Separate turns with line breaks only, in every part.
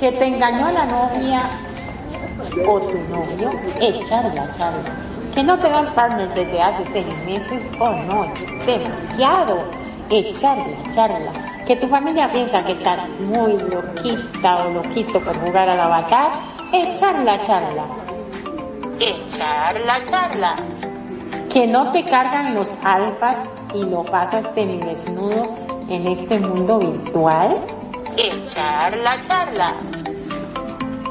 que te engañó la novia o tu novio, echarla, charla. Que no te dan partner desde hace seis meses, oh no, es demasiado. Echarla, charla. Que tu familia piensa que estás muy loquita o loquito por jugar a la avatar, echarla, charla. Echarla, charla. Que no te cargan los alpas y lo pasas desnudo en este mundo virtual, echar la charla.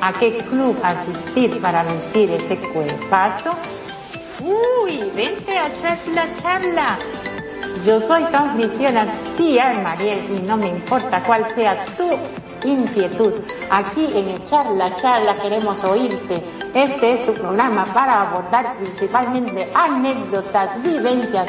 a qué club asistir para lucir ese cuerpazo. Uy, vente a echar la charla. Yo soy tu anfitriona, sí, Mariel, y no me importa cuál sea tu inquietud. Aquí en Echar la Charla queremos oírte. Este es tu programa para abordar principalmente anécdotas, vivencias,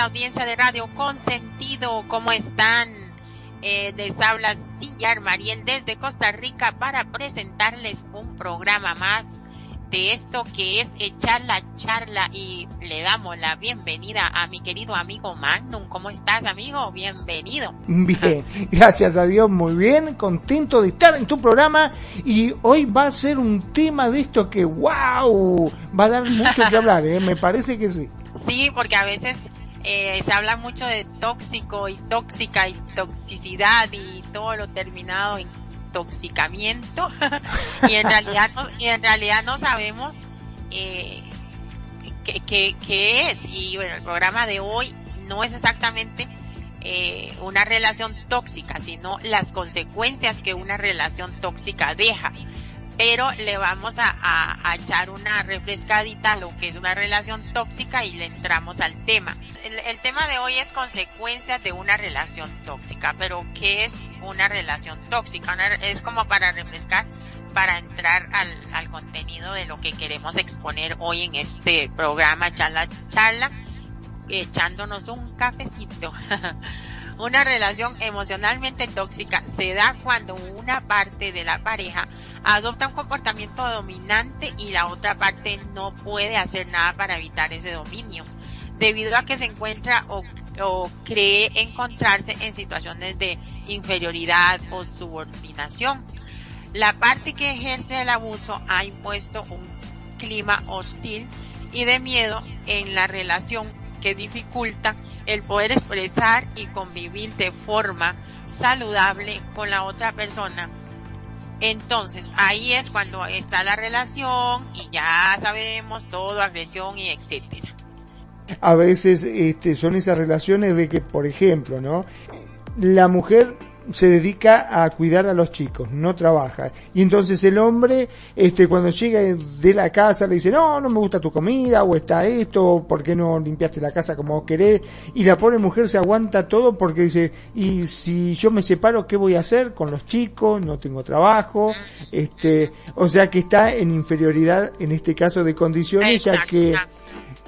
Audiencia de Radio Consentido, ¿cómo están? Eh, Sillar Mariel desde Costa Rica para presentarles un programa más de esto que es echar la charla y le damos la bienvenida a mi querido amigo Magnum. ¿Cómo estás, amigo? Bienvenido.
Bien, gracias a Dios, muy bien, contento de estar en tu programa y hoy va a ser un tema de esto que, wow, va a dar mucho que hablar, ¿eh? me parece que sí.
Sí, porque a veces eh, se habla mucho de tóxico y tóxica y toxicidad y todo lo terminado en toxicamiento y en realidad no, y en realidad no sabemos eh, qué, qué, es. Y bueno el programa de hoy no es exactamente eh, una relación tóxica sino las consecuencias que una relación tóxica deja pero le vamos a, echar una refrescadita a lo que es una relación tóxica y le entramos al tema. El, tema de hoy es consecuencias de una relación tóxica, pero ¿qué es una relación tóxica? es como para refrescar, para entrar al, al contenido de lo que queremos exponer hoy en este programa, charla, charla, echándonos un cafecito. Una relación emocionalmente tóxica se da cuando una parte de la pareja adopta un comportamiento dominante y la otra parte no puede hacer nada para evitar ese dominio, debido a que se encuentra o, cree encontrarse en situaciones de inferioridad o subordinación. La parte que ejerce el abuso ha impuesto un clima hostil y de miedo en la relación que dificulta el poder expresar y convivir de forma saludable con la otra persona. Entonces, ahí es cuando está la relación y ya sabemos todo, agresión y etcétera.
A veces este, son esas relaciones de que, por ejemplo, ¿no? La mujer se dedica a cuidar a los chicos, no trabaja. Y entonces el hombre, este, cuando llega de la casa le dice, no, no me gusta tu comida, o está esto, ¿por qué no limpiaste la casa como querés? Y la pobre mujer se aguanta todo porque dice, y si yo me separo, ¿qué voy a hacer con los chicos? No tengo trabajo, este, o sea que está en inferioridad en este caso de condiciones, ya que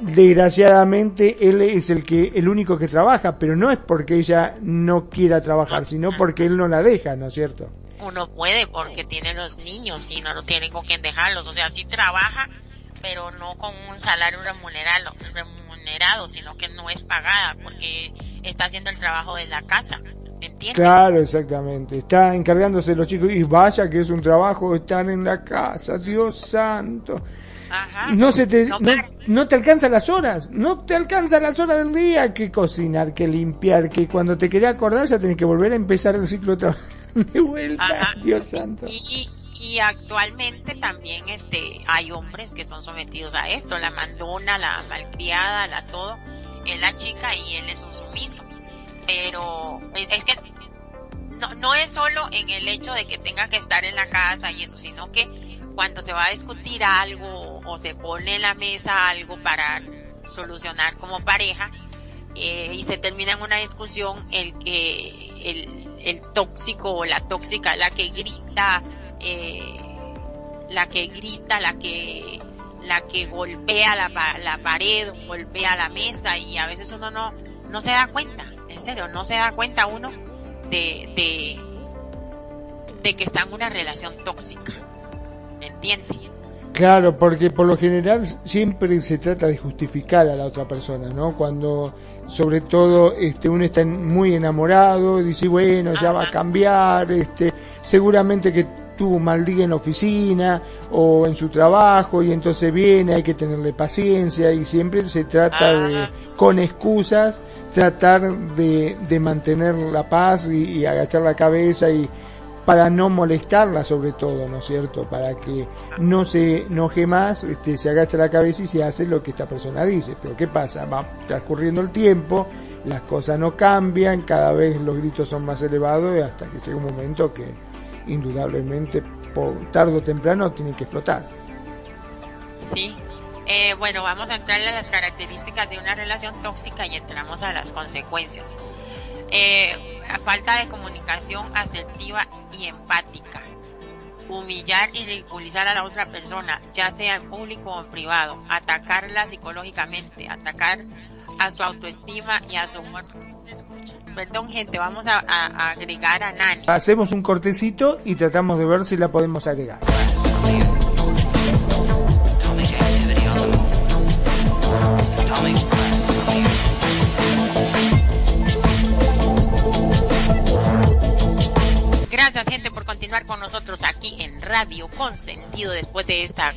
desgraciadamente él es el que el único que trabaja, pero no es porque ella no quiera trabajar, sino porque él no la deja, ¿no es cierto?
Uno puede porque tiene los niños y no lo tiene con quien dejarlos, o sea, sí trabaja, pero no con un salario remunerado, remunerado, sino que no es pagada porque está haciendo el trabajo de la casa. ¿Entiendes?
Claro, exactamente. Está encargándose los chicos y vaya que es un trabajo estar en la casa, Dios santo.
Ajá.
No se te,
No,
te alcanzan las horas, no te alcanzan las horas del día que cocinar, que limpiar, que cuando te querés acordar ya tenés que volver a empezar el ciclo de trabajo de vuelta,
Ajá.
Dios santo.
Y, y actualmente también este hay hombres que son sometidos a esto, la mandona, la malcriada, la todo, es la chica y él es un sumiso. Pero es que no, no es solo en el hecho de que tenga que estar en la casa y eso, sino que cuando se va a discutir algo o se pone en la mesa algo para solucionar como pareja eh, y se termina en una discusión el que el, el tóxico o la tóxica la que grita eh, la que grita la que la que golpea la, la pared golpea la mesa y a veces uno no no se da cuenta en serio no se da cuenta uno de de que está en una relación tóxica
Claro, porque por lo general siempre se trata de justificar a la otra persona, ¿no? Cuando sobre todo este uno está muy enamorado, dice, bueno, ya va a cambiar, este seguramente que tuvo un mal día en la oficina o en su trabajo y entonces viene, hay que tenerle paciencia y siempre se trata de
Ah,
con excusas tratar de, de mantener la paz y, y agachar la cabeza y para no molestarla sobre todo, ¿no es cierto? Para que no se enoje más, este, se agacha la cabeza y se hace lo que esta persona dice. Pero ¿qué pasa? Va transcurriendo el tiempo, las cosas no cambian, cada vez los gritos son más elevados y hasta que llega un momento que indudablemente tarde o temprano tiene que explotar.
Sí. Eh, bueno, vamos a entrar a las características de una relación tóxica y entramos a las consecuencias. Eh, a falta de comunicación asertiva y empática. Humillar y ridiculizar a la otra persona, ya sea en público o en privado. Atacarla psicológicamente, atacar a su autoestima y a su humor. Perdón, gente, vamos a, a- a agregar a Nani.
Hacemos un cortecito y tratamos de ver si la podemos agregar.
Gracias gente por continuar con nosotros aquí en Radio Consentido después de esta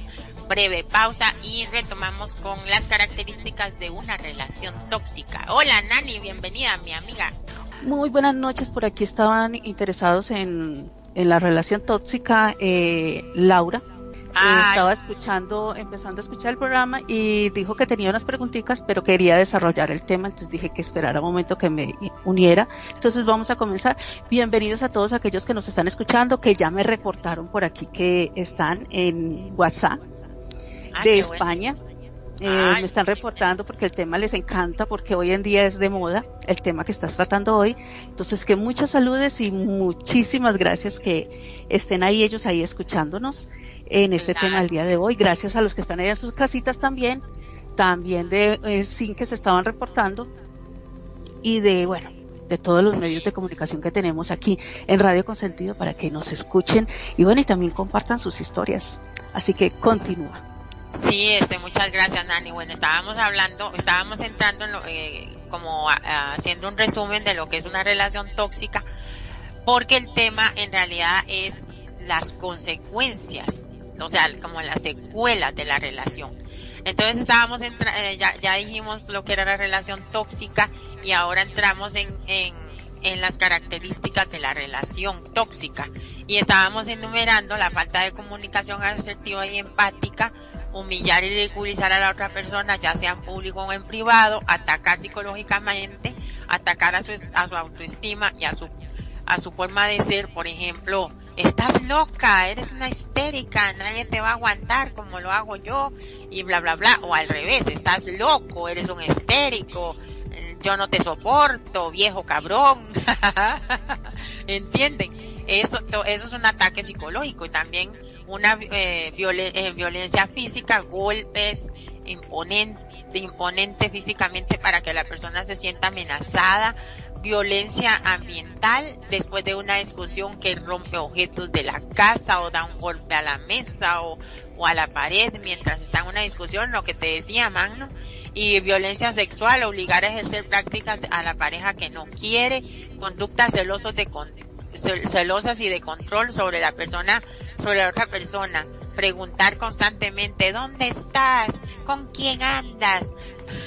breve pausa y retomamos con las características de una relación tóxica. Hola Nani, bienvenida mi amiga.
Muy buenas noches, por aquí estaban interesados en, en la relación tóxica eh, Laura.
Ay.
estaba escuchando, empezando a escuchar el programa y dijo que tenía unas preguntitas, pero quería desarrollar el tema, entonces dije que esperara un momento que me uniera. Entonces vamos a comenzar. Bienvenidos a todos aquellos que nos están escuchando, que ya me reportaron por aquí que están en WhatsApp
Ah,
de
bueno.
España. Eh,
Ay,
me están reportando porque el tema les encanta, porque hoy en día es de moda el tema que estás tratando hoy. Entonces, que muchos saludes y muchísimas gracias que estén ahí ellos ahí escuchándonos en este
Claro.
tema el día de hoy. Gracias a los que están ahí en sus casitas también, también de eh, sin que se estaban reportando y de, bueno, de todos los medios de comunicación que tenemos aquí en Radio Consentido para que nos escuchen y bueno, y también compartan sus historias. Así que continúa.
Sí, este, muchas gracias Nani. Bueno, estábamos hablando, estábamos entrando en lo, eh, como a- haciendo un resumen de lo que es una relación tóxica, porque el tema en realidad es las consecuencias, o sea, como las secuelas de la relación. Entonces estábamos entra- eh, ya, ya dijimos lo que era la relación tóxica y ahora entramos en, en, en las características de la relación tóxica. Y estábamos enumerando la falta de comunicación asertiva y empática, humillar y ridiculizar a la otra persona, ya sea en público o en privado, atacar psicológicamente, atacar a su, a su autoestima y a su, a su forma de ser, por ejemplo, estás loca, eres una histérica, nadie te va a aguantar como lo hago yo, y bla bla bla, o al revés, estás loco, eres un histérico, yo no te soporto, viejo cabrón, ¿entienden? Eso, eso es un ataque psicológico y también una eh, eh, violencia física, golpes, imponente, imponente físicamente para que la persona se sienta amenazada, violencia ambiental después de una discusión que rompe objetos de la casa o da un golpe a la mesa o, o a la pared mientras está en una discusión, lo que te decía Magno, y violencia sexual, obligar a ejercer prácticas a la pareja que no quiere, conductas celosos de celosas y de control sobre la persona, sobre la otra persona, preguntar constantemente ¿dónde estás? ¿con quién andas?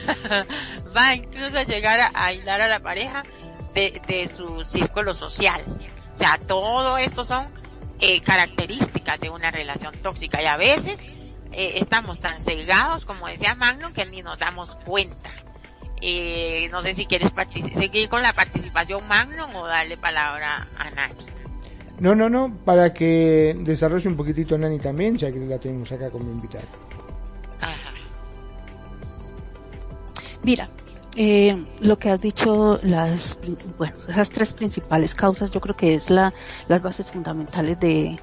va incluso a llegar a aislar a la pareja de, de su círculo social. O sea, todo esto son eh, características de una relación tóxica y a veces eh, estamos tan cegados, como decía Magno, que ni nos damos cuenta. Eh, no sé si quieres seguir con la participación Magno o darle palabra a Nani.
No, no, no, para que desarrolle un poquitito Nani también, ya que la tenemos acá como invitada. Ajá.
Mira, eh, lo que has dicho, las, bueno, esas tres principales causas, yo creo que es la, las bases fundamentales de,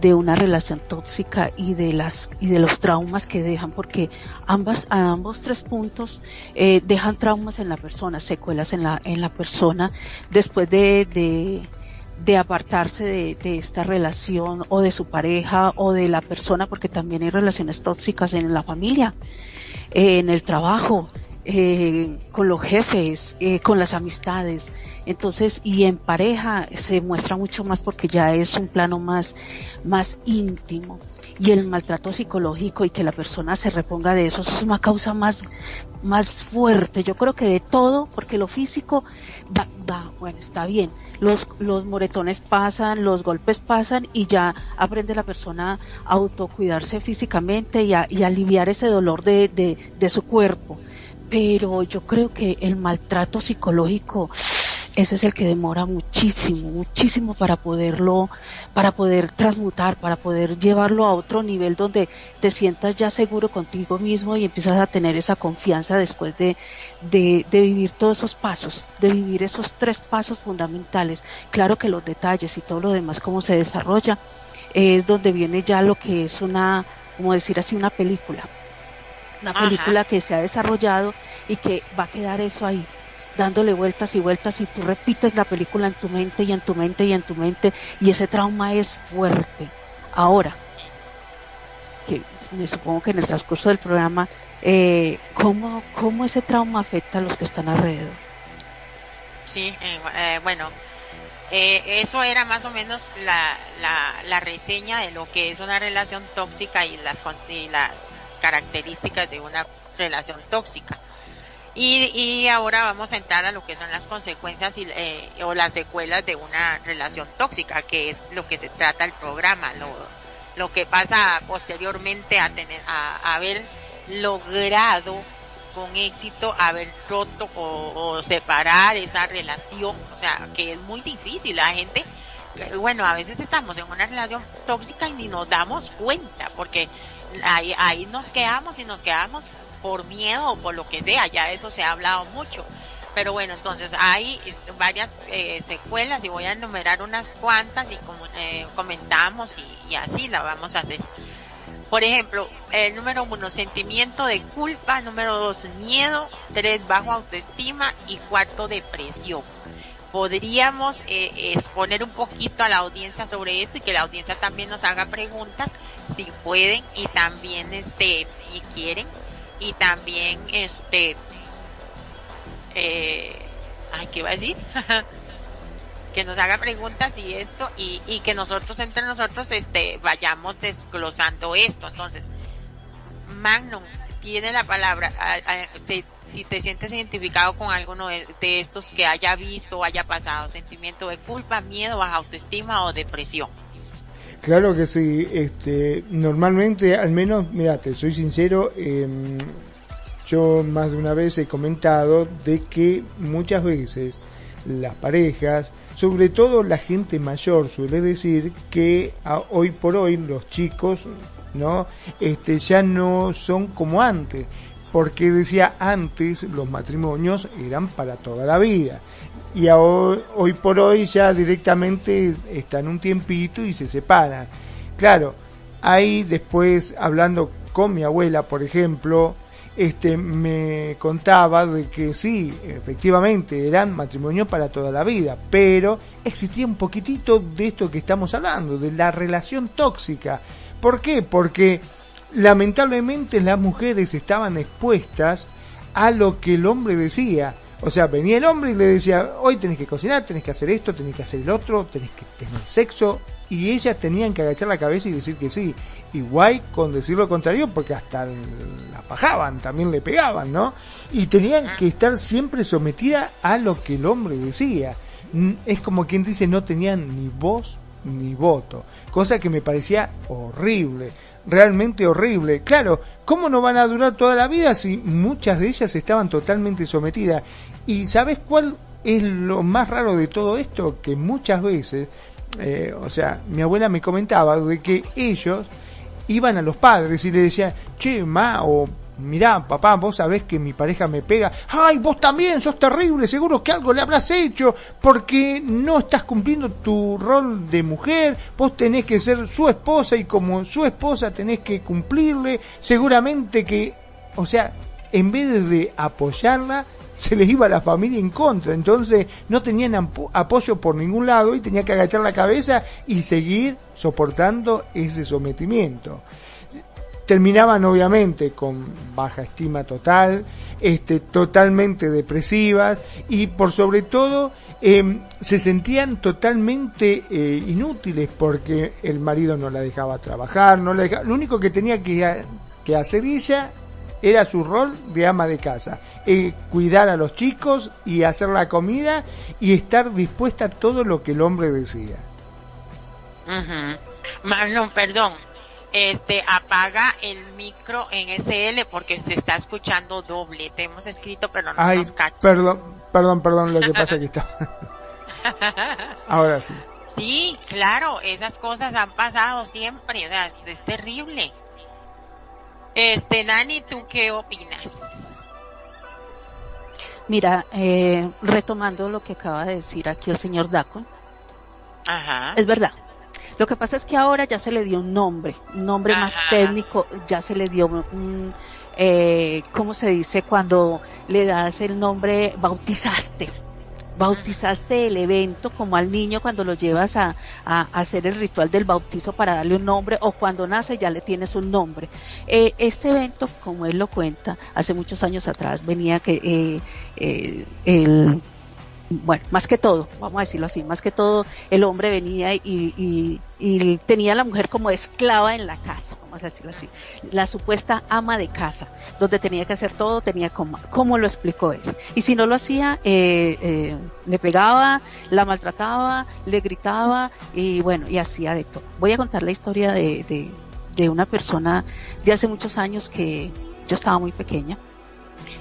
de una relación tóxica y de las y de los traumas que dejan porque ambas a ambos tres puntos eh, dejan traumas en la persona secuelas en la en la persona después de, de de apartarse de, de, esta relación o de su pareja o de la persona porque también hay relaciones tóxicas en la familia eh, en el trabajo eh, con los jefes, eh, con las amistades. Entonces, y en pareja se muestra mucho más porque ya es un plano más, más íntimo. Y el maltrato psicológico y que la persona se reponga de eso, es una causa más, más fuerte. Yo creo que de todo, porque lo físico va, va, bueno, está bien. Los, los moretones pasan, los golpes pasan y ya aprende la persona a autocuidarse físicamente y a, y aliviar ese dolor de, de, de su cuerpo pero yo creo que el maltrato psicológico ese es el que demora muchísimo, muchísimo para poderlo, para poder transmutar, para poder llevarlo a otro nivel donde te sientas ya seguro contigo mismo y empiezas a tener esa confianza después de, de, vivir todos esos pasos, de vivir esos tres pasos fundamentales. Claro que los detalles y todo lo demás, cómo se desarrolla, es donde viene ya lo que es una, como decir así, una película una película que se ha desarrollado y que va a quedar eso ahí dándole vueltas y vueltas y tú repites la película en tu mente y en tu mente y en tu mente y ese trauma es fuerte. Ahora, que me supongo que en el transcurso del programa, eh, ¿cómo, ¿cómo ese trauma afecta a los que están alrededor?
Sí, eh, eh, bueno, eh, eso era más o menos la, la, la, reseña de lo que es una relación tóxica y las, y las características de una relación tóxica. Y, y ahora vamos a entrar a lo que son las consecuencias y, eh, o las secuelas de una relación tóxica, que es lo que se trata el programa, lo, lo que pasa posteriormente a tener, a, haber logrado con éxito haber roto o, o, separar esa relación, o sea, que es muy difícil, la gente, bueno, a veces estamos en una relación tóxica y ni nos damos cuenta, porque ahí, ahí nos quedamos y nos quedamos por miedo o por lo que sea, ya eso se ha hablado mucho. Pero bueno, entonces hay varias eh, secuelas y voy a enumerar unas cuantas y como eh, comentamos y, así la vamos a hacer. Por ejemplo, el número uno, sentimiento de culpa, número dos, miedo, tres, bajo autoestima y cuarto, depresión. Podríamos eh, exponer un poquito a la audiencia sobre esto y que la audiencia también nos haga preguntas si pueden y también este y quieren y también este eh, ay qué va a decir que nos haga preguntas y esto y, y que nosotros entre nosotros este vayamos desglosando esto. Entonces Magnum tiene la palabra si, si, te sientes identificado con alguno de, estos que haya visto o haya pasado sentimiento de culpa miedo baja autoestima o depresión.
Claro que sí, este, normalmente, al menos, mira, te soy sincero, em, yo más de una vez he comentado de que muchas veces las parejas, sobre todo la gente mayor, suele decir que hoy por hoy los chicos, ¿no? Este, ya no son como antes, porque decía antes los matrimonios eran para toda la vida y hoy, por hoy ya directamente están un tiempito y se separan. Claro, ahí después hablando con mi abuela, por ejemplo, este, me contaba de que sí, efectivamente, eran matrimonios para toda la vida, pero existía un poquitito de esto que estamos hablando, de la relación tóxica. ¿Por qué? Porque lamentablemente las mujeres estaban expuestas a lo que el hombre decía. O sea, venía el hombre y le decía, hoy tenés que cocinar, tenés que hacer esto, tenés que hacer el otro, tenés que tener sexo. Y ellas tenían que agachar la cabeza y decir que sí. Igual con decir lo contrario, porque hasta la pajaban, también le pegaban, ¿no? Y tenían que estar siempre sometidas a lo que el hombre decía. Es como quien dice, no tenían ni voz ni voto. Cosa que me parecía horrible realmente horrible. Claro, ¿cómo no van a durar toda la vida si muchas de ellas estaban totalmente sometidas? ¿Y sabes cuál es lo más raro de todo esto? Que muchas veces, eh, o sea, mi abuela me comentaba de que ellos iban a los padres y le decían, che, ma, o mirá, papá, vos sabés que mi pareja me pega, ay, vos también sos terrible, seguro que algo le habrás hecho, porque no estás cumpliendo tu rol de mujer, vos tenés que ser su esposa y como su esposa tenés que cumplirle, seguramente que, o sea, en vez de apoyarla, se les iba la familia en contra, entonces no tenían apoyo por ningún lado y tenía que agachar la cabeza y seguir soportando ese sometimiento terminaban obviamente con baja estima total, este, totalmente depresivas y por sobre todo em, se sentían totalmente eh, inútiles porque el marido no la dejaba trabajar, no la lo único que tenía que, que, hacer ella era su rol de ama de casa, eh, cuidar a los chicos y hacer la comida y estar dispuesta a todo lo que el hombre decía.
Marlon, perdón, este apaga el micro en SL porque se está escuchando doble. Te hemos escrito, pero no nos cachas.
Perdón, perdón, perdón, lo que pasa que está. Ahora sí.
Sí, claro, esas cosas han pasado siempre, o sea, es, terrible. Este, Nani, ¿tú qué opinas?
Mira, eh, retomando lo que acaba de decir aquí el señor Daco, Ajá. es verdad, lo que pasa es que ahora ya se le dio un nombre, un nombre más técnico, ya se le dio un, eh, ¿cómo se dice? Cuando le das el nombre, bautizaste, bautizaste el evento como al niño cuando lo llevas a, hacer el ritual del bautizo para darle un nombre o cuando nace ya le tienes un nombre. Eh, este evento, como él lo cuenta, hace muchos años atrás venía que eh, eh el bueno, más que todo, vamos a decirlo así, más que todo el hombre venía y, tenía a la mujer como esclava en la casa, vamos a decirlo así, la supuesta ama de casa, donde tenía que hacer todo, tenía como, como lo explicó él. Y si no lo hacía, eh, eh, le pegaba, la maltrataba, le gritaba y bueno, y hacía de todo. Voy a contar la historia de, de una persona de hace muchos años que yo estaba muy pequeña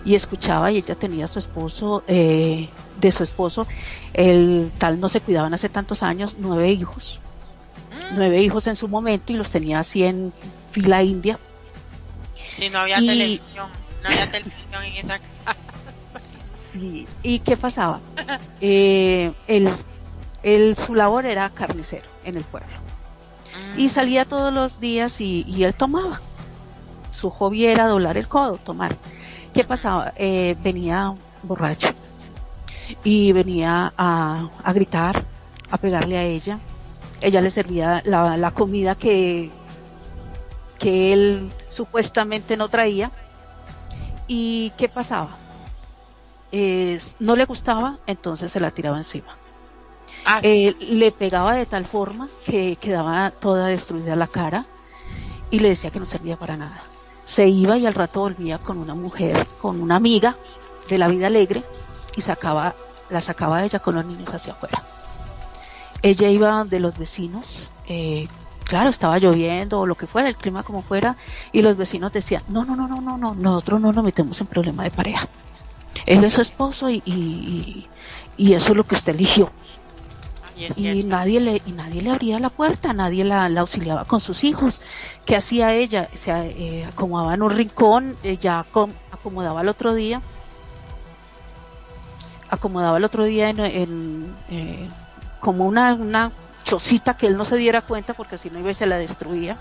y escuchaba y ella tenía a su esposo, eh, de su esposo, el tal no se cuidaban hace tantos años, nueve hijos, mm. nueve hijos en su momento y los tenía así en fila india.
Sí, no había televisión, no había televisión en esa casa.
¿Y qué pasaba? Eh, él, su labor era carnicero en el pueblo. Y mm. salía todos los días y, y él tomaba. Su hobby era doblar el codo, tomar. ¿Qué pasaba? Eh, venía borracho y venía a, gritar, a pegarle a ella. Ella le servía la, comida que, que él supuestamente no traía. ¿Y qué pasaba? no le gustaba, entonces se la tiraba encima. Ah, eh, le pegaba de tal forma que quedaba toda destruida la cara y le decía que no servía para nada se iba y al rato volvía con una mujer, con una amiga de la vida alegre y sacaba, la sacaba ella con los niños hacia afuera. Ella iba de los vecinos, eh, claro, estaba lloviendo o lo que fuera, el clima como fuera, y los vecinos decían, no, no, no, no, no, no, nosotros no nos metemos en problema de pareja. Él es su esposo y, y, y eso es lo que usted eligió y nadie le y nadie le abría la puerta, nadie la, auxiliaba con sus hijos. ¿Qué hacía ella? Se eh, acomodaba en un rincón, ella acomodaba el otro día, acomodaba el otro día en, eh, como una, una chocita que él no se diera cuenta porque si no iba y se la destruía.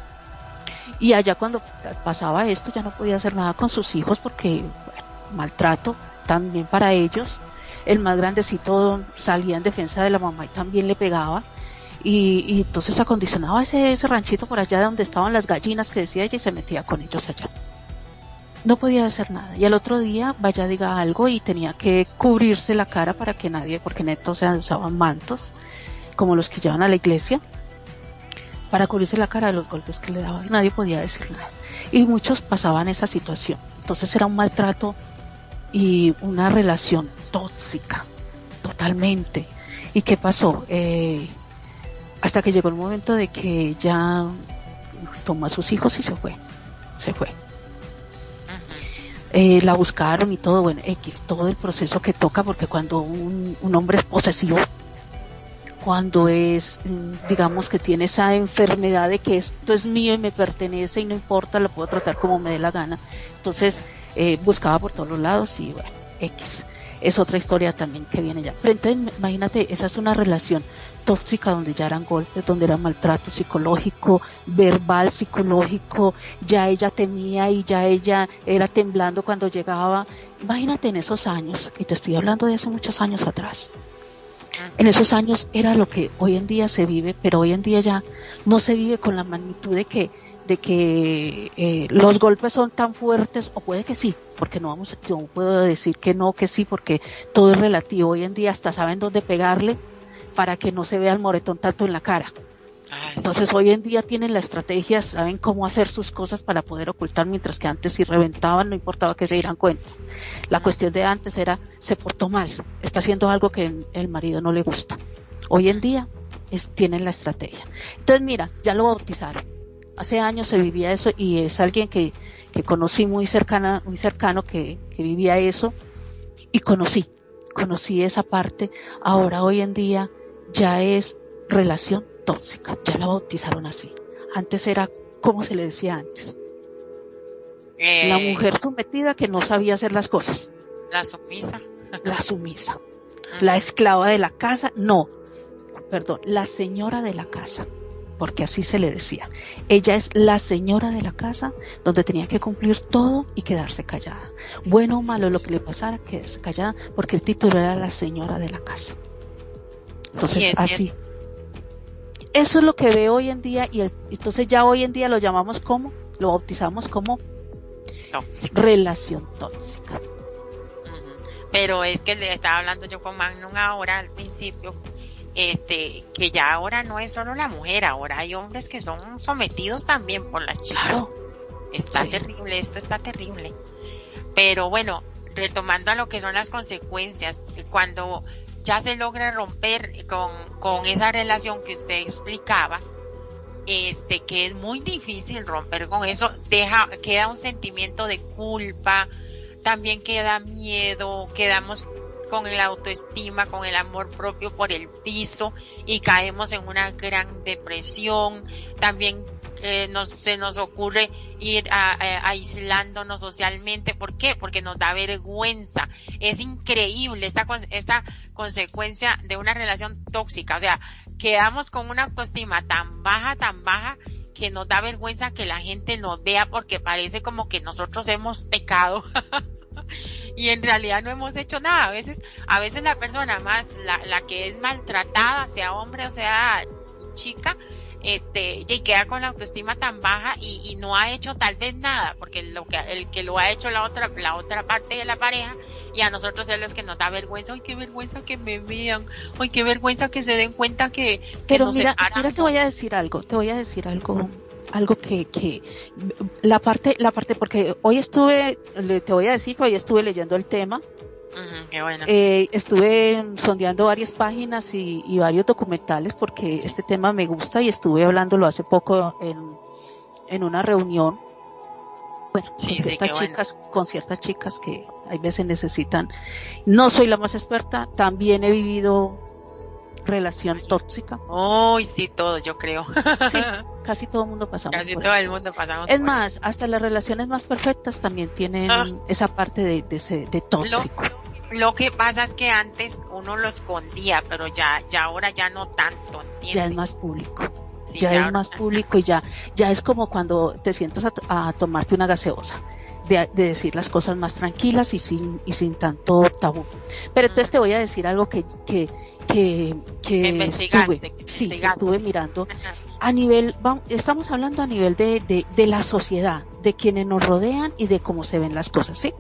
Y allá cuando pasaba esto ya no podía hacer nada con sus hijos porque, bueno, maltrato también para ellos. El más grandecito salía en defensa de la mamá y también le pegaba. Y, entonces acondicionaba ese, ese ranchito por allá donde estaban las gallinas que decía ella y se metía con ellos allá. No podía hacer nada. Y al otro día vaya diga algo y tenía que cubrirse la cara para que nadie, porque neto se usaban mantos, como los que llevan a la iglesia, para cubrirse la cara de los golpes que le daban. Nadie podía decir nada. Y muchos pasaban esa situación. Entonces era un maltrato y una relación tóxica, totalmente. ¿Y qué pasó? Eh, hasta que llegó el momento de que ya tomó a sus hijos y se fue, se fue. Eh, la buscaron y todo, bueno, X, todo el proceso que toca, porque cuando un, un hombre es posesivo, cuando es, mm, digamos que tiene esa enfermedad de que esto es mío y me pertenece y no importa, lo puedo tratar como me dé la gana. Entonces, eh, buscaba por todos los lados y bueno, X. Es otra historia también que viene ya. Pero entonces, imagínate, esa es una relación tóxica donde ya eran golpes, donde era maltrato psicológico, verbal, psicológico, ya ella temía y ya ella era temblando cuando llegaba. Imagínate en esos años, y te estoy hablando de hace muchos años atrás. En esos años era lo que hoy en día se vive, pero hoy en día ya no se vive con la magnitud de que de que eh, los golpes son tan fuertes, o puede que sí, porque no vamos, yo puedo decir que no, que sí, porque todo es relativo. Hoy en día hasta saben dónde pegarle para que no se vea el moretón tanto en la cara.
Ah,
Entonces hoy en día tienen la estrategia, saben cómo hacer sus cosas para poder ocultar, mientras que antes si reventaban no importaba que se dieran cuenta. La cuestión de antes era, se portó mal, está haciendo algo que el marido no le gusta. Hoy en día es, tienen la estrategia. Entonces mira, ya lo bautizaron. Hace años se vivía eso y es alguien que, que conocí muy cercana, muy cercano que, que vivía eso y conocí, conocí esa parte. Ahora hoy en día ya es relación tóxica, ya la bautizaron así. Antes era como se le decía antes.
Eh,
La mujer sometida que no sabía hacer las cosas.
La sumisa.
La sumisa. La esclava de la casa, no. Perdón, la señora de la casa. Porque así se le decía. Ella es la señora de la casa donde tenía que cumplir todo y quedarse callada. Bueno o malo lo que le pasara, quedarse callada porque el título era la señora de la casa. Entonces,
Sí, es
así. Eso es lo que ve hoy en día y el- entonces ya hoy en día lo llamamos como, lo bautizamos como
Tóxica.
relación tóxica.
Pero es que le estaba hablando yo con Magnum ahora al principio, este, que ya ahora no es solo la mujer, ahora hay hombres que son sometidos también por las chicas.
Claro.
Está
Sí.
terrible, esto está terrible. Pero bueno, retomando a lo que son las consecuencias, cuando ya se logra romper con, con esa relación que usted explicaba, este, que es muy difícil romper con eso, deja, queda un sentimiento de culpa, también queda miedo, quedamos con el autoestima, con el amor propio por el piso y caemos en una gran depresión, también eh, nos, se nos ocurre ir a- aislándonos socialmente. ¿Por qué? Porque nos da vergüenza. Es increíble esta, esta consecuencia de una relación tóxica. O sea, quedamos con una autoestima tan baja, tan baja, que nos da vergüenza que la gente nos vea porque parece como que nosotros hemos pecado. y en realidad no hemos hecho nada. A veces, a veces la persona más, la, la que es maltratada, sea hombre o sea chica, este, y queda con la autoestima tan baja y, y no ha hecho tal vez nada, porque lo que, el que lo ha hecho la otra, la otra parte de la pareja, y a nosotros es los que nos da vergüenza, ay qué vergüenza que me vean, ay qué vergüenza que se den cuenta que, que
Pero
nos
mira, te voy a decir algo, te voy a decir algo, algo que, que la parte, la parte, porque hoy estuve, te voy a decir que hoy estuve leyendo el tema,
Ujú, qué bueno.
eh, estuve sondeando varias páginas y, y varios documentales porque este tema me gusta y estuve hablándolo hace poco en, en una reunión. Bueno,
Sí,
con
sí,
ciertas
bueno.
chicas, con ciertas chicas que hay veces necesitan. No soy la más experta, también he vivido relación tóxica.
Uy, sí, todo, yo creo.
Sí, casi todo el mundo pasamos
Casi
por
todo
eso.
el mundo pasamos
Es
por
más, hasta las relaciones más perfectas también tienen
Ah.
esa parte de, de, de tóxico.
Lo que pasa es que antes uno lo escondía, pero ya, ya ahora ya no tanto, ¿entiendes?
Ya es más público. ya, es más público y ya, ya es como cuando te sientas a, tomarte una gaseosa. De, decir las cosas más tranquilas y sin, y sin tanto tabú. Pero entonces te voy a decir algo que, que, que, que estuve, sí, estuve mirando a nivel, estamos hablando a nivel de, de, de, la sociedad, de quienes nos rodean y de cómo se ven las cosas, ¿sí?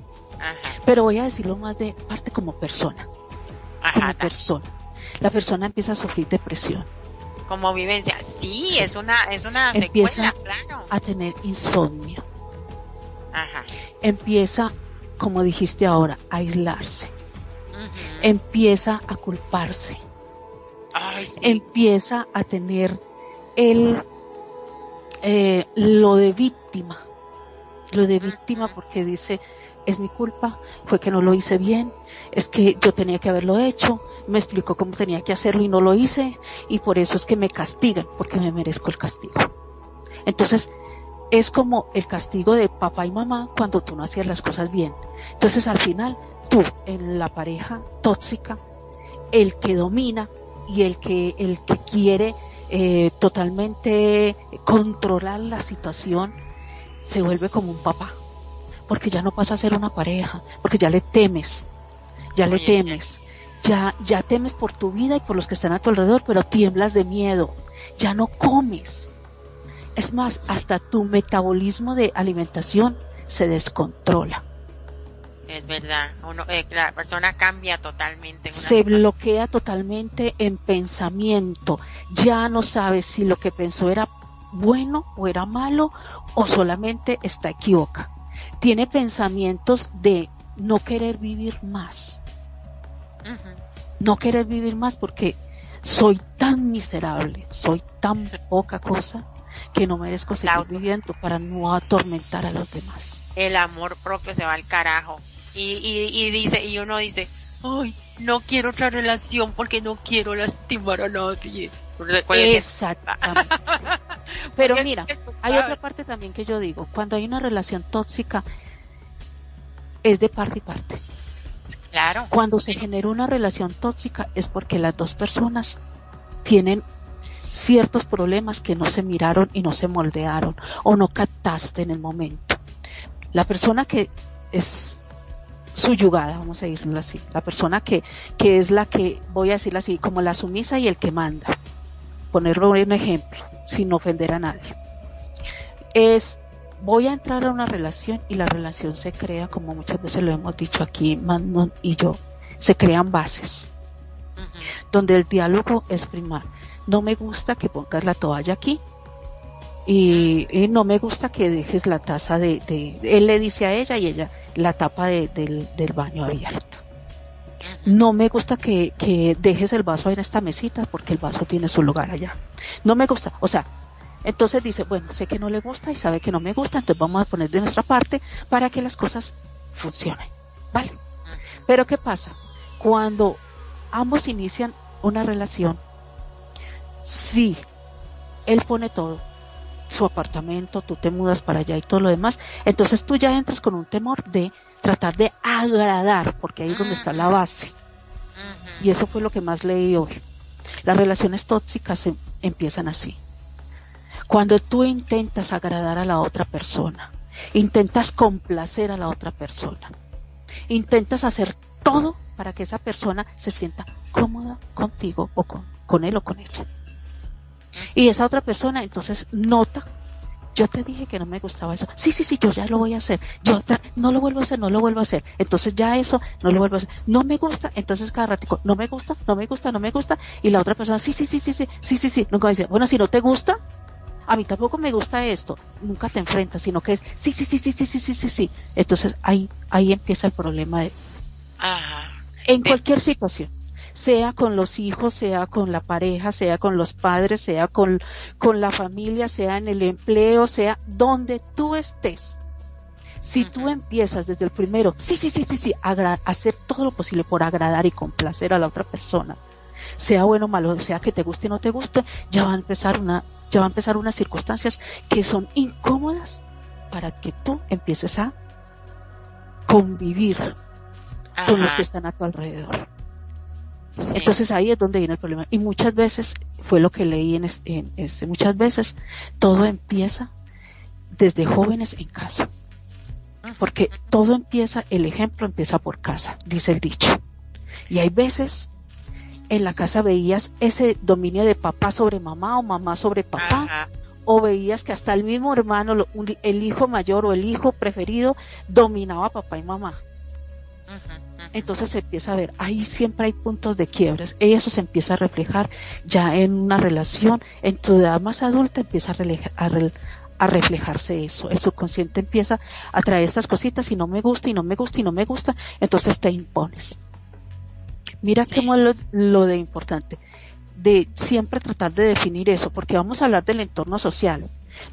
Pero voy a decirlo más de parte como persona. como persona. La persona empieza a sufrir depresión.
Como vivencia. Sí, es una, es una empieza claro.
a tener insomnio. Empieza, como dijiste ahora, a aislarse. Empieza a culparse. Empieza a tener el eh, lo de víctima. Lo de víctima porque dice, es mi culpa, fue que no lo hice bien, es que yo tenía que haberlo hecho, me explicó cómo tenía que hacerlo y no lo hice, y por eso es que me castigan, porque me merezco el castigo. Entonces, es como el castigo de papá y mamá cuando tú no hacías las cosas bien. Entonces, al final, tú, en la pareja tóxica, el que domina y el que, el que quiere eh, totalmente controlar la situación, se vuelve como un papá porque ya no pasa a ser una pareja, porque ya le temes, ya le temes, ya, ya temes por tu vida y por los que están a tu alrededor, pero tiemblas de miedo, ya no comes. Es más, hasta tu metabolismo de alimentación se descontrola.
Es verdad, eh, la persona cambia totalmente.
Se bloquea totalmente en pensamiento. Ya no sabes si lo que pensó era bueno o era malo o solamente está equivocado tiene pensamientos de no querer vivir más. No querer vivir más porque soy tan miserable, soy tan poca cosa que no merezco seguir viviendo para no atormentar a los demás.
El amor propio se va al carajo. Y, y, dice, y uno dice, ay, no quiero otra relación porque no quiero lastimar a nadie.
Exactamente. Pero mira, hay otra parte también que yo digo, cuando hay una relación tóxica, es de parte y parte.
Claro.
Cuando se genera una relación tóxica es porque las dos personas tienen ciertos problemas que no se miraron y no se moldearon o no captaste en el momento. La persona que es suyugada, vamos a decirlo así, la persona que, que es la que, voy a decirlo así, como la sumisa y el que manda, ponerlo un ejemplo, sin ofender a nadie, es voy a entrar a una relación y la relación se crea, como muchas veces lo hemos dicho aquí, Manon y yo, se crean bases, donde el diálogo es primar. No me gusta que pongas la toalla aquí y, no me gusta que dejes la taza de, él le dice a ella y ella la tapa del, del baño abierto. No me gusta que, que dejes el vaso en esta mesita porque el vaso tiene su lugar allá. No me gusta, o sea, entonces dice, bueno, sé que no le gusta y sabe que no me gusta, entonces vamos a poner de nuestra parte para que las cosas funcionen. ¿Vale? Pero ¿qué pasa? Cuando ambos inician una relación, si él pone todo, su apartamento, tú te mudas para allá y todo lo demás, entonces tú ya entras con un temor de tratar de agradar, porque ahí es donde está la base. Y eso fue lo que más leí hoy. Las relaciones tóxicas empiezan así. Cuando tú intentas agradar a la otra persona, intentas complacer a la otra persona, intentas hacer todo para que esa persona se sienta cómoda contigo o con, él o con ella. Y esa otra persona entonces nota, yo te dije que no me gustaba eso. Sí, sí, sí, yo ya lo voy a hacer. Yo no lo vuelvo a hacer, no lo vuelvo a hacer. Entonces ya eso no lo vuelvo a hacer. No me gusta, entonces cada ratico, no me gusta, no me gusta, no me gusta. Y la otra persona, sí, sí, sí, sí, sí, sí, sí, sí. Nunca dice, bueno, si no te gusta, a mí tampoco me gusta esto, nunca te enfrentas, sino que es, sí, sí, sí, sí, sí, sí, sí, sí, sí. Entonces ahí, ahí empieza el problema de, en cualquier situación, sea con los hijos, sea con la pareja, sea con los padres, sea con, con la familia, sea en el empleo, sea donde tú estés. Si tú empiezas desde el primero, sí, sí, sí, sí, sí, hacer todo lo posible por agradar y complacer a la otra persona, sea bueno o malo, sea que te guste o no te guste, ya va a empezar una ya va a empezar unas circunstancias que son incómodas para que tú empieces a convivir con los que están a tu alrededor. Entonces ahí es donde viene el problema. Y muchas veces, fue lo que leí en este, muchas veces, todo empieza desde jóvenes en casa. Porque todo empieza, el ejemplo empieza por casa, dice el dicho. Y hay veces en la casa veías ese dominio de papá sobre mamá o mamá sobre papá. O veías que hasta el mismo hermano, el hijo mayor o el hijo preferido dominaba a papá y mamá. Entonces se empieza a ver, ahí siempre hay puntos de quiebres. Y eso se empieza a reflejar ya en una relación, en tu edad más adulta empieza a, a reflejarse eso. El subconsciente empieza a traer estas cositas y no me gusta y no me gusta y no me gusta, entonces te impones. Mira qué es lo, de importante, de siempre tratar de definir eso, porque vamos a hablar del entorno social,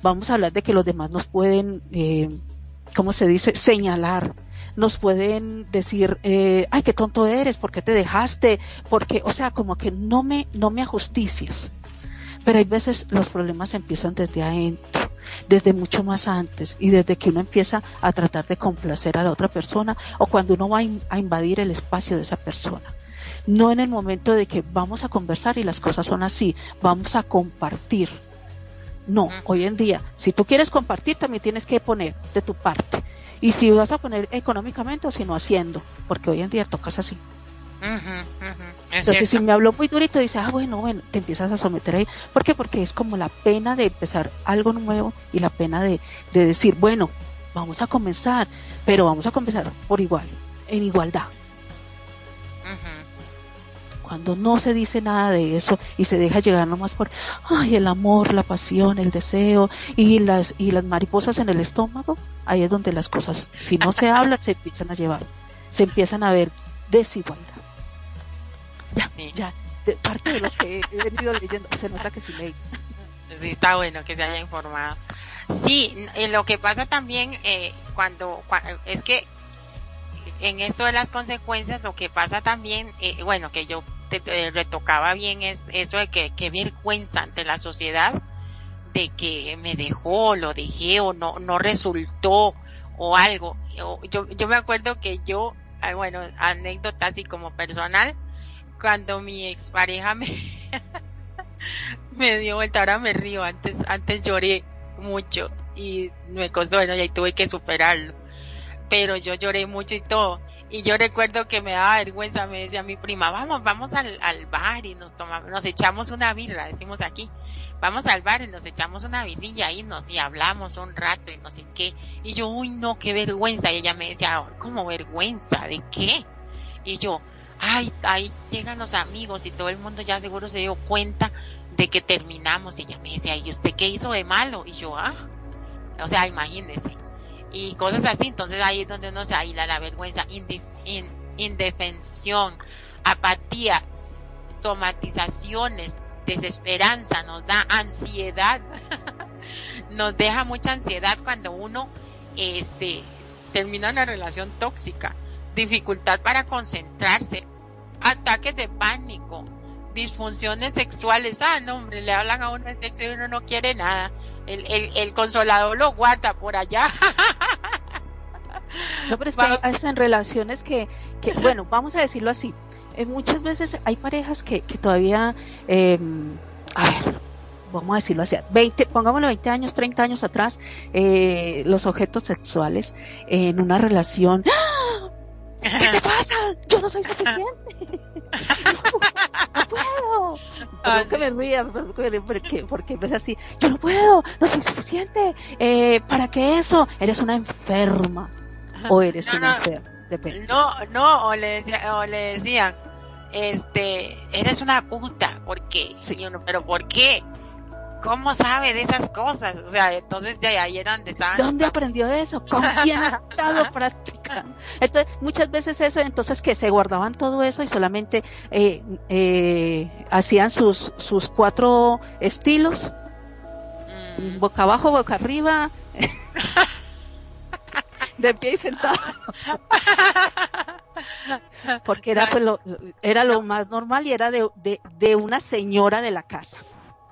vamos a hablar de que los demás nos pueden, eh, ¿cómo se dice?, señalar, nos pueden decir, eh, ay, qué tonto eres, ¿por qué te dejaste? Porque, o sea, como que no me, no me ajusticias. Pero hay veces los problemas empiezan desde adentro, desde mucho más antes, y desde que uno empieza a tratar de complacer a la otra persona, o cuando uno va a invadir el espacio de esa persona no en el momento de que vamos a conversar y las cosas son así, vamos a compartir. No, hoy en día, si tú quieres compartir, también tienes que poner de tu parte. Y si vas a poner económicamente o si no haciendo, porque hoy en día tocas así. Entonces, si me habló muy durito, dice, ah, bueno, bueno, te empiezas a someter ahí. ¿Por qué? Porque es como la pena de empezar algo nuevo y la pena de, de decir, bueno, vamos a comenzar, pero vamos a comenzar por igual, en igualdad cuando no se dice nada de eso y se deja llegar nomás por ay el amor, la pasión, el deseo y las y las mariposas en el estómago, ahí es donde las cosas, si no se habla, se empiezan a llevar, se empiezan a ver desigualdad. Ya, ya, de parte de lo que he venido leyendo, se nota que sí leí.
Sí, está bueno que se haya informado. Sí, lo que pasa también eh, cuando, es que en esto de las consecuencias, lo que pasa también, eh, bueno, que yo te, retocaba bien es eso de que qué vergüenza ante la sociedad de que me dejó, lo dejé o no, no resultó o algo. Yo, yo, me acuerdo que yo, ah, bueno, anécdota así como personal, cuando mi expareja me, me dio vuelta, ahora me río, antes, antes lloré mucho y me costó, bueno, y tuve que superarlo. Pero yo lloré mucho y todo. Y yo recuerdo que me daba vergüenza, me decía mi prima, vamos, vamos al, al bar y nos tomamos, nos echamos una birra, decimos aquí, vamos al bar y nos echamos una birrilla y nos, y hablamos un rato y no sé qué. Y yo, uy no, qué vergüenza. Y ella me decía, ¿cómo vergüenza? ¿De qué? Y yo, ay, ahí llegan los amigos y todo el mundo ya seguro se dio cuenta de que terminamos. Y ella me decía, ¿y usted qué hizo de malo? Y yo, ah, o sea, imagínese y cosas así. Entonces ahí es donde uno se aísla la vergüenza, indefensión, apatía, somatizaciones, desesperanza, nos da ansiedad, nos deja mucha ansiedad cuando uno este termina una relación tóxica, dificultad para concentrarse, ataques de pánico, disfunciones sexuales, ah, no, hombre, le hablan a uno de sexo y uno no quiere nada, el, el, el consolador lo guarda por allá.
No, pero es que hay, en relaciones que, que, bueno, vamos a decirlo así, eh, muchas veces hay parejas que, que todavía, eh, a ver, vamos a decirlo así, 20, pongámoslo 20 años, 30 años atrás, eh, los objetos sexuales en una relación, ¡Ah! ¿Qué te pasa? Yo no soy suficiente. no, puedo. Ah, que me ría, porque, porque es así. Yo no puedo, no soy suficiente. Eh, ¿Para qué eso? Eres una enferma. O eres una enferma. Depende.
No, no, o le, o le decían, este, eres una puta. ¿Por qué? Sí. pero ¿por qué? ¿Cómo sabe de esas cosas? O sea, entonces de ahí era donde estaban.
¿Dónde aprendió eso? ¿Con quién ha estado practicando? Entonces, muchas veces eso, entonces que se guardaban todo eso y solamente eh, eh, hacían sus, sus cuatro estilos. Mm. Boca abajo, boca arriba. de pie y sentado. Porque era, pues, lo, era lo más normal y era de, de, de una señora de la casa.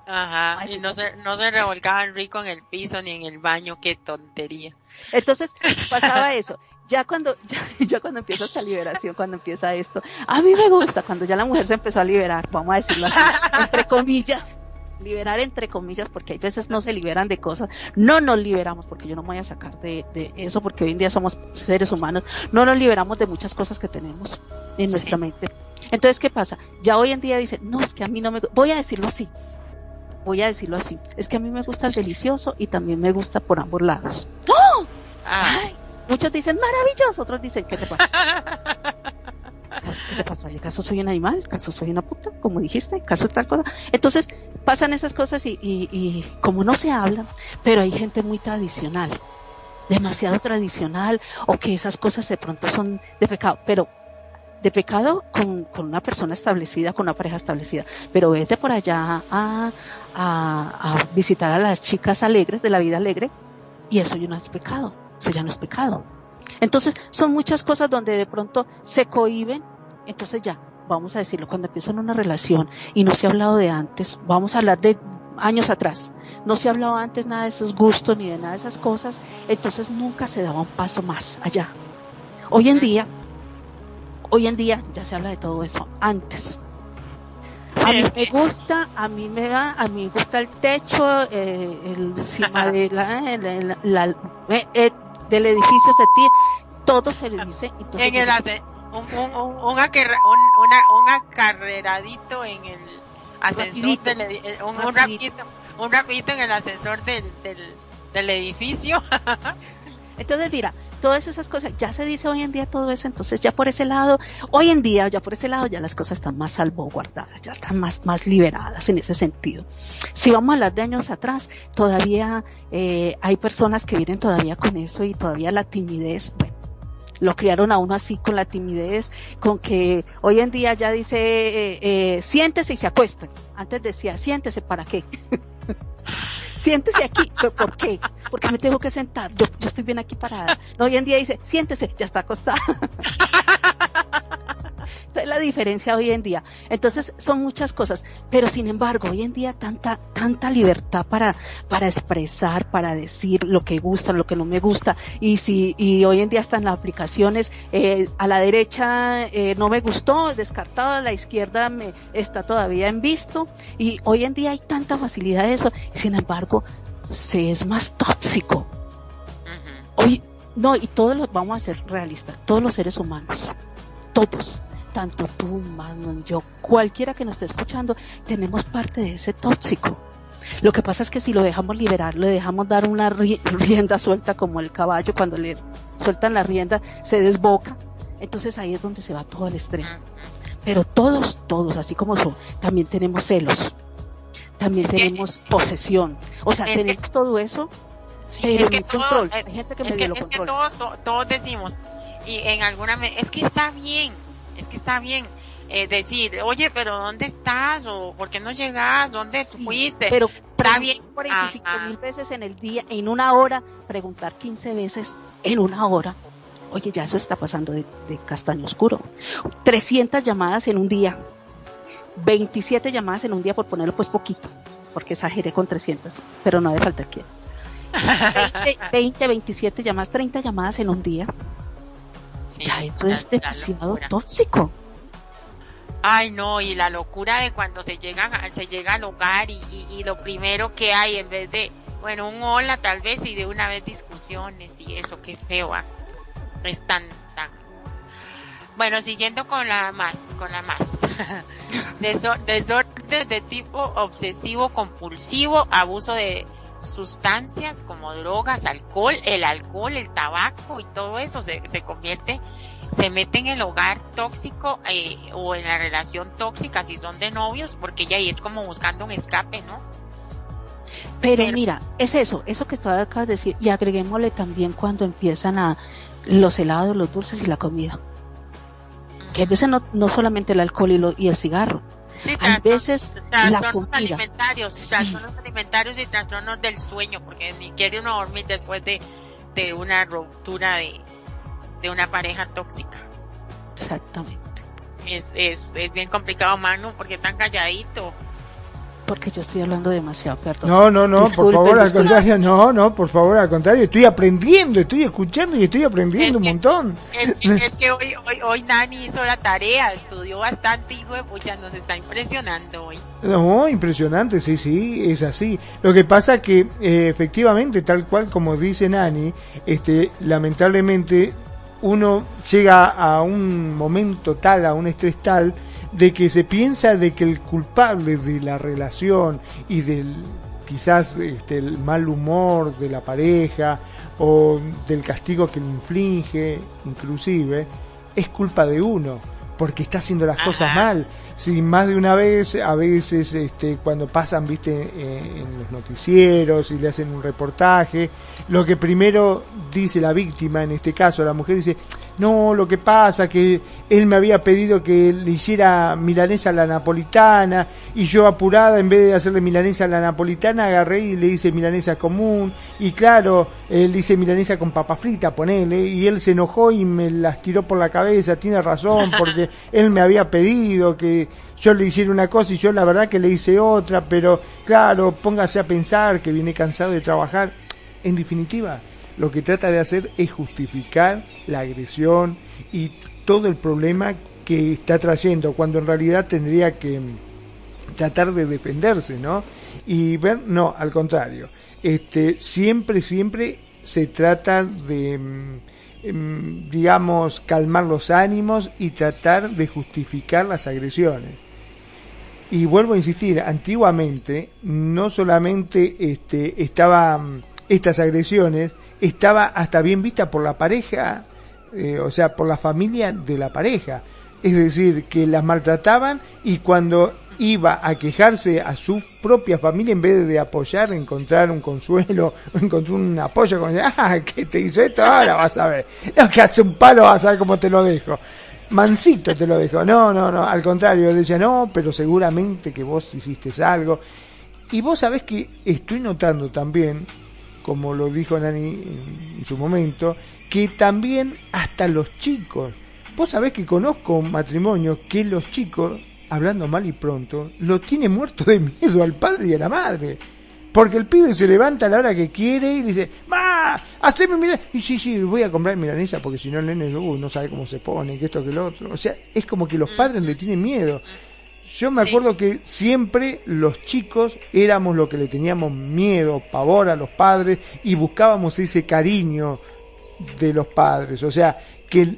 Ajá, y no se, no se revolcaban rico en el piso ni en el baño, qué tontería.
Entonces pasaba eso. ya cuando, ya, ya, cuando empieza esta liberación, cuando empieza esto, a mí me gusta cuando ya la mujer se empezó a liberar, vamos a decirlo así, entre comillas, liberar entre comillas, porque hay veces no se liberan de cosas, no nos liberamos, porque yo no me voy a sacar de, de eso, porque hoy en día somos seres humanos, no nos liberamos de muchas cosas que tenemos en nuestra mente. Entonces, ¿qué pasa? Ya hoy en día dice, no, es que a mí no me, voy a decirlo así, voy a decirlo así, es que a mí me gusta el delicioso y también me gusta por ambos lados. ¡Oh! Ay, muchos dicen maravilloso, otros dicen, ¿qué te pasa? ¿Qué te pasa? ¿Acaso soy un animal? ¿Acaso soy una puta? Como dijiste, ¿acaso tal cosa? Entonces, pasan esas cosas y, y, y como no se habla, pero hay gente muy tradicional, demasiado tradicional, o que esas cosas de pronto son de pecado, pero de pecado con, con, una persona establecida, con una pareja establecida, pero vete por allá a, a, a, visitar a las chicas alegres de la vida alegre y eso ya no es pecado, eso ya no es pecado. Entonces son muchas cosas donde de pronto se cohiben, entonces ya, vamos a decirlo, cuando empiezan una relación y no se ha hablado de antes, vamos a hablar de años atrás, no se ha hablado antes nada de esos gustos ni de nada de esas cosas, entonces nunca se daba un paso más allá. Hoy en día, hoy en día ya se habla de todo eso antes. A mí me gusta, a mí me va, a mí me gusta el techo, eh, el encima de la, la, la, la eh, del edificio se tira, todo se le dice.
en el un, un, un, un, acarre, un, una, un acarreradito en el ascensor del eh, un, un, rapidito, un rapidito en el ascensor del, del, del edificio.
Entonces, mira, todas esas cosas, ya se dice hoy en día todo eso, entonces ya por ese lado, hoy en día, ya por ese lado, ya las cosas están más salvaguardadas, ya están más, más liberadas en ese sentido. Si vamos a hablar de años atrás, todavía eh, hay personas que vienen todavía con eso y todavía la timidez, bueno, lo criaron a uno así con la timidez, con que hoy en día ya dice, eh, eh, siéntese y se acuesta. Antes decía, siéntese, ¿para qué? siéntese aquí. ¿Pero ¿Por qué? Porque me tengo que sentar. Yo, estoy bien aquí parada. Hoy en día dice, siéntese, ya está acostada. Entonces la diferencia hoy en día. Entonces son muchas cosas, pero sin embargo hoy en día tanta tanta libertad para para expresar, para decir lo que gusta, lo que no me gusta. Y si y hoy en día están las aplicaciones eh, a la derecha eh, no me gustó, descartado, a la izquierda me está todavía en visto. Y hoy en día hay tanta facilidad de eso, sin embargo se es más tóxico. Hoy no y todos los vamos a ser realistas, todos los seres humanos, todos tanto tú, Manon, yo, cualquiera que nos esté escuchando, tenemos parte de ese tóxico. Lo que pasa es que si lo dejamos liberar, le dejamos dar una rienda suelta como el caballo, cuando le sueltan la rienda, se desboca. Entonces ahí es donde se va todo el estrés. Pero todos, todos, así como son, también tenemos celos. También tenemos posesión. O sea, tenemos que, todo eso,
sí, pero es control. Hay gente que me dio lo control. Que todos, todos decimos, y en alguna, es que está bien, es que está bien eh, decir, oye, pero ¿dónde estás? o ¿por qué no llegas? ¿Dónde fuiste?
Pero está bien. 45 mil veces en el día, en una hora, preguntar 15 veces en una hora. Oye, ya eso está pasando de, de castaño oscuro. 300 llamadas en un día. 27 llamadas en un día por ponerlo pues poquito, porque exageré con 300, pero no de falta aquí. 20, 20, 27 llamadas, 30 llamadas en un día. Sí, ya eso es demasiado tóxico.
Ay, no, y la locura de cuando se llega, se llega al hogar y, y, y, lo primero que hay en vez de, bueno, un hola tal vez y de una vez discusiones y eso, qué feo, ¿ah? es tan, tan. Bueno, siguiendo con la más, con la más. Desorden de tipo obsesivo compulsivo, abuso de sustancias como drogas, alcohol, el alcohol, el tabaco y todo eso se, se convierte, se mete en el hogar tóxico eh, o en la relación tóxica si son de novios, porque ya ahí es como buscando un escape, ¿no?
Pero, Pero mira, es eso, eso que tú acabas de decir, y agreguémosle también cuando empiezan a los helados, los dulces y la comida. Que a veces no, no solamente el alcohol y, lo, y el cigarro,
Sí,
a veces
trastornos alimentarios, sí. trastornos alimentarios y trastornos del sueño, porque ni quiere uno dormir después de, de una ruptura de, de una pareja tóxica.
Exactamente.
Es, es, es bien complicado, Manu, porque tan calladito.
Porque yo estoy hablando demasiado, perdón.
No, no, no, por favor, al contrario, no, no, por favor, al contrario, estoy aprendiendo, estoy escuchando y estoy aprendiendo un montón.
Es, que hoy, hoy, hoy, Nani hizo la tarea, estudió bastante y ya nos está impresionando hoy.
No, impresionante, sí, sí, es así. Lo que pasa que, eh, efectivamente, tal cual como dice Nani, este, lamentablemente uno llega a un momento tal, a un estrés tal, de que se piensa de que el culpable de la relación y del quizás este, el mal humor de la pareja o del castigo que le inflige, inclusive, es culpa de uno, porque está haciendo las cosas mal. Si más de una vez, a veces este, cuando pasan, viste, eh, en los noticieros y le hacen un reportaje, lo que primero dice la víctima, en este caso la mujer dice, no, lo que pasa que él me había pedido que le hiciera milanesa a la napolitana y yo apurada en vez de hacerle milanesa a la napolitana agarré y le hice milanesa común. Y claro, él hice milanesa con papa frita, ponele, y él se enojó y me las tiró por la cabeza, tiene razón porque él me había pedido que yo le hiciera una cosa y yo la verdad que le hice otra, pero claro, póngase a pensar que viene cansado de trabajar. En definitiva, lo que trata de hacer es justificar la agresión y todo el problema que está trayendo, cuando en realidad tendría que tratar de defenderse, ¿no? Y ver, no, al contrario, este, siempre, siempre se trata de, mm, mm, digamos, calmar los ánimos y tratar de justificar las agresiones. Y vuelvo a insistir, antiguamente no solamente este, estaban estas agresiones, estaba hasta bien vista por la pareja, eh, o sea, por la familia de la pareja. Es decir, que las maltrataban y cuando iba a quejarse a su propia familia, en vez de apoyar, encontrar un consuelo, encontrar un apoyo, con ah, que te hizo esto, ahora vas a ver. No, que hace un palo, vas a ver cómo te lo dejo. Mansito te lo dejo. No, no, no, al contrario, decía, no, pero seguramente que vos hiciste algo. Y vos sabés que estoy notando también como lo dijo Nani en su momento, que también hasta los chicos, vos sabés que conozco matrimonios que los chicos, hablando mal y pronto, lo tienen muerto de miedo al padre y a la madre. Porque el pibe se levanta a la hora que quiere y dice, ¡Ma! ¡Haceme milanesa! Y sí, sí, voy a comprar milanesa porque si no el nene uh, no sabe cómo se pone, que esto, que lo otro. O sea, es como que los padres le tienen miedo. Yo me acuerdo que siempre los chicos éramos lo que le teníamos miedo, pavor a los padres y buscábamos ese cariño de los padres. O sea, que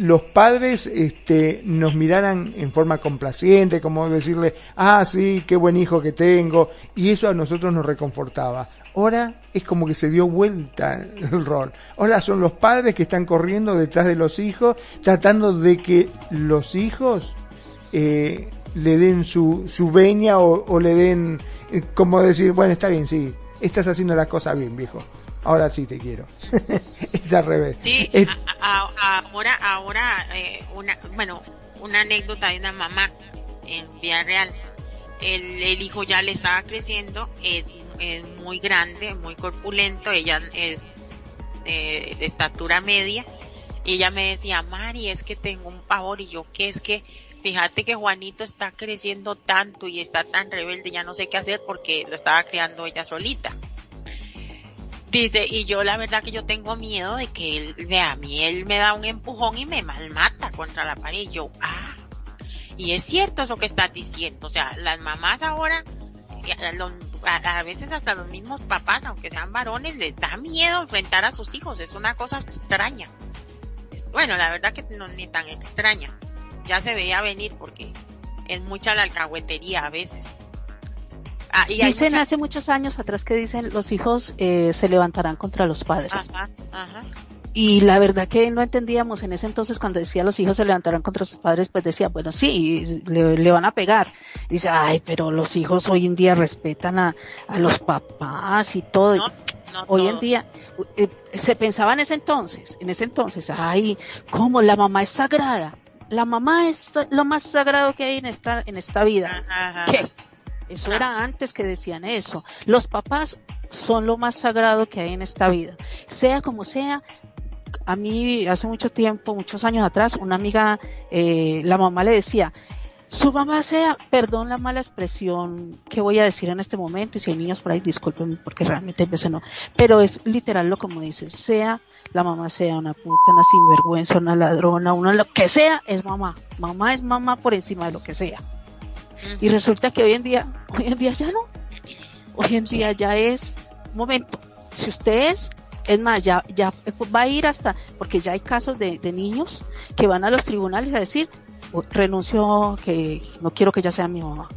los padres este, nos miraran en forma complaciente, como decirle, ah, sí, qué buen hijo que tengo, y eso a nosotros nos reconfortaba. Ahora es como que se dio vuelta el rol. Ahora son los padres que están corriendo detrás de los hijos, tratando de que los hijos eh, le den su, su veña o, le den, eh, como decir, bueno, está bien, sí, estás haciendo las cosas bien, viejo. Ahora sí te quiero. es al revés.
Sí, ahora, ahora, eh, una, bueno, una anécdota de una mamá en Villarreal. El, el hijo ya le estaba creciendo, es, es muy grande, muy corpulento, ella es de estatura media. Y ella me decía, Mari, es que tengo un pavor y yo, ¿qué es que fíjate que Juanito está creciendo tanto y está tan rebelde, ya no sé qué hacer porque lo estaba criando ella solita. Dice, y yo la verdad que yo tengo miedo de que él, vea, a mí él me da un empujón y me malmata contra la pared. Y yo, ah, y es cierto eso que estás diciendo. O sea, las mamás ahora, a, veces hasta los mismos papás, aunque sean varones, les da miedo enfrentar a sus hijos. Es una cosa extraña. Bueno, la verdad que no ni tan extraña ya se veía venir porque es mucha la alcahuetería a veces.
Ah, y dicen hace muchos años atrás que dicen los hijos eh, se levantarán contra los padres. Y la verdad que no entendíamos en ese entonces cuando decía los hijos se levantarán contra sus padres, pues decía, bueno, sí, le, van a pegar. Dice, ay, pero los hijos hoy en día respetan a, a los papás y todo. hoy en día eh, se pensaba en ese entonces, en ese entonces, ay, cómo la mamá es sagrada la mamá es lo más sagrado que hay en esta, en esta vida. ¿Qué? Eso era antes que decían eso. Los papás son lo más sagrado que hay en esta vida. Sea como sea, a mí hace mucho tiempo, muchos años atrás, una amiga, eh, la mamá le decía, su mamá sea, perdón la mala expresión que voy a decir en este momento, y si hay niños por ahí, discúlpenme porque realmente veces no, pero es literal lo como dice, sea la mamá sea una puta, una sinvergüenza, una ladrona, una lo que sea, es mamá. Mamá es mamá por encima de lo que sea. Y resulta que hoy en día, hoy en día ya no. Hoy en día ya es, un momento, si usted es, es más, ya, ya va a ir hasta, porque ya hay casos de, de niños que van a los tribunales a decir, renuncio, que no quiero que ella sea mi mamá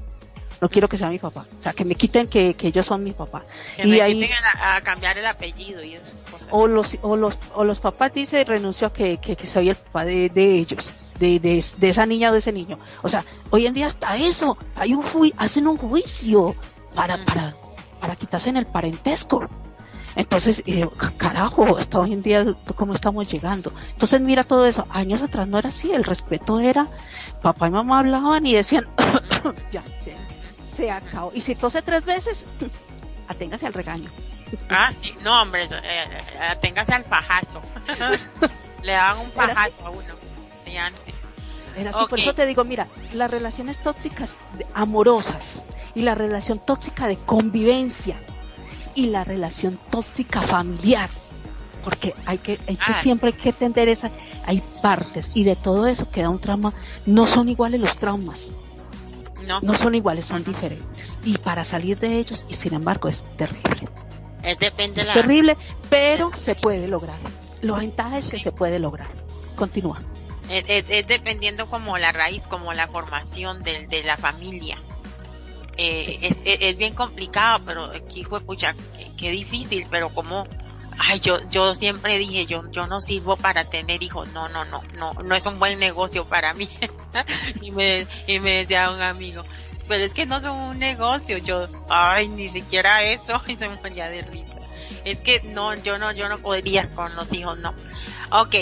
no quiero que sea mi papá. O sea, que me quiten que, que ellos son mi papá.
Que y ahí, a, a, cambiar el apellido y esas cosas.
O los, o los, o los papás dicen renuncio a que, que, que soy el papá de, de ellos. De, de, de, esa niña o de ese niño. O sea, hoy en día hasta eso, hay un hacen un juicio para, para, para quitarse en el parentesco. Entonces, carajo, hasta hoy en día, ¿cómo estamos llegando? Entonces, mira todo eso. Años atrás no era así, el respeto era, papá y mamá hablaban y decían, ya, ya, se acabó. Y si tose tres veces, aténgase al regaño.
Ah, sí, no, hombre, eh, aténgase al pajazo. Le dan un pajazo a uno. Antes.
Era así, por eso te digo, mira, las relaciones tóxicas amorosas y la relación tóxica de convivencia y la relación tóxica familiar, porque hay que, hay que ah, siempre hay que entender esa, hay partes y de todo eso queda un trauma, no son iguales los traumas. No. no son iguales, son diferentes. Y para salir de ellos, y sin embargo, es terrible.
Es, depende
es terrible, pero se puede lograr. Lo ventaja es que se puede lograr. Continúa.
Es, es, dependiendo como la raíz, como la formación de, de la familia. Eh, es, es, bien complicado, pero aquí fue pucha, qué difícil, pero como ay, yo, yo siempre dije, yo, yo no sirvo para tener hijos, no, no, no, no, no es un buen negocio para mí. y me, y me decía un amigo, pero es que no son un negocio, yo, ay, ni siquiera eso, y se me moría de risa. Es que no, yo no, yo no podría con los hijos, no. Ok,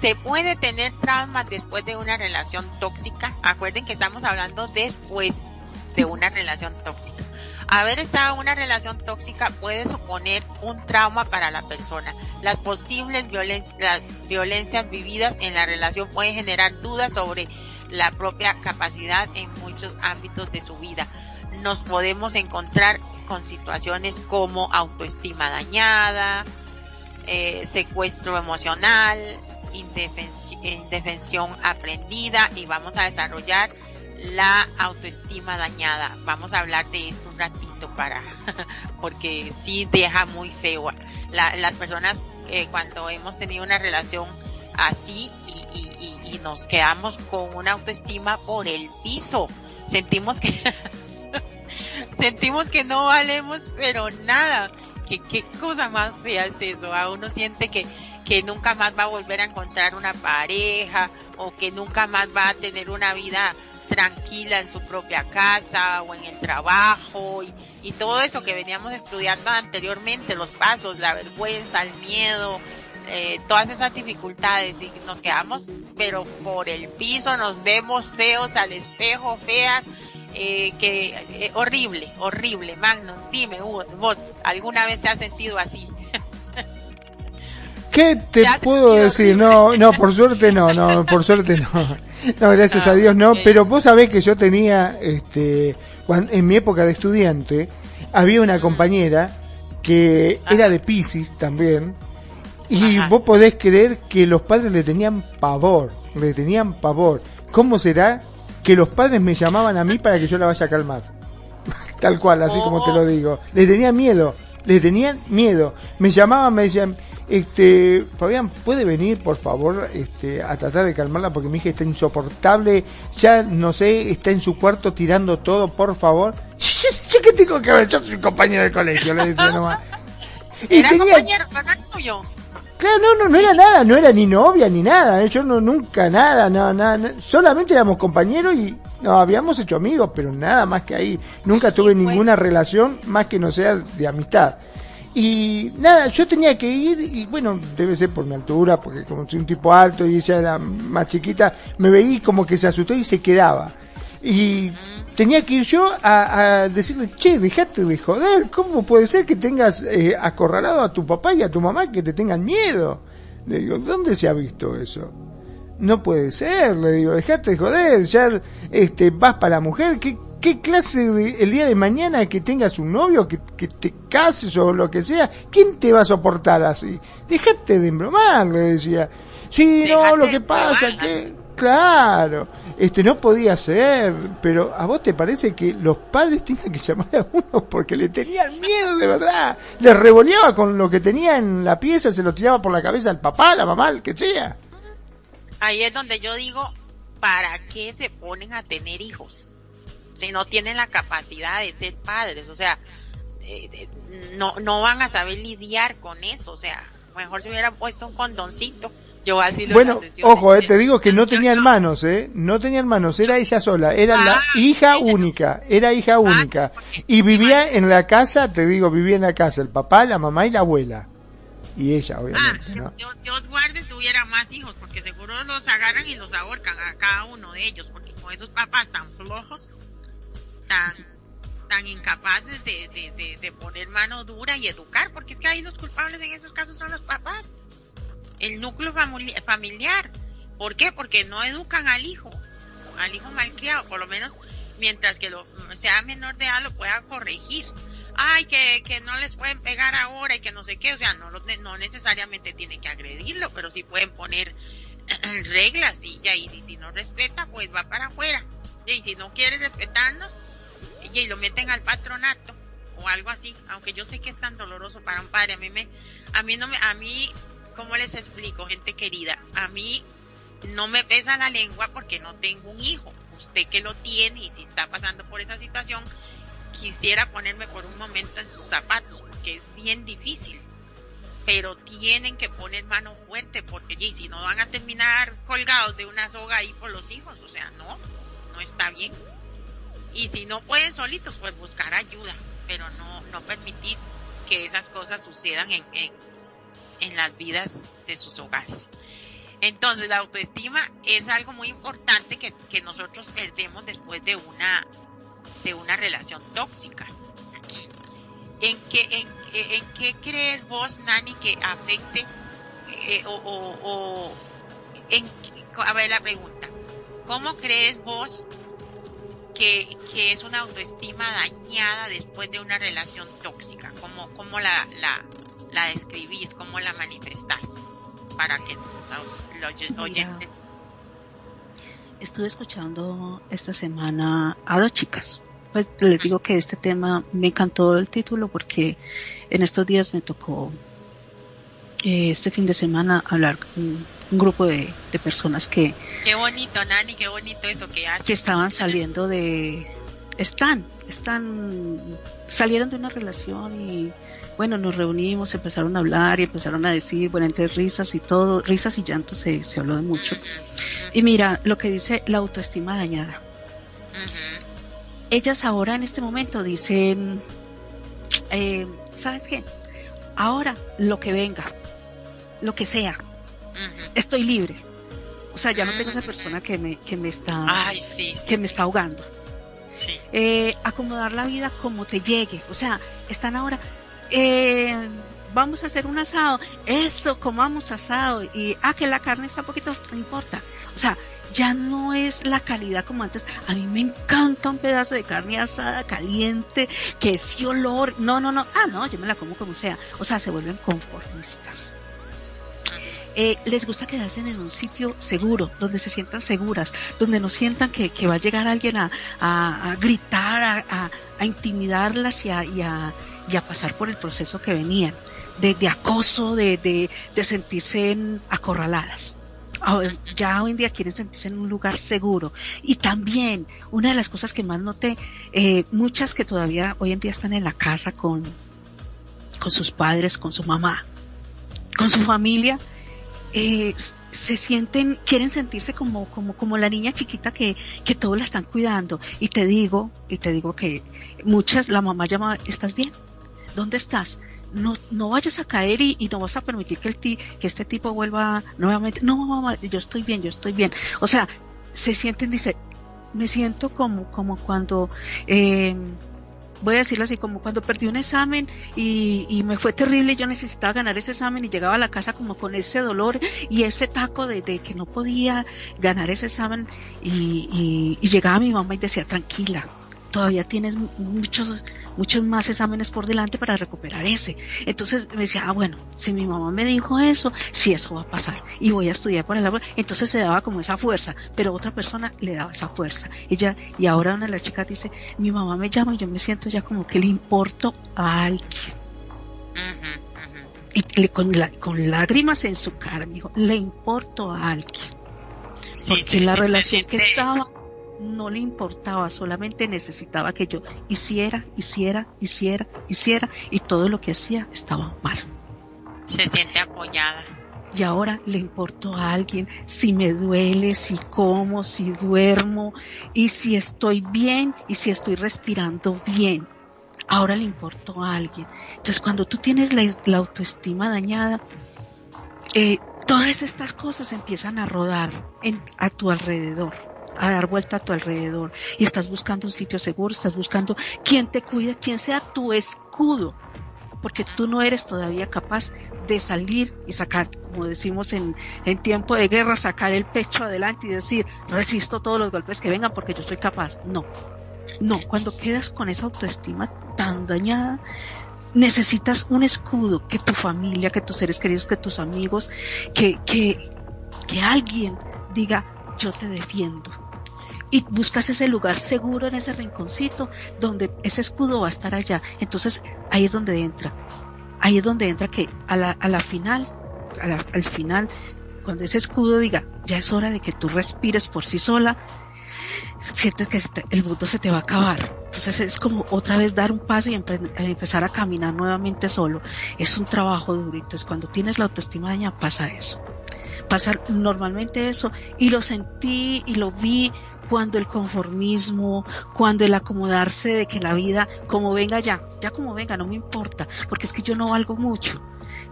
se puede tener traumas después de una relación tóxica. Acuerden que estamos hablando después de una relación tóxica haber estado en una relación tóxica puede suponer un trauma para la persona. Las posibles las violencias vividas en la relación pueden generar dudas sobre la propia capacidad en muchos ámbitos de su vida. Nos podemos encontrar con situaciones como autoestima dañada, eh, secuestro emocional, indefensión aprendida y vamos a desarrollar la autoestima dañada. Vamos a hablar de esto un ratito para, porque sí deja muy feo. La, las personas eh, cuando hemos tenido una relación así y, nos quedamos con una autoestima por el piso, sentimos que, sentimos que no valemos, pero nada. ¿Qué, cosa más fea es eso? A uno siente que, que nunca más va a volver a encontrar una pareja o que nunca más va a tener una vida tranquila en su propia casa o en el trabajo y, y todo eso que veníamos estudiando anteriormente, los pasos, la vergüenza, el miedo, eh, todas esas dificultades y nos quedamos pero por el piso, nos vemos feos al espejo, feas, eh, que eh, horrible, horrible. Magnum, dime vos, ¿alguna vez te has sentido así?
¿Qué te puedo decir? No, no, por suerte no, no, por suerte no. No, gracias a Dios no, pero vos sabés que yo tenía, este, en mi época de estudiante, había una compañera que era de Pisces también, y vos podés creer que los padres le tenían pavor, le tenían pavor. ¿Cómo será que los padres me llamaban a mí para que yo la vaya a calmar? Tal cual, así como te lo oh. digo. Le tenían miedo, le tenían miedo. Me llamaban, me decían, este, Fabián, ¿puede venir, por favor, este, a tratar de calmarla? Porque mi hija está insoportable, ya, no sé, está en su cuarto tirando todo, por favor. ¿Yo qué tengo que ver? Yo soy compañero de colegio, le decía nomás.
¿Era compañero, tuyo?
Claro, no, no, no era nada, no era ni novia ni nada, ¿eh? yo no, nunca nada, nada, nada, solamente éramos compañeros y no, habíamos hecho amigos, pero nada más que ahí, nunca tuve ninguna relación más que no sea de amistad. Y nada, yo tenía que ir y bueno, debe ser por mi altura, porque como soy un tipo alto y ella era más chiquita, me veí como que se asustó y se quedaba. Y tenía que ir yo a, decirle, che, dejate de joder, ¿cómo puede ser que tengas eh, acorralado a tu papá y a tu mamá que te tengan miedo? Le digo, ¿dónde se ha visto eso? no puede ser, le digo, dejate de joder, ya este, vas para la mujer, ¿qué, qué clase de, el día de mañana que tengas un novio, que, que te cases o lo que sea, ¿quién te va a soportar así? Dejate de embromar, le decía. Sí, no, lo que pasa que, claro, este no podía ser, pero ¿a vos te parece que los padres tenían que llamar a uno porque le tenían miedo de verdad? Le revoleaba con lo que tenía en la pieza, se lo tiraba por la cabeza al papá, la mamá, el que sea.
Ahí es donde yo digo, ¿para qué se ponen a tener hijos? Si no tienen la capacidad de ser padres, o sea, eh, no, no van a saber lidiar con eso, o sea, mejor se hubieran puesto un condoncito. Yo así lo
Bueno, ojo, eh, te digo que no tenía hermanos, eh, no tenía hermanos, era ella sola, era la
Ah,
hija única, era hija única.
porque-
Y vivía en la casa, te digo, vivía en la casa el papá, la mamá y la abuela. Y ella,
Ah,
obviamente, ¿no?
Dios, Dios guarde tuviera más hijos, porque seguro los agarran y los ahorcan a cada uno de ellos, porque con esos papás tan flojos, tan, tan incapaces de, de, de, de poner mano dura y educar, porque es que ahí los culpables en esos casos son los papás, el núcleo famili- familiar. ¿Por qué? Porque no educan al hijo, al hijo malcriado, por lo menos mientras que lo sea menor de edad lo pueda corregir. Ay, que, que no les pueden pegar ahora y que no sé qué, o sea, no, no necesariamente tienen que agredirlo, pero sí pueden poner reglas y ya, y si no respeta, pues va para afuera. Y si no quiere respetarnos, y lo meten al patronato o algo así, aunque yo sé que es tan doloroso para un padre, a mí me, a mí no me, a mí, ¿cómo les explico, gente querida? A mí no me pesa la lengua porque no tengo un hijo. Usted que lo tiene y si está pasando por esa situación, quisiera ponerme por un momento en sus zapatos porque es bien difícil. Pero tienen que poner mano fuerte porque y si no van a terminar colgados de una soga ahí por los hijos, o sea, no, no está bien. Y si no pueden solitos, pues buscar ayuda, pero no, no permitir que esas cosas sucedan en, en, en las vidas de sus hogares. Entonces la autoestima es algo muy importante que, que nosotros perdemos después de una, de una relación tóxica. ¿En qué, en, qué crees vos, Nani, que afecte eh, o, o, o en, a ver la pregunta, ¿cómo crees vos que, que es una autoestima dañada después de una relación tóxica? ¿Cómo, cómo la, la, la describís? ¿Cómo la manifestás? Para que los oyentes...
Estuve escuchando esta semana a dos chicas. Pues les digo que este tema me encantó el título porque en estos días me tocó eh, este fin de semana hablar con un grupo de, de personas que
Qué bonito, Nani, qué bonito eso que
que estaban saliendo de están están salieron de una relación y bueno nos reunimos empezaron a hablar y empezaron a decir bueno entre risas y todo risas y llantos se, se habló de mucho. Y mira lo que dice la autoestima dañada. Ellas ahora en este momento dicen eh, sabes qué ahora lo que venga lo que sea estoy libre. O sea ya no tengo esa persona que me que me está
Ay, sí, sí,
que me está ahogando.
Sí.
eh, acomodar la vida como te llegue. O sea, están ahora, eh, vamos a hacer un asado, eso, comamos asado, y, ah, que la carne está un poquito, no importa. O sea, ya no es la calidad como antes. A mí me encanta un pedazo de carne asada caliente, que ese olor, no, no, no, ah, no, yo me la como como sea. O sea, se vuelven conformistas. Eh, les gusta quedarse en un sitio seguro, donde se sientan seguras, donde no sientan que, que va a llegar alguien a, a, a gritar, a, a, intimidarlas y a, y, a, y a pasar por el proceso que venían, de, acoso, de, de, sentirse en- acorraladas. Ya hoy en día quieren sentirse en un lugar seguro. Y también, una de las cosas que más noté, eh, muchas que todavía hoy en día están en la casa con, con sus padres, con su mamá, con su familia, eh, se sienten, quieren sentirse como, como, como la niña chiquita que, que todos la están cuidando. Y te digo, y te digo que muchas, la mamá llama, ¿estás bien? ¿Dónde estás? No, no vayas a caer y, no vas a permitir que el ti, que este tipo vuelva nuevamente. No, mamá, yo estoy bien, yo estoy bien. O sea, se sienten, dice, me siento como, como cuando, eh, voy a decirlo así, como cuando perdí un examen y, me fue terrible, yo necesitaba ganar ese examen y llegaba a la casa como con ese dolor y ese taco de, de que no podía ganar ese examen y, y, y llegaba mi mamá y decía, tranquila, todavía tienes muchos, muchos más exámenes por delante para recuperar ese. Entonces me decía, ah, bueno, si mi mamá me dijo eso, si eso va a pasar y voy a estudiar por el agua, entonces se daba como esa fuerza, pero otra persona le daba esa fuerza. Ella, y ahora una de las chicas dice, mi mamá me llama y yo me siento ya como que le importo a alguien. Y con, con lágrimas en su cara, me dijo, le importo a alguien. Porque la relación que estaba no le importaba, solamente necesitaba que yo hiciera, hiciera, hiciera, hiciera y todo lo que hacía estaba mal.
Se siente apoyada.
Y ahora le importo a alguien si me duele, si como, si duermo y si estoy bien y si estoy respirando bien. Ahora le importo a alguien. Entonces cuando tú tienes la, autoestima dañada, eh, todas estas cosas empiezan a rodar a tu alrededor a dar vuelta a tu alrededor. Y estás buscando un sitio seguro, estás buscando quien te cuide, quien sea tu escudo, porque tú no eres todavía capaz de salir y sacar, como decimos en, en tiempo de guerra, sacar el pecho adelante y decir, resisto todos los golpes que vengan porque yo soy capaz. No, no, cuando quedas con esa autoestima tan dañada, necesitas un escudo, que tu familia, que tus seres queridos, que tus amigos, que, que, que alguien diga, yo te defiendo, y buscas ese lugar seguro en ese rinconcito donde ese escudo va a estar allá. Entonces ahí es donde entra. Ahí es donde entra que a la, a la final, al final, cuando ese escudo diga, ya es hora de que tú respires por sí sola, sientes que el mundo se te va a acabar. Entonces es como otra vez dar un paso y empezar a caminar nuevamente solo. Es un trabajo duro. Entonces cuando tienes la autoestima dañada pasa eso. Pasa normalmente eso. Y lo sentí y lo vi cuando el conformismo, cuando el acomodarse de que la vida, como venga ya, ya como venga, no me importa, porque es que yo no valgo mucho.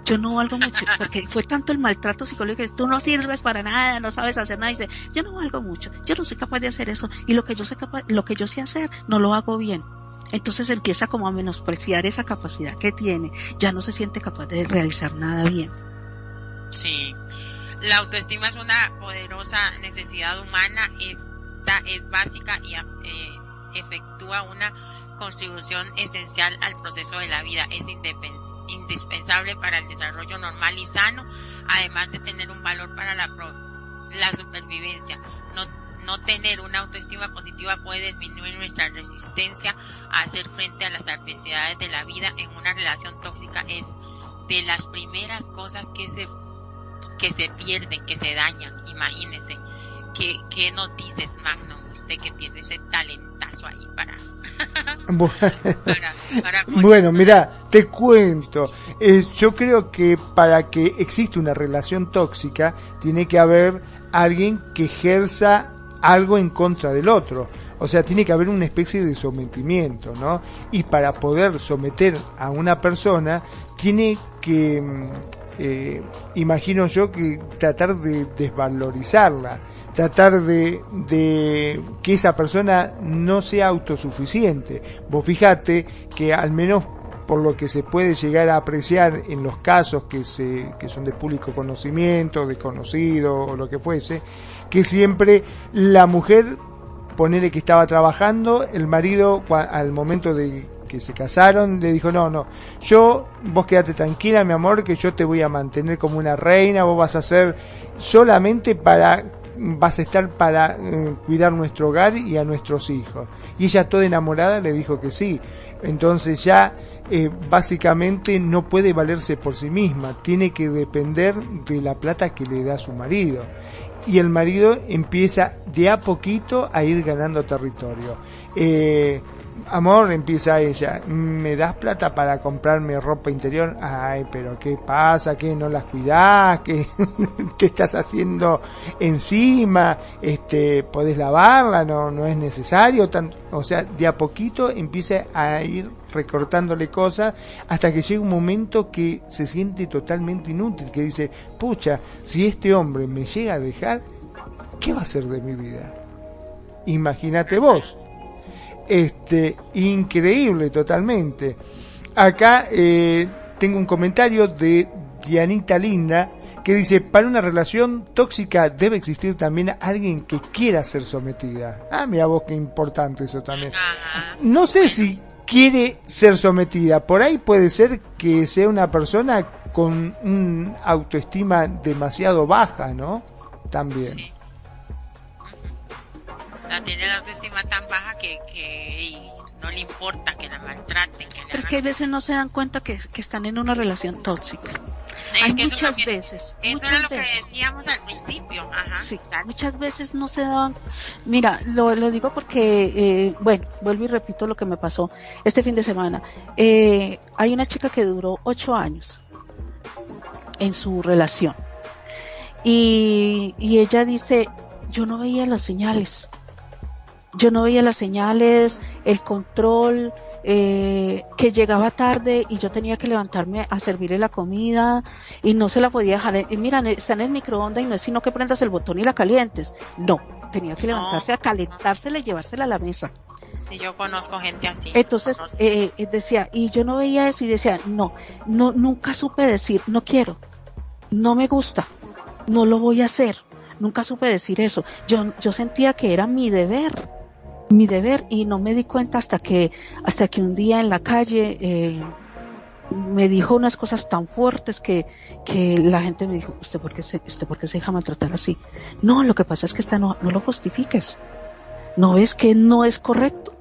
Yo no valgo mucho, porque fue tanto el maltrato psicológico que tú no sirves para nada, no sabes hacer nada, y dice, yo no valgo mucho, yo no soy capaz de hacer eso, y lo que yo sé capaz, lo que yo sé hacer, no lo hago bien. Entonces empieza como a menospreciar esa capacidad que tiene, ya no se siente capaz de realizar nada bien.
Sí, la autoestima es una poderosa necesidad humana, es es básica y eh, efectúa una contribución esencial al proceso de la vida. Es indispensable para el desarrollo normal y sano, además de tener un valor para la, la supervivencia. No, no tener una autoestima positiva puede disminuir nuestra resistencia a hacer frente a las adversidades de la vida en una relación tóxica. Es de las primeras cosas que se, que se pierden, que se dañan. Imagínense ¿Qué, qué nos dices, Magnum? Usted que tiene ese talentazo ahí para...
bueno, mira, te cuento. Eh, yo creo que para que exista una relación tóxica, tiene que haber alguien que ejerza algo en contra del otro. O sea, tiene que haber una especie de sometimiento, ¿no? Y para poder someter a una persona, tiene que, mm, eh, imagino yo, que tratar de desvalorizarla tratar de, de, que esa persona no sea autosuficiente. Vos fijate que al menos por lo que se puede llegar a apreciar en los casos que, se, que son de público conocimiento, desconocido o lo que fuese, que siempre la mujer, ponele que estaba trabajando, el marido al momento de que se casaron le dijo, no, no, yo, vos quédate tranquila, mi amor, que yo te voy a mantener como una reina, vos vas a ser solamente para vas a estar para eh, cuidar nuestro hogar y a nuestros hijos. Y ella toda enamorada le dijo que sí. Entonces ya eh, básicamente no puede valerse por sí misma, tiene que depender de la plata que le da su marido. Y el marido empieza de a poquito a ir ganando territorio. Eh, amor, empieza ella, ¿me das plata para comprarme ropa interior? Ay, pero ¿qué pasa? ¿Qué no las cuidás? ¿Qué, ¿qué estás haciendo encima? Este, ¿Podés lavarla? No, no es necesario. o sea, de a poquito empieza a ir recortándole cosas hasta que llega un momento que se siente totalmente inútil, que dice, pucha, si este hombre me llega a dejar, ¿qué va a hacer de mi vida? Imagínate vos este, increíble totalmente. Acá eh, tengo un comentario de Dianita Linda que dice, para una relación tóxica debe existir también alguien que quiera ser sometida. Ah, mira vos qué importante eso también. No sé si quiere ser sometida, por ahí puede ser que sea una persona con una autoestima demasiado baja, ¿no? También. Sí.
Tiene la autoestima tan baja que, que no le importa que la maltraten.
Pero es que a veces no se dan cuenta que, que están en una relación tóxica. Hay muchas veces.
Eso era lo que decíamos al principio. Ajá,
sí, muchas veces no se dan. Mira, lo, lo digo porque, eh, bueno, vuelvo y repito lo que me pasó este fin de semana. Eh, hay una chica que duró ocho años en su relación. Y, y ella dice, yo no veía las señales. Yo no veía las señales, el control, eh, que llegaba tarde y yo tenía que levantarme a servirle la comida y no se la podía dejar. Y mira, está en el microondas y no es sino que prendas el botón y la calientes. No, tenía que levantarse a calentársela y llevársela a la mesa.
Sí, yo conozco gente así.
Entonces eh, eh, decía, y yo no veía eso y decía, no, no, nunca supe decir, no quiero, no me gusta, no lo voy a hacer. Nunca supe decir eso. Yo, yo sentía que era mi deber mi deber y no me di cuenta hasta que hasta que un día en la calle eh, me dijo unas cosas tan fuertes que, que la gente me dijo, ¿usted por qué se, usted por qué se deja maltratar así? No, lo que pasa es que esta no, no lo justifiques. No ves que no es correcto.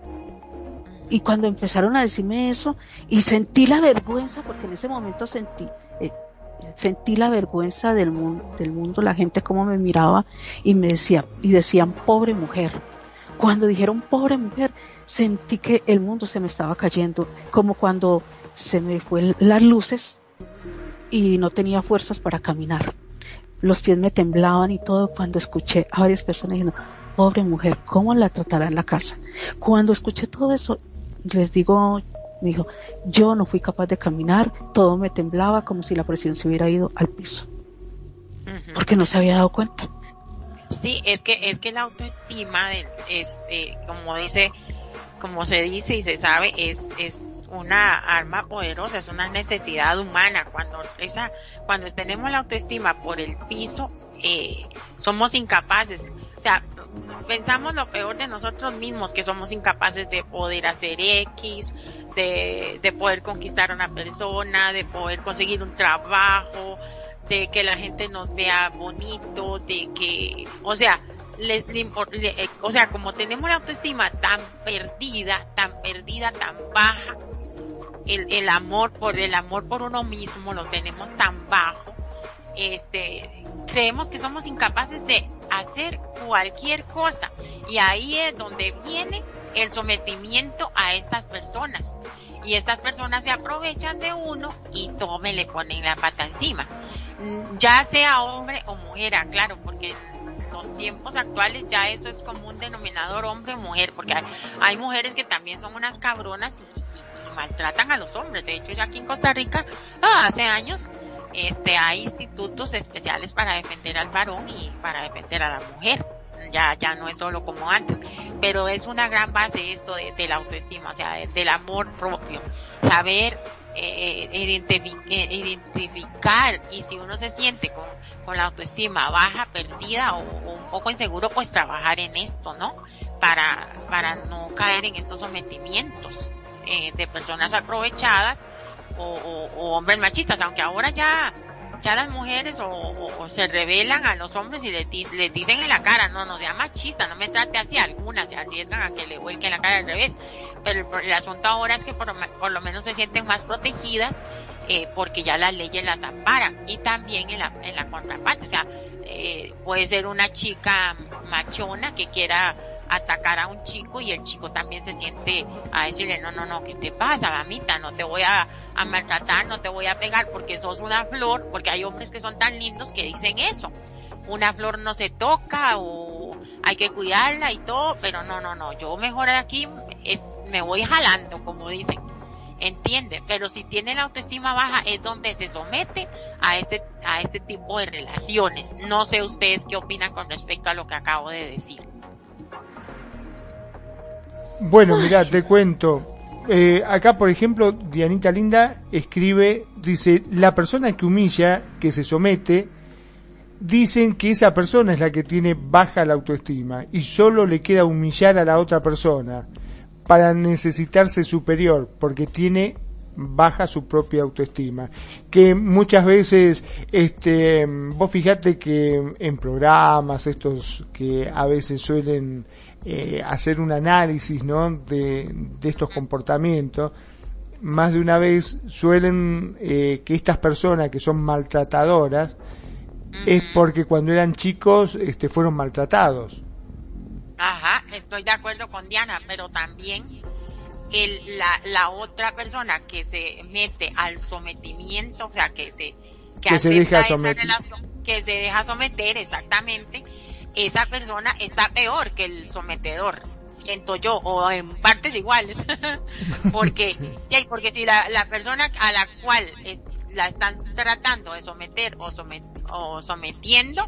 Y cuando empezaron a decirme eso, y sentí la vergüenza, porque en ese momento sentí, eh, sentí la vergüenza del mundo, del mundo, la gente como me miraba y me decía, y decían, pobre mujer cuando dijeron pobre mujer, sentí que el mundo se me estaba cayendo, como cuando se me fue las luces y no tenía fuerzas para caminar. Los pies me temblaban y todo cuando escuché a varias personas diciendo, pobre mujer, ¿cómo la tratará en la casa? Cuando escuché todo eso, les digo, me dijo, yo no fui capaz de caminar, todo me temblaba como si la presión se hubiera ido al piso, porque no se había dado cuenta.
Sí, es que es que la autoestima es eh, como dice, como se dice y se sabe, es es una arma poderosa, es una necesidad humana. Cuando esa, cuando tenemos la autoestima por el piso, eh, somos incapaces. O sea, pensamos lo peor de nosotros mismos, que somos incapaces de poder hacer X, de, de poder conquistar a una persona, de poder conseguir un trabajo, de que la gente nos vea bonito, de que, o sea, les, eh, o sea, como tenemos la autoestima tan perdida, tan perdida, tan baja, el, el amor por el amor por uno mismo lo tenemos tan bajo, este, creemos que somos incapaces de hacer cualquier cosa. Y ahí es donde viene el sometimiento a estas personas y estas personas se aprovechan de uno y tome le ponen la pata encima ya sea hombre o mujer, claro, porque en los tiempos actuales ya eso es como un denominador hombre-mujer, porque hay, mujeres que también son unas cabronas y, maltratan a los hombres. De hecho, ya aquí en Costa Rica, ah, hace años, este, hay institutos especiales para defender al varón y para defender a la mujer. Ya, ya no es solo como antes, pero es una gran base esto de, la autoestima, o sea, del amor propio, saber eh, eh, identificar y si uno se siente con, con la autoestima baja, perdida o, un poco inseguro, pues trabajar en esto, ¿no? Para, para no caer en estos sometimientos eh, de personas aprovechadas o, hombres machistas, aunque ahora ya ya las mujeres o, se revelan a los hombres y les, les, dicen en la cara, no, no sea machista, no me trate así, algunas se arriesgan a que le vuelquen la cara al revés, pero el, asunto ahora es que por, lo menos se sienten más protegidas eh, porque ya las leyes las amparan y también en la, en la contraparte, o sea, eh, puede ser una chica machona que quiera atacar a un chico y el chico también se siente a decirle, no, no, no, ¿qué te pasa, mamita? No te voy a, a maltratar, no te voy a pegar porque sos una flor, porque hay hombres que son tan lindos que dicen eso. Una flor no se toca o hay que cuidarla y todo, pero no, no, no, yo mejor aquí es, me voy jalando, como dicen. Entiende, pero si tiene la autoestima baja es donde se somete a este, a este tipo de relaciones. No sé ustedes qué opinan con respecto a lo que acabo de decir.
Bueno, mira, te cuento. Eh, acá, por ejemplo, Dianita Linda escribe, dice, la persona que humilla, que se somete, dicen que esa persona es la que tiene baja la autoestima y solo le queda humillar a la otra persona para necesitarse superior, porque tiene baja su propia autoestima. Que muchas veces, este, vos fijate que en programas estos que a veces suelen eh, hacer un análisis, ¿no? De, de estos comportamientos, más de una vez suelen eh, que estas personas que son maltratadoras es porque cuando eran chicos este, fueron maltratados.
Ajá, estoy de acuerdo con Diana, pero también el, la, la otra persona que se mete al sometimiento, o sea, que se,
que, se deja someter.
que se deja someter, exactamente, esa persona está peor que el sometedor, siento yo, o en partes iguales, porque, porque si la, la persona a la cual la están tratando de someter o, o sometiendo,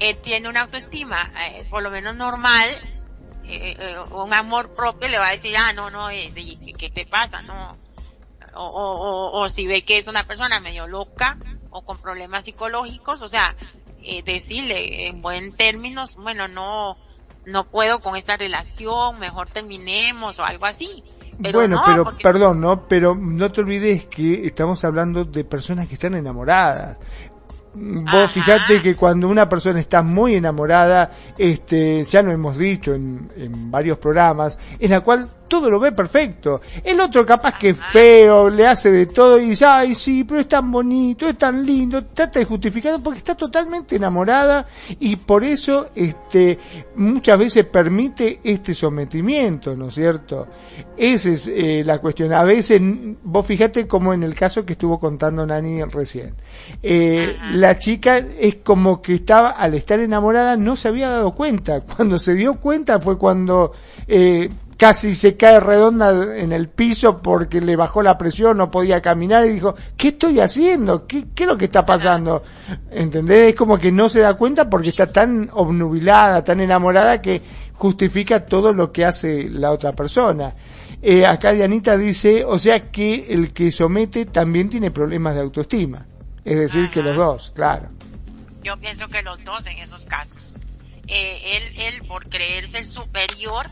él tiene una autoestima, eh, por lo menos normal, eh, eh, un amor propio, le va a decir, ah, no, no, eh, ¿qué te pasa? No. O, o, o, si ve que es una persona medio loca o con problemas psicológicos, o sea, eh, decirle en buen términos, bueno, no, no puedo con esta relación, mejor terminemos o algo así. Pero
bueno, pero perdón, ¿no? Pero no te olvides que estamos hablando de personas que están enamoradas. Vos fijate que cuando una persona está muy enamorada, este, ya lo hemos dicho en, en varios programas, en la cual todo lo ve perfecto. El otro capaz que es feo, le hace de todo y dice, ay sí, pero es tan bonito, es tan lindo, trata de justificado porque está totalmente enamorada y por eso este muchas veces permite este sometimiento, ¿no es cierto? Esa es eh, la cuestión. A veces, vos fíjate como en el caso que estuvo contando Nani recién. Eh, la chica es como que estaba, al estar enamorada, no se había dado cuenta. Cuando se dio cuenta fue cuando eh, casi se cae redonda en el piso porque le bajó la presión, no podía caminar y dijo, ¿qué estoy haciendo? ¿Qué, qué es lo que está pasando? ¿Entendés? Es como que no se da cuenta porque está tan obnubilada, tan enamorada que justifica todo lo que hace la otra persona. Eh, acá Dianita dice, o sea que el que somete también tiene problemas de autoestima. Es decir, que los dos, claro.
Yo pienso que los dos en esos casos. Eh, él, él por creerse el superior,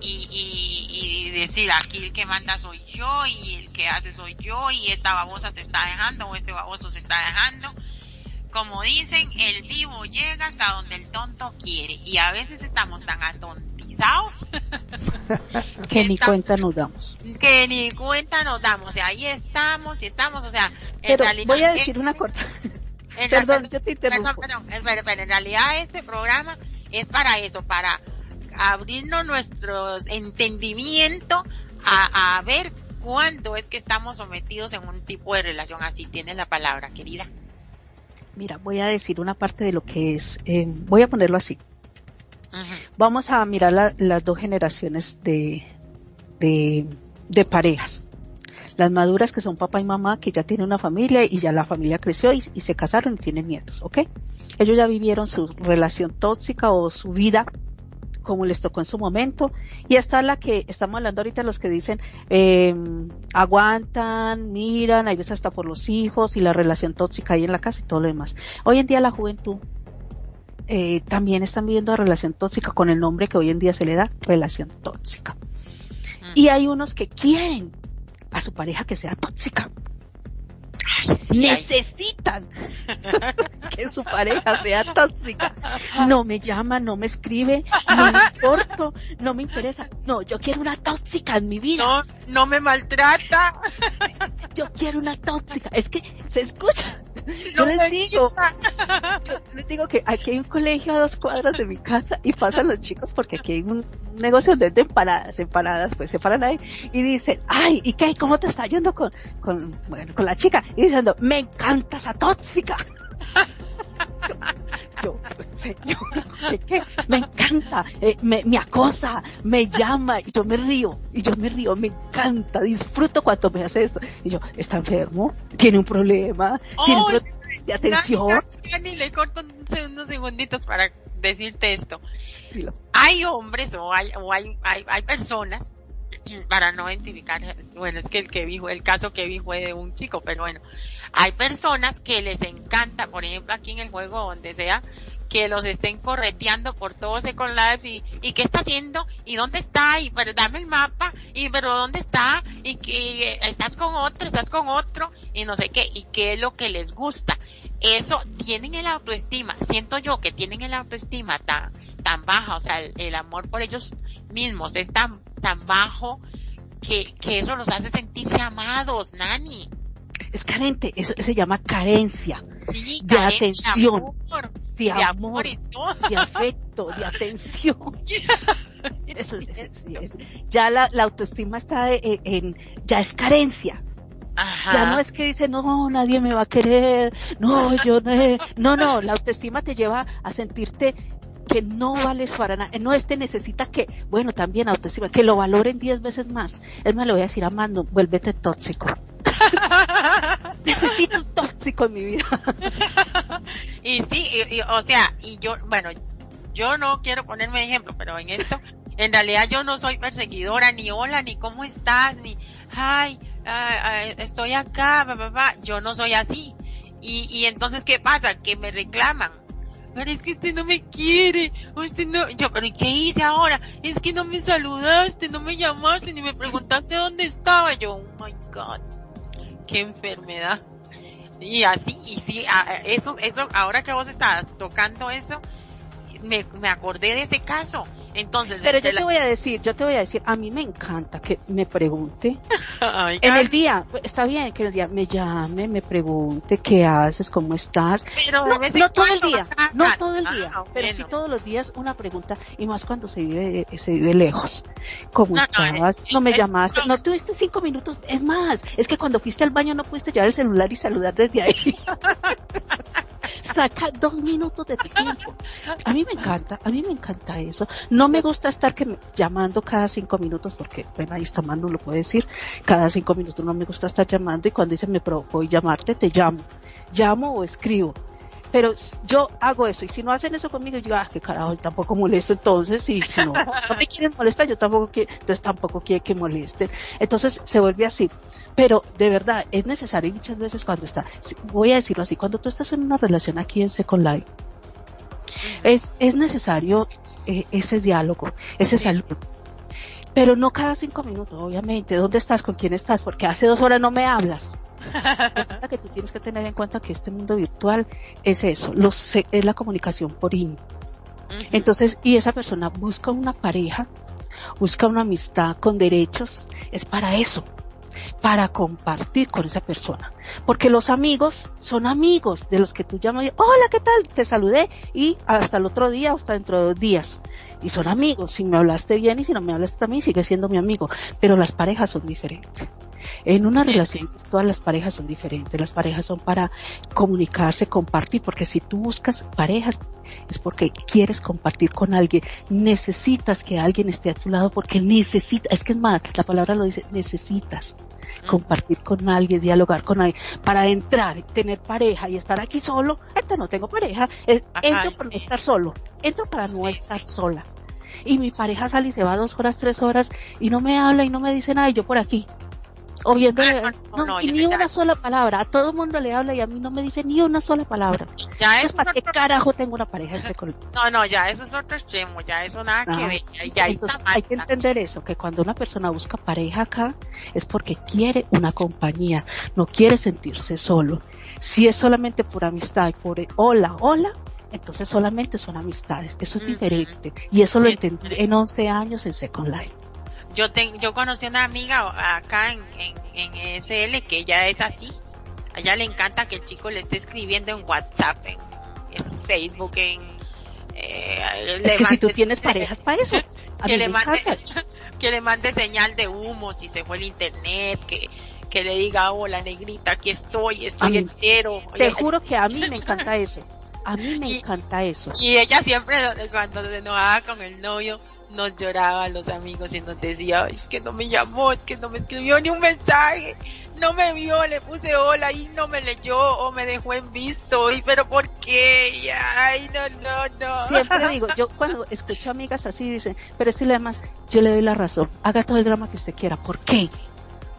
y, y, decir aquí el que manda soy yo y el que hace soy yo y esta babosa se está dejando o este baboso se está dejando. Como dicen, el vivo llega hasta donde el tonto quiere y a veces estamos tan atontizados
que ni cuenta nos damos.
Que ni cuenta nos damos, y ahí estamos y estamos, o sea,
Pero voy a decir una corta. Perdón, yo te
interrumpo. Perdón, perdón, en realidad este programa es para eso, para abrirnos nuestros entendimiento a, a ver cuándo es que estamos sometidos en un tipo de relación así. Tiene la palabra, querida.
Mira, voy a decir una parte de lo que es, eh, voy a ponerlo así. Vamos a mirar las dos generaciones de, de, de, parejas. Las maduras que son papá y mamá que ya tienen una familia y ya la familia creció y, y se casaron y tienen nietos, ¿ok? Ellos ya vivieron su relación tóxica o su vida como les tocó en su momento. Y está la que estamos hablando ahorita, los que dicen, eh, aguantan, miran, hay veces hasta por los hijos y la relación tóxica ahí en la casa y todo lo demás. Hoy en día la juventud eh, también están viviendo relación tóxica con el nombre que hoy en día se le da, relación tóxica. Y hay unos que quieren a su pareja que sea tóxica necesitan que su pareja sea tóxica. No me llama, no me escribe, no me importo, no me interesa. No, yo quiero una tóxica en mi vida.
No, no me maltrata.
Yo quiero una tóxica. Es que se escucha. Yo les digo, yo les digo que aquí hay un colegio a dos cuadras de mi casa y pasan los chicos porque aquí hay un negocio de empanadas, empanadas, pues se paran ahí y dicen, ay, ¿y qué? ¿Cómo te está yendo con, con, bueno, con la chica? Y diciendo, me encanta esa tóxica. yo, señor, ¿qué? Me encanta, eh, me, me, acosa, me llama y yo me río, y yo me río, me encanta, disfruto cuando me hace esto. Y yo, ¿está enfermo? ¿Tiene un problema? ¿Tiene un de atención.
Ni, le corto unos segunditos para decirte esto. Hay hombres o hay, o hay, hay, hay personas para no identificar, bueno, es que el que vi, el caso que vi fue de un chico, pero bueno, hay personas que les encanta, por ejemplo, aquí en el juego donde sea, que los estén correteando por todo con Live y, y qué está haciendo y dónde está y pero dame el mapa y pero dónde está y que estás con otro, estás con otro y no sé qué y qué es lo que les gusta. Eso tienen el autoestima, siento yo que tienen el autoestima tan tan baja, o sea, el, amor por ellos mismos es tan tan bajo que, que eso los hace sentirse amados, Nani.
Es carente, eso se llama carencia de atención, de amor, de, afecto, de atención. ya la, autoestima está en, ya es carencia. Ya no es que dice, no, nadie me va a querer, no, yo no, no, no, la autoestima te lleva a sentirte que no vales para nada, no este necesita que, bueno, también autoestima, que lo valoren diez veces más. Es más, le voy a decir a Mando, vuélvete tóxico. Necesito un tóxico en mi vida.
y sí, o sea, y yo, bueno, yo no quiero ponerme ejemplo, pero en esto, en realidad yo no soy perseguidora, ni hola, ni cómo estás, ni, ay, estoy acá, yo no soy así. Y, y entonces, ¿qué pasa? Que me reclaman. Pero es que usted no me quiere, usted no, yo, pero ¿y qué hice ahora? Es que no me saludaste, no me llamaste, ni me preguntaste dónde estaba yo. Oh my god qué enfermedad. Y así, y sí, eso, eso, ahora que vos estás tocando eso, me, me acordé de ese caso. Entonces,
pero yo te voy a decir, yo te voy a decir, a mí me encanta que me pregunte. en el día, está bien que el día me llame, me pregunte qué haces, cómo estás.
Pero
no, todo el día, no todo el día, pero sí todos los días una pregunta y más cuando se vive, se vive lejos. ¿Cómo estabas? No, me llamaste, no tuviste cinco minutos, es más, es que cuando fuiste al baño no pudiste llevar el celular y saludar desde ahí. Saca dos minutos de tiempo. A mí me encanta, a mí me encanta eso. No me gusta estar que llamando cada cinco minutos porque, bueno, ahí está Manu lo puede decir, cada cinco minutos no me gusta estar llamando y cuando dice me voy a llamarte, te llamo. Llamo o escribo pero yo hago eso y si no hacen eso conmigo yo digo ah qué carajo tampoco molesto entonces y si no no me quieren molestar yo tampoco quiero entonces tampoco quiere que molesten entonces se vuelve así. Pero de verdad es necesario muchas veces cuando está voy a decirlo así cuando tú estás en una relación aquí en Second Life es es necesario eh, ese diálogo ese saludo pero no cada cinco minutos obviamente dónde estás con quién estás porque hace dos horas no me hablas Resulta que tú tienes que tener en cuenta que este mundo virtual es eso, los, es la comunicación por in. Entonces, y esa persona busca una pareja, busca una amistad con derechos, es para eso, para compartir con esa persona. Porque los amigos son amigos de los que tú llamas y, hola, ¿qué tal? Te saludé y hasta el otro día hasta dentro de dos días. Y son amigos, si me hablaste bien y si no me hablaste también, sigue siendo mi amigo. Pero las parejas son diferentes. En una relación todas las parejas son diferentes, las parejas son para comunicarse, compartir, porque si tú buscas parejas es porque quieres compartir con alguien, necesitas que alguien esté a tu lado porque necesitas, es que es más, la palabra lo dice, necesitas compartir con alguien, dialogar con alguien, para entrar, tener pareja y estar aquí solo, esto no tengo pareja, entro para no estar solo, entro para no estar sola. Y mi pareja sale y se va dos horas, tres horas y no me habla y no me dice nada y yo por aquí o no, ni una sola palabra. A todo el mundo le habla y a mí no me dice ni una sola palabra. Ya eso ¿Para qué carajo tengo una pareja ese
No, no, ya eso es otro extremo, ya eso nada que ah, ver. Ya
hay que entender eso, que cuando una persona busca pareja acá es porque quiere una compañía, no quiere sentirse solo. Si es solamente por amistad y por hola, hola, entonces solamente son amistades. Eso es diferente. Y eso lo entendí en 11 años en Second Life.
Yo yo conocí una amiga acá en, en, en SL que ella es así. A ella le encanta que el chico le esté escribiendo en WhatsApp, en, Facebook, en...
Eh, es que si tú tienes parejas para eso.
que, le mande, que le mande señal de humo si se fue el internet, que, que le diga, hola negrita, aquí estoy, estoy entero.
Te juro que a mí me encanta eso. A mí me encanta eso.
Y ella siempre, cuando se enojaba con el novio, nos lloraban los amigos y nos decía, es que no me llamó, es que no me escribió ni un mensaje, no me vio, le puse hola y no me leyó o me dejó en visto, y pero ¿por qué? Ay, no, no, no.
Siempre digo, yo cuando escucho amigas así dicen, pero este además, yo le doy la razón, haga todo el drama que usted quiera, ¿por qué?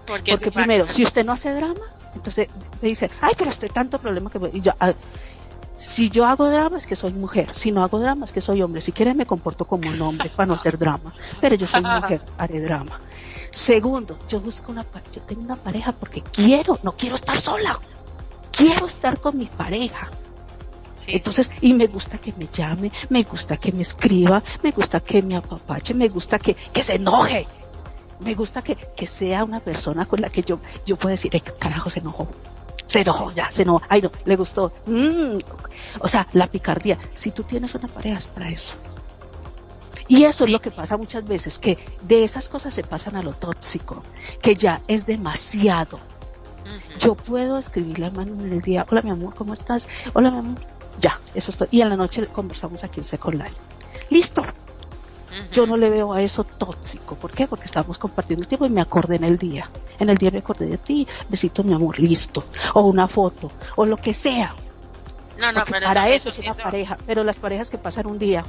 Porque, Porque primero, si usted no hace drama, entonces me dice, ay, pero usted tanto problema que... Y yo, ah, si yo hago drama es que soy mujer, si no hago drama es que soy hombre. Si quiere me comporto como un hombre para no hacer drama, pero yo soy mujer, haré drama. Segundo, yo busco una, yo tengo una pareja porque quiero, no quiero estar sola, quiero estar con mi pareja. Entonces, y me gusta que me llame, me gusta que me escriba, me gusta que me apapache, me gusta que, que se enoje. Me gusta que, que sea una persona con la que yo, yo pueda decir, carajo, se enojó se enojó, ya se enojó, ay no, le gustó. Mm. O sea, la picardía. Si tú tienes una pareja es para eso. Y eso es lo que pasa muchas veces, que de esas cosas se pasan a lo tóxico, que ya es demasiado. Yo puedo escribirle a Manu en el día, hola mi amor, ¿cómo estás? Hola mi amor, ya, eso está. Y en la noche conversamos aquí en Second Life. Listo, yo no le veo a eso tóxico. ¿Por qué? Porque estamos compartiendo el tiempo y me acordé en el día. En el día me acordé de ti, besito mi amor, listo. O una foto, o lo que sea.
No, no, pero
para eso, es una pareja. Pero las parejas que pasan un día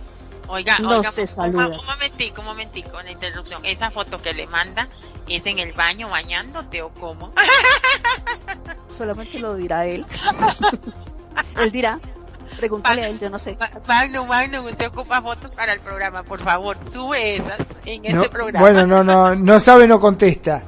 Oiga, no oiga, se saludan. Un momentico, un momentico, una interrupción. Esa foto que le manda es en el baño bañándote o cómo?
Solamente lo dirá él. él dirá, Pregúntale a él, yo no sé.
Magno, Magno, usted ocupa fotos para el programa, por favor, sube esas en este programa.
Bueno, no, no, no sabe, no contesta.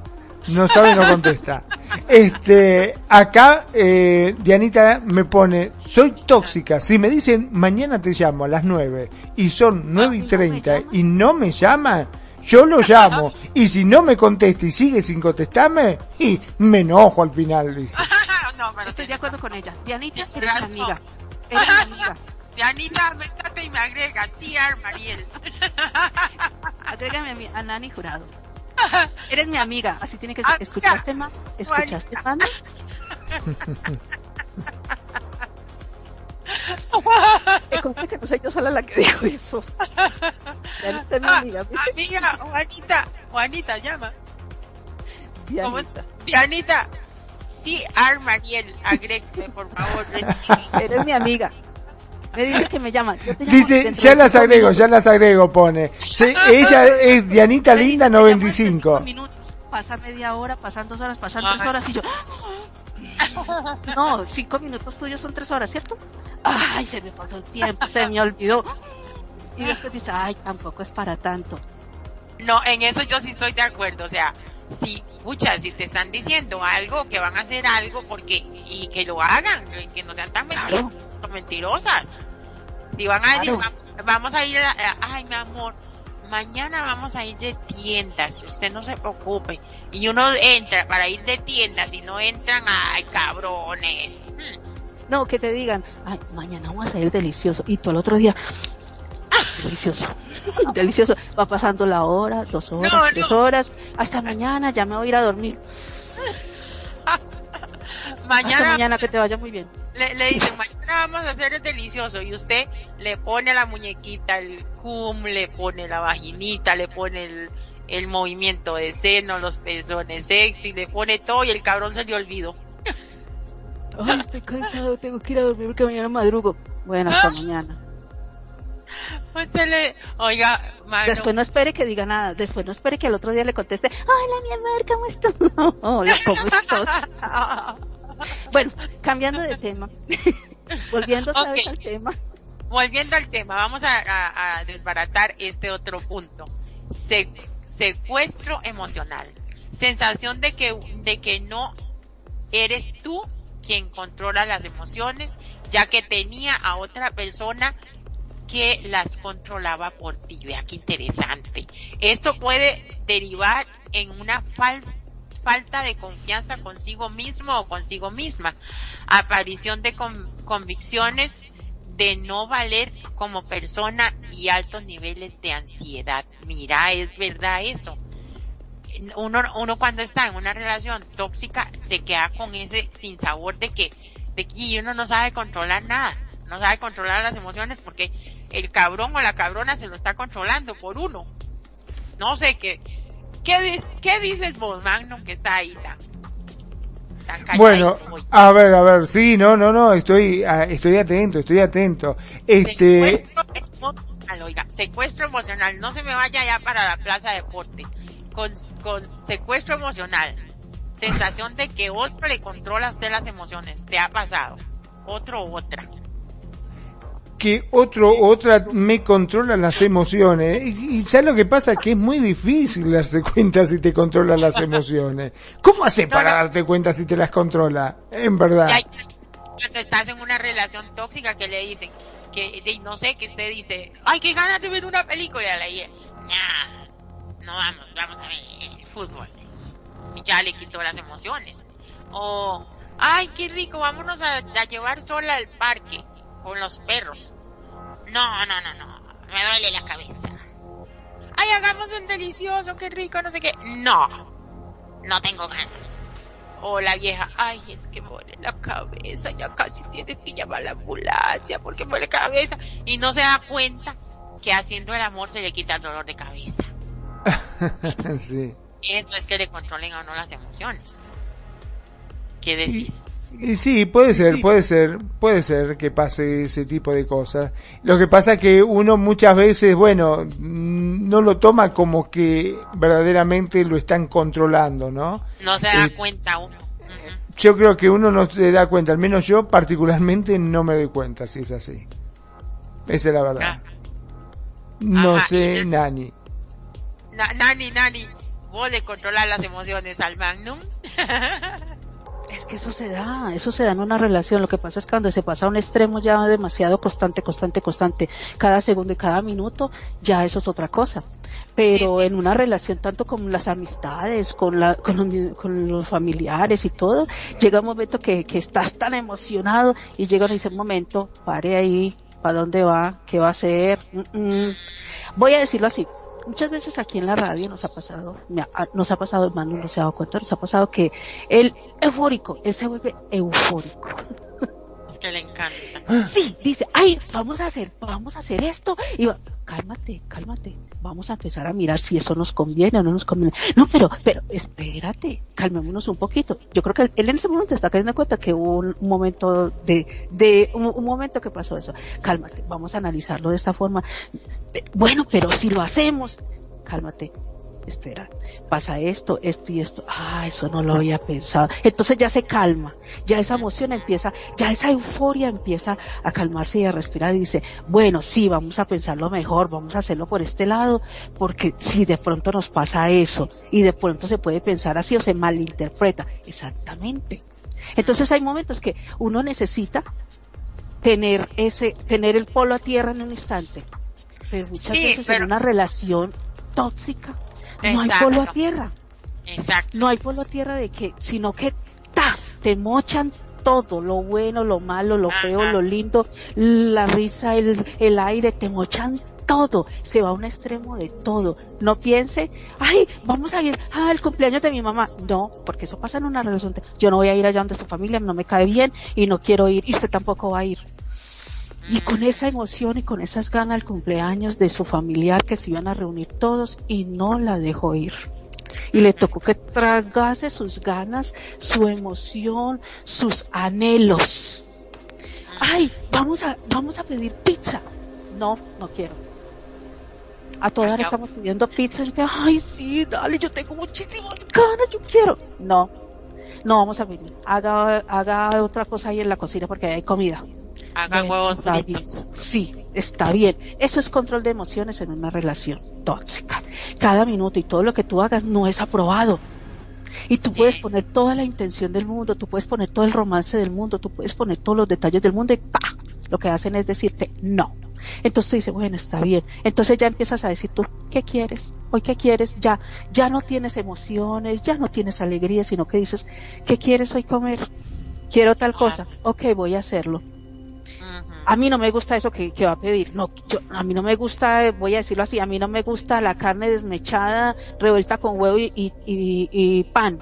No sabe, no contesta. Este, acá, eh, Dianita me pone, soy tóxica. Si me dicen, mañana te llamo a las nueve y son nueve y treinta y no me llaman, yo lo llamo. Y si no me contesta y sigue sin contestarme, y me enojo al final, dice.
no, pero estoy de acuerdo con ella. Dianita, eres amiga.
Dianita, métate y me agrega, sí, Mariel.
Agrégame a, a Nani Jurado. Eres mi amiga, así tiene que ser. ¿Escuchaste, ma? ¿Escuchaste, Mami? Me consta que no soy yo sola la que dijo eso.
Dianita mi amiga. amiga, Juanita, Juanita, llama.
Dianita.
Dianita, Sí, Armariel, agrégueme, por favor.
Eres mi amiga. Me dice que me llama.
dice, ya las agrego, ya las agrego, pone. Sí, ella es Dianita Linda 95.
Minutos, pasa media hora, pasan dos horas, pasan tres horas y yo... No, cinco minutos tuyos son tres horas, ¿cierto? Ay, se me pasó el tiempo, se me olvidó. Y después dice, ay, tampoco es para tanto.
No, en eso yo sí estoy de acuerdo, o sea, si, escucha, si te están diciendo algo, que van a hacer algo, porque, y que lo hagan, que no sean tan mentirosas. Si van a decir, vamos, a ir a, ay, mi amor, mañana vamos a ir de tiendas, usted no se preocupe. Y uno entra para ir de tiendas y no entran, ay, cabrones.
No, que te digan, ay, mañana vamos a ir delicioso. Y tú el otro día, delicioso, delicioso. Va pasando la hora, dos horas, tres horas, hasta mañana, ya me voy a ir a dormir.
mañana,
mañana que te vaya muy bien.
Le, le dicen, mañana vamos a hacer el delicioso y usted le pone la muñequita, el cum, le pone la vaginita, le pone el, el movimiento de seno, los pezones sexy, le pone todo y el cabrón se le olvidó.
Ay, estoy cansado, tengo que ir a dormir porque mañana madrugo. Bueno, hasta mañana.
Oiga,
Después no espere que diga nada. Después no espere que el otro día le conteste, hola mi amor, ¿cómo estás? Hola, ¿cómo estás? bueno, cambiando de tema. Volviendo al tema.
Volviendo al tema, vamos a, desbaratar este otro punto. secuestro emocional. Sensación de que, de que no eres tú quien controla las emociones, ya que tenía a otra persona que las controlaba por ti. Vea qué interesante. Esto puede derivar en una falta de confianza consigo mismo o consigo misma. Aparición de convicciones de no valer como persona y altos niveles de ansiedad. Mira, es verdad eso. Uno, uno cuando está en una relación tóxica se queda con ese sin sabor de que, de que uno no sabe controlar nada, no sabe controlar las emociones porque el cabrón o la cabrona se lo está controlando por uno. No sé qué. ¿Qué, qué dices vos, Magno, que está ahí tan,
bueno, a ver, a ver, sí, no, no, no, estoy, estoy atento, estoy atento. Este.
Secuestro emocional, oiga, secuestro emocional, no se me vaya ya para la plaza de deportes. Con, con secuestro emocional, sensación de que otro le controla a usted las emociones, ¿te ha pasado? Otro u otra
que otro otra me controla las emociones. Y, ¿sabes lo que pasa? Que es muy difícil darse cuenta si te controla las emociones. ¿Cómo haces para darte cuenta si te las controla? En verdad.
Cuando estás en una relación tóxica que le dicen, que no sé, que usted dice, ay, qué ganas de ver una película. Y le no vamos, vamos a ver fútbol. Y ya le quitó las emociones. O, ay, qué rico, vámonos a llevar sola al parque con los perros. No, no, no, no, me duele la cabeza. Ay, hagamos un delicioso, qué rico, no sé qué. No, no tengo ganas. O la vieja, ay, es que muere la cabeza, ya casi tienes que llamar a la ambulancia porque muere la cabeza. Y no se da cuenta que haciendo el amor se le quita el dolor de cabeza.
sí.
Eso es que le controlen a uno las emociones. ¿Qué decís?
Y sí, puede ser, puede ser, puede ser que pase ese tipo de cosas. Lo que pasa es que uno muchas veces, bueno, mm, no lo toma como que verdaderamente lo están controlando, ¿no?
No se da eh, cuenta uno.
Yo creo que uno no se da cuenta, al menos yo particularmente no me doy cuenta si es así. Esa es la verdad. Ah. No sé, Nani.
nani, Nani, vos le controlar las emociones al Magnum.
Es que eso se da, eso se da en una relación. Lo que pasa es que cuando se pasa a un extremo ya demasiado constante, constante, constante, cada segundo y cada minuto, ya eso es otra cosa. Pero en una relación, tanto con las amistades, con, la, con, los, familiares y todo, llega un momento que, que estás tan emocionado y llega ese momento, pare ahí, ¿para dónde va? ¿Qué va a hacer? Mm, mm. Voy a decirlo así, muchas veces aquí en la radio nos ha pasado, nos ha pasado, hermano, no se ha dado cuenta, nos ha pasado que el eufórico, él se vuelve eufórico.
Es que le encanta.
Sí, dice, ay, vamos a hacer, vamos a hacer esto. Y va, cálmate, cálmate. Vamos a empezar a mirar si eso nos conviene o no nos conviene. No, pero, pero, espérate, calmémonos un poquito. Yo creo que él, en ese momento está cayendo cuenta que hubo un, momento de, de, un, momento que pasó eso. Cálmate, vamos a analizarlo de esta forma. Bueno, pero si lo hacemos, cálmate, espera, pasa esto, esto y esto, ah, eso no lo había pensado. Entonces ya se calma, ya esa emoción empieza, ya esa euforia empieza a calmarse y a respirar y dice, bueno, sí, vamos a pensarlo mejor, vamos a hacerlo por este lado, porque si de pronto nos pasa eso y de pronto se puede pensar así o se malinterpreta, exactamente. Entonces hay momentos que uno necesita tener ese, tener el polo a tierra en un instante. Pero muchas veces en una relación tóxica no hay polo a tierra.
Exacto.
No hay polo a tierra de que, sino que tas, te mochan todo, lo bueno, lo malo, lo feo, lo lindo, la risa, el, el aire, te mochan todo, se va a un extremo de todo. No piense, ay, vamos a ir al cumpleaños de mi mamá. No, porque eso pasa en una relación. Yo no voy a ir allá donde su familia no me cae bien y no quiero ir y usted tampoco va a ir. Y con esa emoción y con esas ganas el cumpleaños de su familiar que se iban a reunir todos y no la dejó ir. Y le tocó que tragase sus ganas, su emoción, sus anhelos. Ay, vamos a, vamos a pedir pizza. No, no quiero. A todas estamos pidiendo pizza y que, ay, sí, dale, yo tengo muchísimas ganas, yo quiero. No, no vamos a pedir. Haga, haga otra cosa ahí en la cocina porque hay comida.
Hagan huevos fritos.
Sí, está bien. Eso es control de emociones en una relación tóxica. Cada minuto y todo lo que tú hagas no es aprobado. Y tú puedes poner toda la intención del mundo, tú puedes poner todo el romance del mundo, tú puedes poner todos los detalles del mundo y ¡pa! Lo que hacen es decirte no. Entonces tú dices, bueno, está bien. Entonces ya empiezas a decir tú, ¿qué quieres? Hoy qué quieres? Ya, ya no tienes emociones, ya no tienes alegría, sino que dices, ¿qué quieres hoy comer? Quiero tal cosa. Ok, voy a hacerlo a mí no me gusta eso que, va a pedir. No, yo, a mí no me gusta, voy a decirlo así, a mí no me gusta la carne desmechada, revuelta con huevo y, y, y, pan.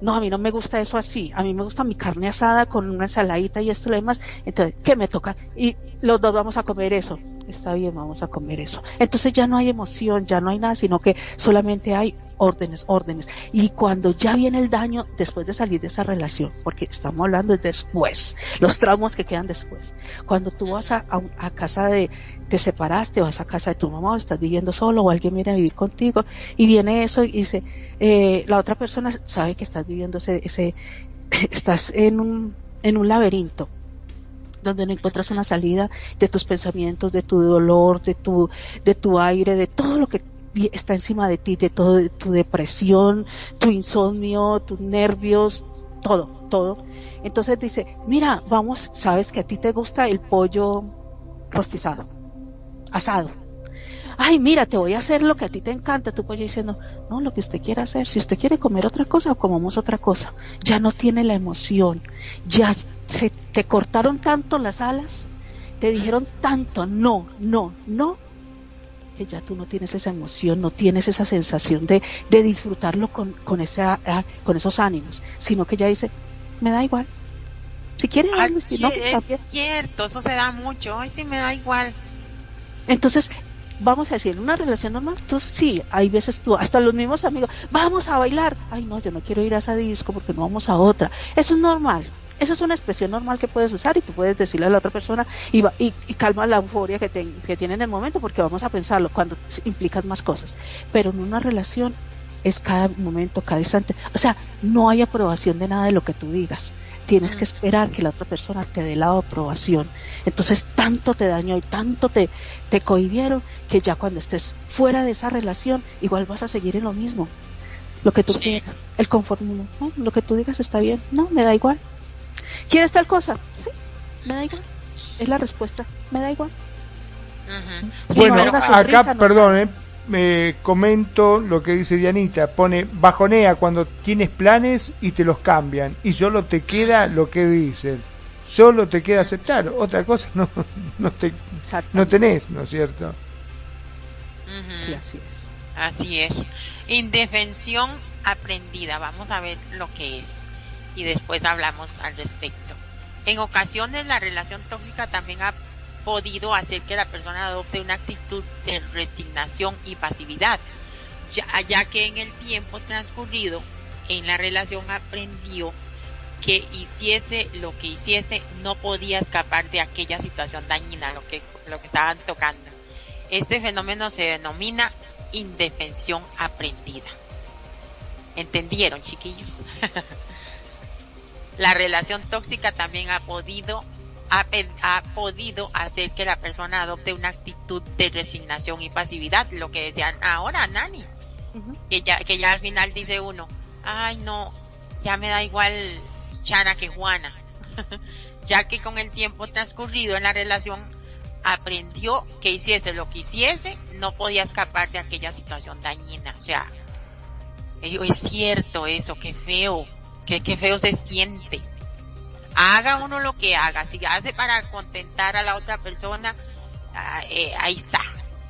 No, a mí no me gusta eso así. A mí me gusta mi carne asada con una ensaladita y esto y lo demás. Entonces, ¿qué me toca? Y los dos vamos a comer eso. está bien, vamos a comer eso. Entonces ya no hay emoción, ya no hay nada, sino que solamente hay órdenes, órdenes. Y cuando ya viene el daño después de salir de esa relación, porque estamos hablando de después, los traumas que quedan después. Cuando tú vas a, a, casa de, te separaste, vas a casa de tu mamá, o estás viviendo solo, o alguien viene a vivir contigo, y viene eso y dice, eh, la otra persona sabe que estás viviendo ese, ese estás en un, en un laberinto donde no encuentras una salida de tus pensamientos, de tu dolor, de tu, de tu aire, de todo lo que está encima de ti, de todo, de tu depresión, tu insomnio, tus nervios, todo, todo. Entonces dice, mira, vamos, sabes que a ti te gusta el pollo rostizado, asado. Ay, mira, te voy a hacer lo que a ti te encanta. Tu pollo diciendo, no, lo que usted quiera hacer. Si usted quiere comer otra cosa, comamos otra cosa. Ya no tiene la emoción. Ya se te cortaron tanto las alas. Te dijeron tanto, no, no, no, que ya tú no tienes esa emoción, no tienes esa sensación de, de disfrutarlo con, con, esa, ah, con esos ánimos, sino que ya dice, me da igual. Si quiere,
si no, pues, es cierto, eso se da mucho, ay, sí me da igual.
Entonces, vamos a decir, en una relación normal, tú sí, hay veces tú, hasta los mismos amigos, vamos a bailar, ay no, yo no quiero ir a esa disco porque no vamos a otra. Eso es normal, esa es una expresión normal que puedes usar y tú puedes decirle a la otra persona y, y, calma la euforia que, que tiene en el momento porque vamos a pensarlo cuando implican más cosas. Pero en una relación es cada momento, cada instante. O sea, no hay aprobación de nada de lo que tú digas. Tienes que esperar que la otra persona te dé la aprobación. Entonces, tanto te dañó y tanto te, te cohibieron que ya cuando estés fuera de esa relación, igual vas a seguir en lo mismo. Lo que tú quieras, el conformismo. Lo que tú digas está bien. No, me da igual. ¿Quieres tal cosa? Sí, me da igual. Es la respuesta, me da igual.
bueno, acá, perdón, eh, me comento lo que dice Dianita. Pone, bajonea cuando tienes planes y te los cambian. Y solo te queda lo que dicen. Solo te queda aceptar. Otra cosa no, no, te, no tenés, ¿no es cierto?
Sí, así es. Así es. Indefensión aprendida. Vamos a ver lo que es y después hablamos al respecto. En ocasiones la relación tóxica también ha podido hacer que la persona adopte una actitud de resignación y pasividad, ya, que en el tiempo transcurrido en la relación aprendió que hiciese lo que hiciese no podía escapar de aquella situación dañina, lo que, lo que estaban tocando. Este fenómeno se denomina indefensión aprendida. ¿Entendieron, chiquillos? la relación tóxica también ha podido ha, ha, podido hacer que la persona adopte una actitud de resignación y pasividad, lo que decían ahora Nani, que ya que ya al final dice uno, ay no, ya me da igual Chana que Juana, ya que con el tiempo transcurrido en la relación aprendió que hiciese lo que hiciese, no podía escapar de aquella situación dañina, o sea, es cierto eso, qué feo, Qué feo se siente. Haga uno lo que haga. Si hace para contentar a la otra persona, ah, eh, ahí está.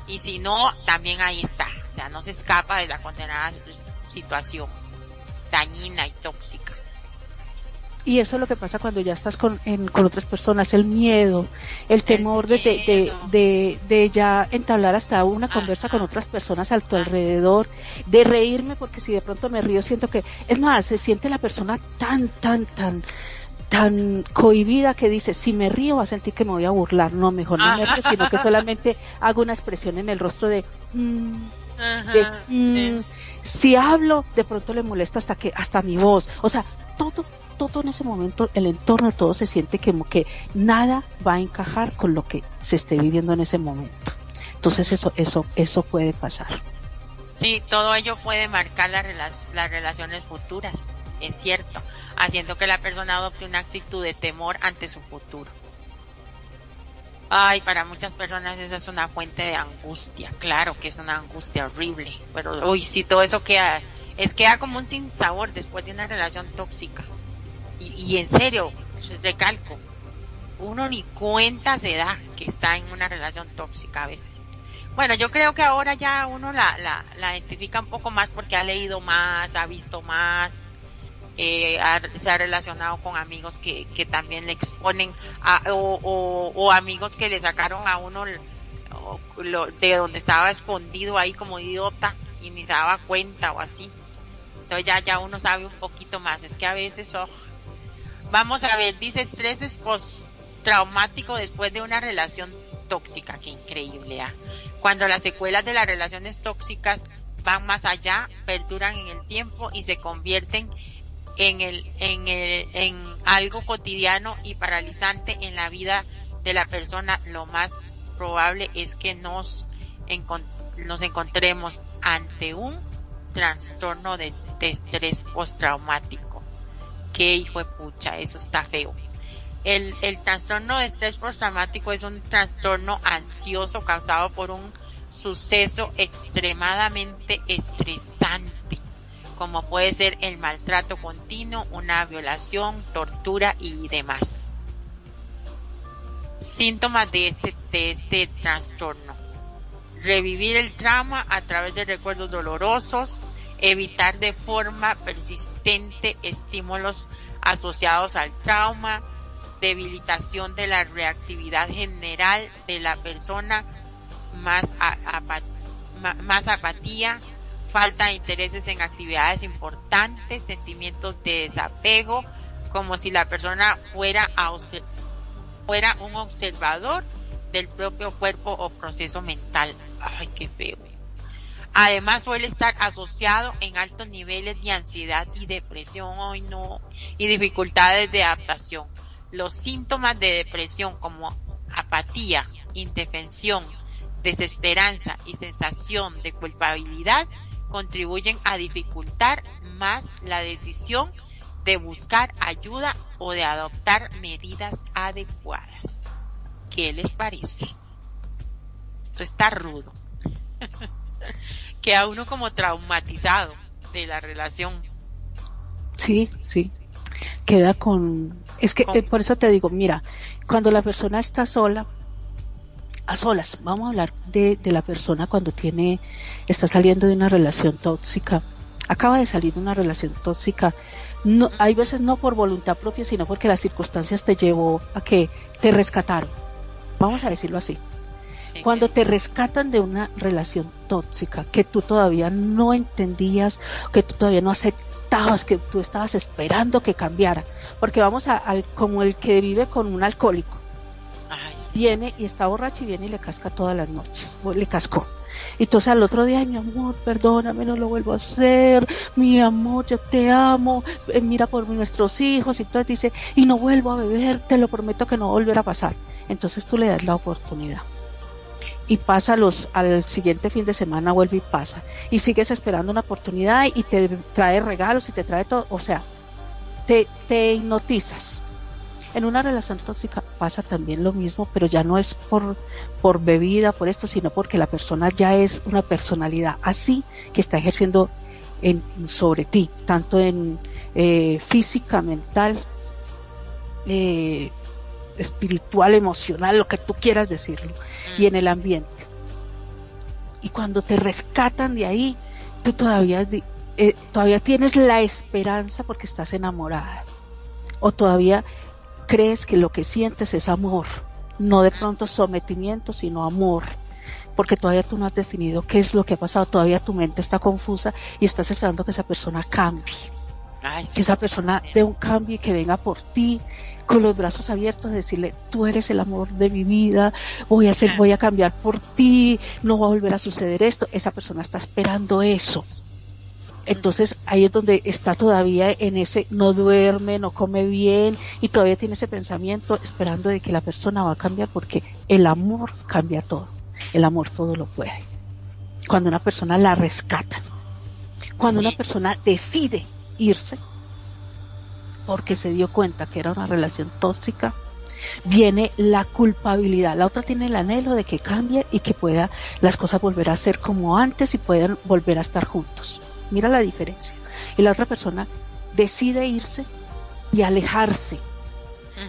Y si no, también ahí está. O sea, no se escapa de la condenada situación dañina y tóxica.
Y eso es lo que pasa cuando ya estás con, con otras personas, el miedo, el temor De, de, de, de, ya entablar hasta una conversa con otras personas a tu alrededor, de reírme porque si de pronto me río siento que, es más, se siente la persona tan, tan, tan, tan cohibida que dice, si me río va a sentir que me voy a burlar, no, mejor no me río, sino que solamente hago una expresión en el rostro de, mm, mm". si hablo, de pronto le molesta hasta que, hasta mi voz, o sea, todo todo en ese momento, el entorno, todo se siente como que nada va a encajar con lo que se esté viviendo en ese momento. Entonces eso, eso, eso puede pasar.
Sí, todo ello puede marcar las, las relaciones futuras, es cierto, haciendo que la persona adopte una actitud de temor ante su futuro. Ay, para muchas personas eso es una fuente de angustia, claro que es una angustia horrible, pero uy, si todo eso queda, es queda como un sinsabor después de una relación tóxica y, en serio, recalco, uno ni cuenta se da que está en una relación tóxica a veces. Bueno, yo creo que ahora ya uno la, la, la identifica un poco más porque ha leído más, ha visto más, eh, se ha relacionado con amigos que, que también le exponen a, o, o, o, amigos que le sacaron a uno lo, lo, de donde estaba escondido ahí como idiota y ni se daba cuenta o así. Entonces ya, ya uno sabe un poquito más. Es que a veces, oh, vamos a ver, dice estrés post-traumático después de una relación tóxica. Qué increíble, ¿ah? Cuando las secuelas de las relaciones tóxicas van más allá, perduran en el tiempo y se convierten en el, en el, en algo cotidiano y paralizante en la vida de la persona, lo más probable es que nos, nos encontremos ante un trastorno de, estrés postraumático. Qué hijo de pucha, eso está feo. El, el trastorno de estrés postraumático es un trastorno ansioso causado por un suceso extremadamente estresante, como puede ser el maltrato continuo, una violación, tortura y demás. Síntomas de este, de este trastorno. Revivir el trauma a través de recuerdos dolorosos, evitar de forma persistente estímulos asociados al trauma, debilitación de la reactividad general de la persona, más, apatía, falta de intereses en actividades importantes, sentimientos de desapego, como si la persona fuera fuera un observador del propio cuerpo o proceso mental. Ay, qué feo. Además suele estar asociado en altos niveles de ansiedad y depresión, hoy no, y dificultades de adaptación. Los síntomas de depresión como apatía, indefensión, desesperanza y sensación de culpabilidad contribuyen a dificultar más la decisión de buscar ayuda o de adoptar medidas adecuadas. ¿Qué les parece? Esto está rudo. Queda uno como traumatizado de la relación.
Sí, sí. Queda con... Es que eh, por eso te digo, mira, cuando la persona está sola, a solas, vamos a hablar de, de la persona cuando tiene, está saliendo de una relación tóxica, acaba de salir de una relación tóxica, no, hay veces no por voluntad propia, sino porque las circunstancias te llevó a que te rescataron. Vamos a decirlo así. Cuando te rescatan de una relación tóxica que tú todavía no entendías, que tú todavía no aceptabas, que tú estabas esperando que cambiara, porque vamos a, al, como el que vive con un alcohólico, viene y está borracho y viene y le casca todas las noches, le cascó. Y entonces al otro día, mi amor, perdóname, no lo vuelvo a hacer, mi amor, yo te amo, eh, mira por nuestros hijos, y entonces dice, y no vuelvo a beber, te lo prometo que no volverá a pasar. Entonces tú le das la oportunidad. Y pasa los, al siguiente fin de semana vuelve y pasa. Y sigues esperando una oportunidad y te trae regalos y te trae todo. O sea, te, te hipnotizas en una relación tóxica pasa también lo mismo, pero ya no es por, por bebida, por esto, sino porque la persona ya es una personalidad así que está ejerciendo en, sobre ti, tanto en eh, física, mental, eh, espiritual, emocional, lo que tú quieras decirlo, y en el ambiente. Y cuando te rescatan de ahí, tú todavía, eh, todavía tienes la esperanza porque estás enamorada. O todavía crees que lo que sientes es amor, no de pronto sometimiento, sino amor, porque todavía tú no has definido qué es lo que ha pasado, todavía tu mente está confusa y estás esperando que esa persona cambie. que esa persona dé un cambio y que venga por ti con los brazos abiertos, decirle, tú eres el amor de mi vida, voy a hacer, voy a cambiar por ti, no va a volver a suceder esto. Esa persona está esperando eso. Entonces ahí es donde está todavía en ese no duerme, no come bien y todavía tiene ese pensamiento esperando de que la persona va a cambiar porque el amor cambia todo. El amor todo lo puede. Cuando una persona la rescata, cuando una persona decide irse porque se dio cuenta que era una relación tóxica, viene la culpabilidad. La otra tiene el anhelo de que cambie y que pueda las cosas volver a ser como antes y puedan volver a estar juntos. Mira la diferencia. Y la otra persona decide irse y alejarse,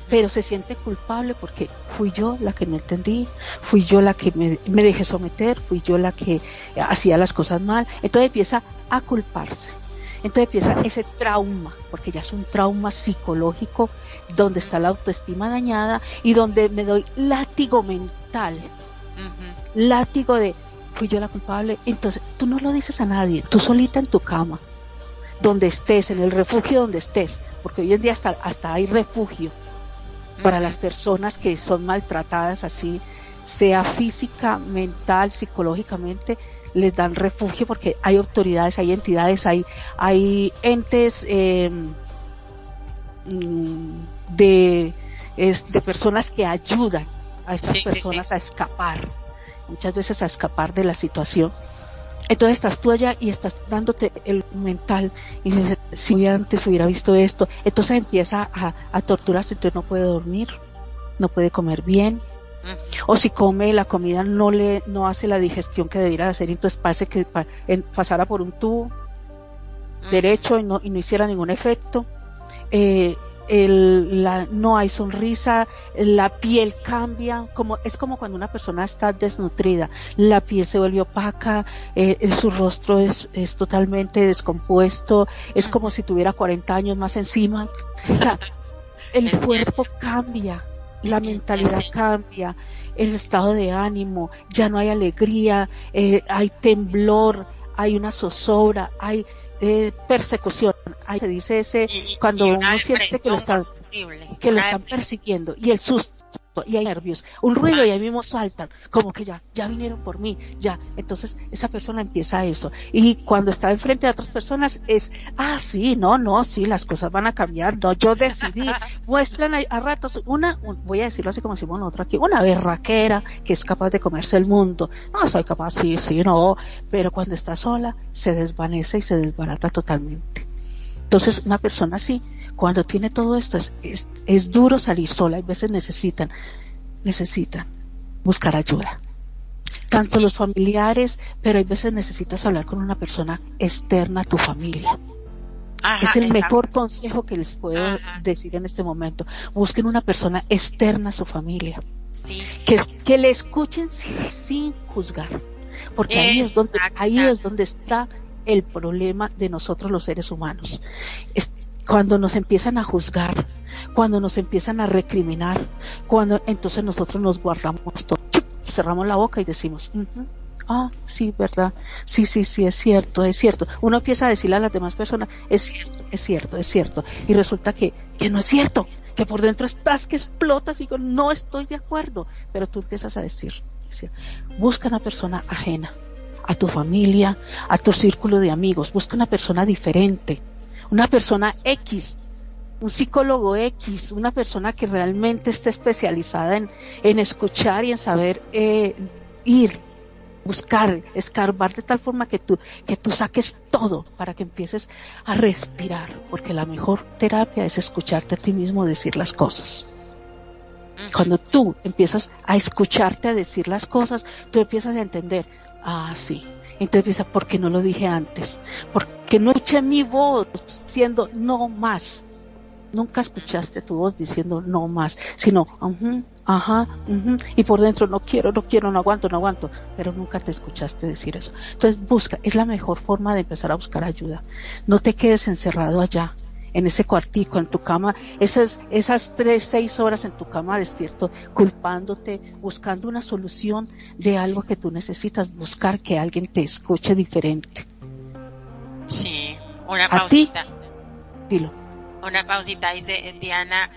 pero se siente culpable porque fui yo la que no entendí, fui yo la que me, me, dejé someter, fui yo la que hacía las cosas mal. Entonces empieza a culparse. Entonces empieza ese trauma, porque ya es un trauma psicológico donde está la autoestima dañada y donde me doy látigo mental. Látigo de fui yo la culpable. Entonces, tú no lo dices a nadie, tú solita en tu cama, donde estés, en el refugio donde estés, porque hoy en día hasta, hasta hay refugio para las personas que son maltratadas así, sea física, mental, psicológicamente, les dan refugio porque hay autoridades, hay entidades, hay, hay entes eh, mm, de, de personas que ayudan a estas personas a escapar, muchas veces a escapar de la situación. Entonces estás tú allá y estás dándote el mental y dices, si antes hubiera visto esto, entonces empieza a, a torturarse, entonces no puede dormir, no puede comer bien, o si come la comida no le no hace la digestión que debiera hacer entonces parece que pasara por un tubo derecho y no, y no hiciera ningún efecto. Eh, el, la, no hay sonrisa, la piel cambia, como es como cuando una persona está desnutrida, la piel se vuelve opaca, eh, su rostro es, es totalmente descompuesto, es como si tuviera 40 años más encima. el cuerpo cambia, la mentalidad cambia, el estado de ánimo, ya no hay alegría, eh, hay temblor, hay una zozobra, hay eh, persecución. Ahí se dice ese cuando uno siente que lo están, que lo están persiguiendo y el susto y hay nervios, un ruido y ahí mismo saltan, como que ya, ya vinieron por mí, ya. Entonces esa persona empieza eso. Y cuando está enfrente de otras personas es, ah, sí, no, no, sí, las cosas van a cambiar, no, yo decidí. Muestran a, ratos una, voy a decirlo así como bueno, otra aquí, una berraquera que es capaz de comerse el mundo. No soy capaz, sí, sí, no, pero cuando está sola se desvanece y se desbarata totalmente. Entonces una persona así cuando tiene todo esto es, es, duro salir sola, a veces necesitan, necesitan buscar ayuda. Tanto los familiares, pero hay veces necesitas hablar con una persona externa a tu familia. es el mejor consejo que les puedo decir en este momento. Busquen una persona externa a su familia. Que, que le escuchen sin, juzgar. Porque ahí es, donde, ahí es donde está el problema de nosotros los seres humanos cuando nos empiezan a juzgar, cuando nos empiezan a recriminar, cuando entonces nosotros nos guardamos todo, cerramos la boca y decimos, ah, sí, verdad, sí, sí, sí, es cierto, es cierto. Uno empieza a decirle a las demás personas, es cierto, es cierto, es cierto, y resulta que, que no es cierto, que por dentro estás que explotas y digo, no estoy de acuerdo, pero tú empiezas a decir, busca una persona ajena a tu familia, a tu círculo de amigos, busca una persona diferente, una persona X, un psicólogo X, una persona que realmente esté especializada en, en escuchar y en saber eh, ir, buscar, escarbar de tal forma que tú, que tú saques todo para que empieces a respirar, porque la mejor terapia es escucharte a ti mismo decir las cosas. Cuando tú empiezas a escucharte a decir las cosas, tú empiezas a entender, ah, sí, entonces piensa, ¿por qué no lo dije antes? Porque no escuché mi voz diciendo no más. Nunca escuchaste tu voz diciendo no más, sino, ajá, y por dentro no quiero, no quiero, no aguanto, no aguanto, pero nunca te escuchaste decir eso. Entonces busca, es la mejor forma de empezar a buscar ayuda. No te quedes encerrado allá, en ese cuartico, en tu cama, esas, esas tres, seis horas en tu cama despierto, culpándote, buscando una solución de algo que tú necesitas, buscar que alguien te escuche diferente.
Sí, una pausita.
dilo.
Una pausita, dice Diana.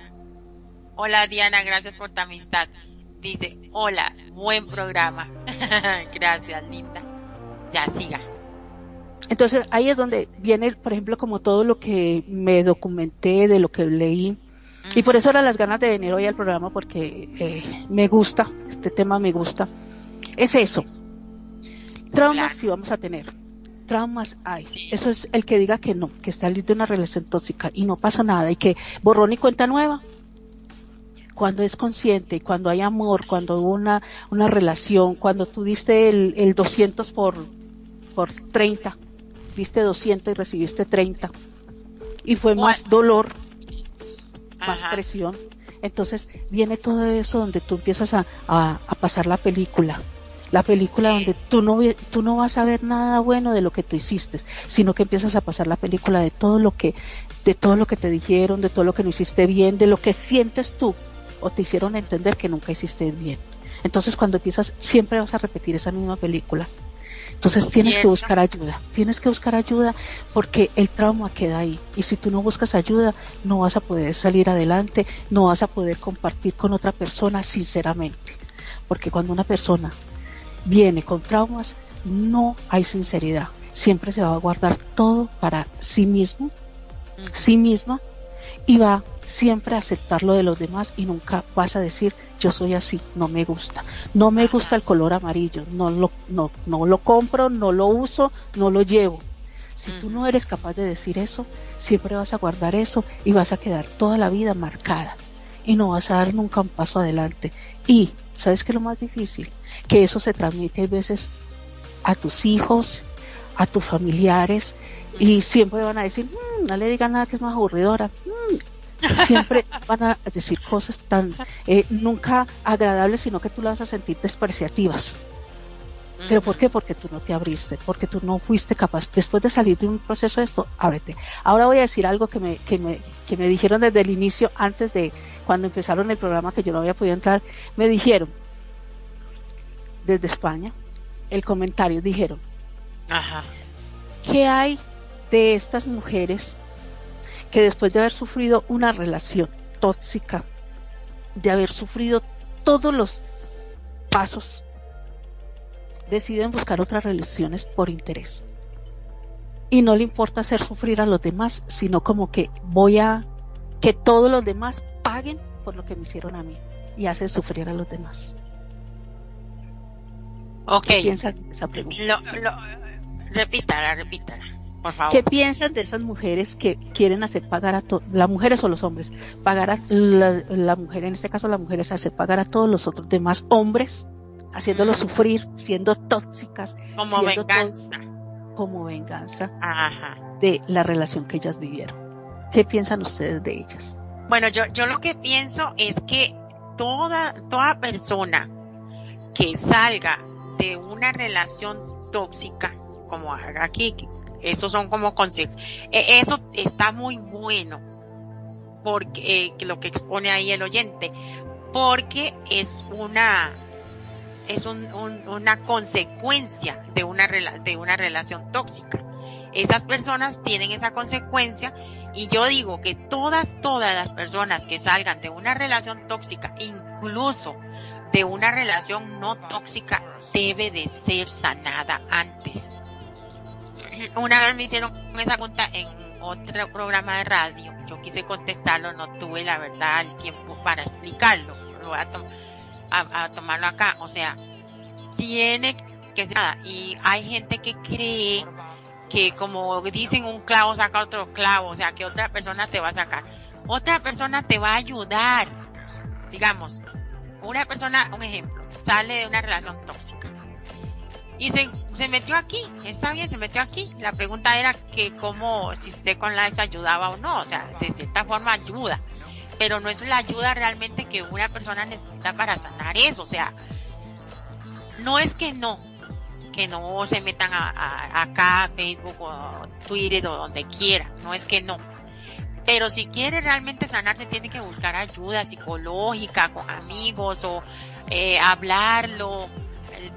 Hola Diana, gracias por tu amistad. Dice, hola, buen programa. gracias, linda. Ya siga.
Entonces ahí es donde viene, por ejemplo, como todo lo que me documenté, de lo que leí. Y por eso ahora las ganas de venir hoy al programa, porque eh, me gusta, este tema me gusta. Es eso. Traumas sí vamos a tener. Traumas hay. Eso es el que diga que no, que está libre de una relación tóxica y no pasa nada y que borrón y cuenta nueva. Cuando es consciente, cuando hay amor, cuando hubo una, una relación, cuando tú diste el, el 200 por, por 30, diste 200 y recibiste 30. Y fue más dolor, más presión. Entonces viene todo eso donde tú empiezas a, a, pasar la película. La película donde tú no, tú no vas a ver nada bueno de lo que tú hiciste, sino que empiezas a pasar la película de todo lo que, de todo lo que te dijeron, de todo lo que no hiciste bien, de lo que sientes tú, o te hicieron entender que nunca hiciste bien. Entonces cuando empiezas, siempre vas a repetir esa misma película. Entonces tienes que buscar ayuda, tienes que buscar ayuda porque el trauma queda ahí y si tú no buscas ayuda no vas a poder salir adelante, no vas a poder compartir con otra persona sinceramente, porque cuando una persona viene con traumas no hay sinceridad, siempre se va a guardar todo para sí mismo, sí misma y va siempre aceptar lo de los demás y nunca vas a decir yo soy así, no me gusta. No me gusta el color amarillo, no lo, no, no lo compro, no lo uso, no lo llevo. Si tú no eres capaz de decir eso, siempre vas a guardar eso y vas a quedar toda la vida marcada y no vas a dar nunca un paso adelante. Y, ¿sabes qué es lo más difícil? Que eso se transmite a veces a tus hijos, a tus familiares y siempre van a decir, mm, no le digan nada que es más aburridora, mm, siempre van a decir cosas tan eh, nunca agradables, sino que tú las vas a sentir despreciativas. ¿Pero por qué? Porque tú no te abriste, porque tú no fuiste capaz. Después de salir de un proceso de esto, ábrete. Ahora voy a decir algo que me, que me, que me dijeron desde el inicio, antes de cuando empezaron el programa, que yo no había podido entrar. Me dijeron, desde España, el comentario, dijeron, Ajá. ¿qué hay de estas mujeres que después de haber sufrido una relación tóxica, de haber sufrido todos los pasos, deciden buscar otras relaciones por interés. Y no le importa hacer sufrir a los demás, sino como que voy a que todos los demás paguen por lo que me hicieron a mí y hace sufrir a los demás.
Ok. ¿Qué piensan de esa pregunta? repítala, repítala.
¿Qué piensan de esas mujeres que quieren hacer pagar a todas, las mujeres o los hombres, pagar a la, mujer, en este caso las mujeres, hacer pagar a todos los otros demás hombres, haciéndolos sufrir, siendo tóxicas,
como venganza,
como venganza de la relación que ellas vivieron. ¿Qué piensan ustedes de ellas?
Bueno, yo, yo lo que pienso es que toda, toda persona que salga de una relación tóxica, como aquí, esos son como consejos. E, eso está muy bueno porque eh, lo que expone ahí el oyente, porque es una es una consecuencia de una de una relación tóxica. Esas personas tienen esa consecuencia y yo digo que todas todas las personas que salgan de una relación tóxica, incluso de una relación no tóxica, debe de ser sanada antes una vez me hicieron esa pregunta en otro programa de radio. Yo quise contestarlo, no tuve la verdad el tiempo para explicarlo. Lo voy a, tomarlo acá. O sea, tiene que ser nada. Y hay gente que cree que como dicen un clavo saca otro clavo, o sea, que otra persona te va a sacar. Otra persona te va a ayudar. Digamos, una persona, un ejemplo, sale de una relación tóxica y se, se metió aquí, está bien, se metió aquí. La pregunta era que cómo, si con Life ayudaba o no, o sea, de cierta forma ayuda, pero no es la ayuda realmente que una persona necesita para sanar eso, o sea, no es que no, que no se metan a, acá Facebook o Twitter o donde quiera, no es que no. Pero si quiere realmente sanarse tiene que buscar ayuda psicológica con amigos o eh, hablarlo,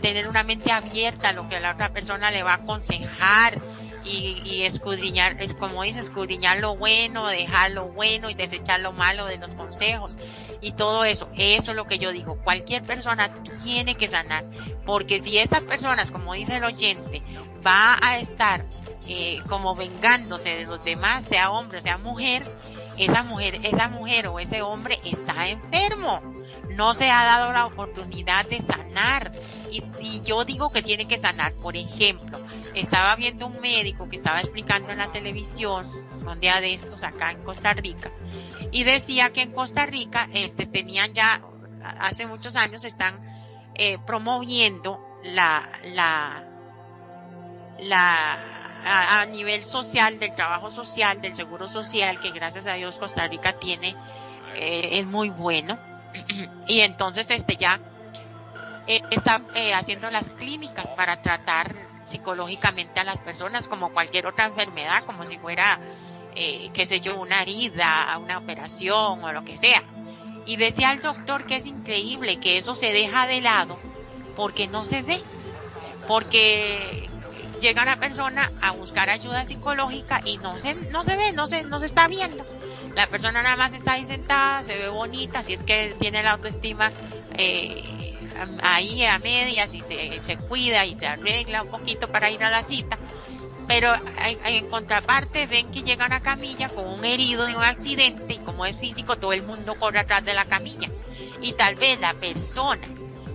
tener una mente abierta a lo que la otra persona le va a aconsejar y, y escudriñar, es como dice, escudriñar lo bueno, dejar lo bueno y desechar lo malo de los consejos y todo eso. Eso es lo que yo digo. Cualquier persona tiene que sanar, porque si estas personas, como dice el oyente, va a estar eh, como vengándose de los demás, sea hombre o sea mujer, esa mujer, esa mujer o ese hombre está enfermo. No se ha dado la oportunidad de sanar y, yo digo que tiene que sanar. Por ejemplo, estaba viendo un médico que estaba explicando en la televisión un día de estos acá en Costa Rica y decía que en Costa Rica este tenían ya hace muchos años están eh, promoviendo la la la a, nivel social del trabajo social del seguro social que gracias a Dios Costa Rica tiene eh, es muy bueno y entonces este ya eh, está eh, haciendo las clínicas para tratar psicológicamente a las personas como cualquier otra enfermedad, como si fuera, eh, qué sé yo, una herida, una operación o lo que sea. Y decía el doctor que es increíble que eso se deja de lado porque no se ve, porque llega una persona a buscar ayuda psicológica y no se, no se ve, no se, no se está viendo. La persona nada más está ahí sentada, se ve bonita, si es que tiene la autoestima eh, ahí a medias y se, se cuida y se arregla un poquito para ir a la cita. Pero en contraparte ven que llega una camilla con un herido de un accidente y como es físico todo el mundo corre atrás de la camilla. Y tal vez la persona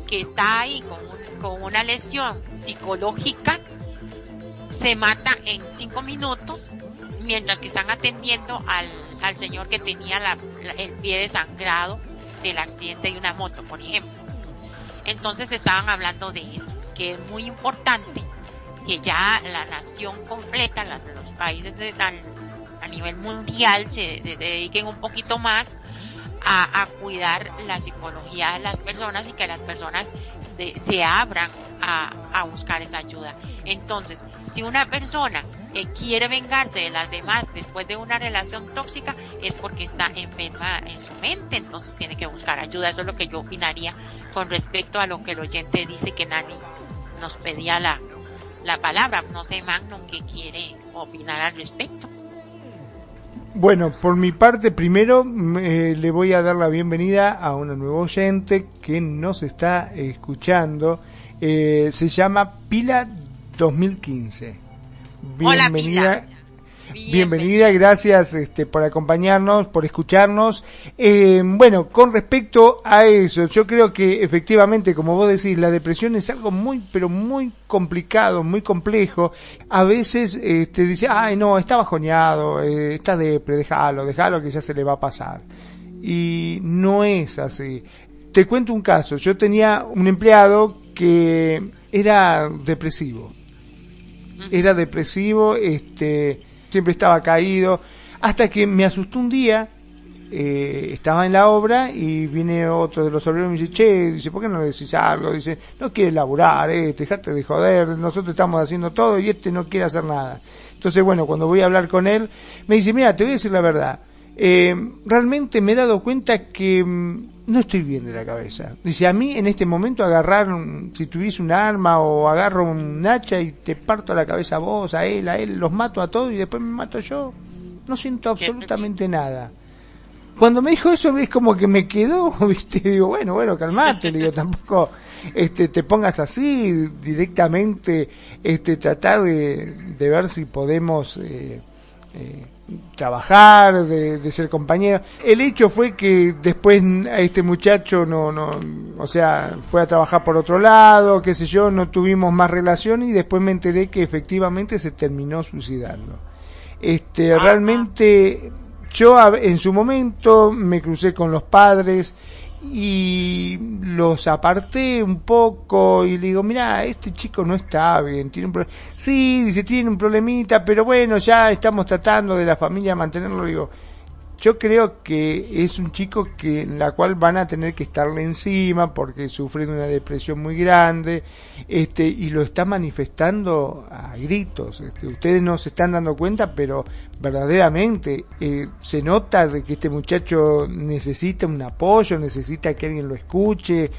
que está ahí con, con una lesión psicológica se mata en cinco minutos mientras que están atendiendo al, al señor que tenía la, el pie desangrado del accidente de una moto, por ejemplo. Entonces estaban hablando de eso, que es muy importante que ya la nación completa, los países de, a nivel mundial se dediquen un poquito más a, cuidar la psicología de las personas y que las personas se, abran a, a, buscar esa ayuda. Entonces, si una persona eh, quiere vengarse de las demás después de una relación tóxica, es porque está enferma en su mente, entonces tiene que buscar ayuda. Eso es lo que yo opinaría con respecto a lo que el oyente dice que Nani nos pedía la, la palabra. No sé, Magno, qué quiere opinar al respecto.
Bueno, por mi parte, primero eh, le voy a dar la bienvenida a una nueva oyente que nos está escuchando. Eh, se llama Pila 2015. Bienvenida. Hola, Pila. Bienvenida, gracias este, por acompañarnos, por escucharnos. Eh, bueno, con respecto a eso, yo creo que efectivamente, como vos decís, la depresión es algo muy, pero muy complicado, muy complejo. A veces te este, dice, ay no, está bajoneado, eh, está depre, déjalo, déjalo que ya se le va a pasar. Y no es así. Te cuento un caso, yo tenía un empleado que era depresivo. Era depresivo, este, siempre estaba caído, hasta que me asustó un día, eh, estaba en la obra y viene otro de los obreros y me dice, che, dice, ¿por qué no decís algo? Dice, no quiere laburar, eh, dejate de joder, nosotros estamos haciendo todo y este no quiere hacer nada. Entonces, bueno, cuando voy a hablar con él, me dice, mira, te voy a decir la verdad, eh, realmente me he dado cuenta que mm, no estoy bien de la cabeza. Dice, a mí en este momento agarrar, si tuviese un arma o agarro un hacha y te parto la cabeza a vos, a él, a él, los mato a todos y después me mato yo, no siento absolutamente nada. Cuando me dijo eso es como que me quedó, viste, digo, bueno, bueno, calmate, digo, tampoco este te pongas así directamente, este tratar de, de ver si podemos eh, eh, trabajar, de, ser compañero. El hecho fue que después a este muchacho no, no, o sea, fue a trabajar por otro lado, qué sé yo, no tuvimos más relación y después me enteré que efectivamente se terminó suicidando. Este, realmente yo en su momento me crucé con los padres y los aparté un poco y le digo, mira, este chico no está bien, tiene un problema. Sí, dice, tiene un problemita, pero bueno, ya estamos tratando de la familia mantenerlo. Digo, yo creo que es un chico que en la cual van a tener que estarle encima porque sufre de una depresión muy grande este y lo está manifestando a gritos este, ustedes no se están dando cuenta pero verdaderamente eh, se nota de que este muchacho necesita un apoyo necesita que alguien lo escuche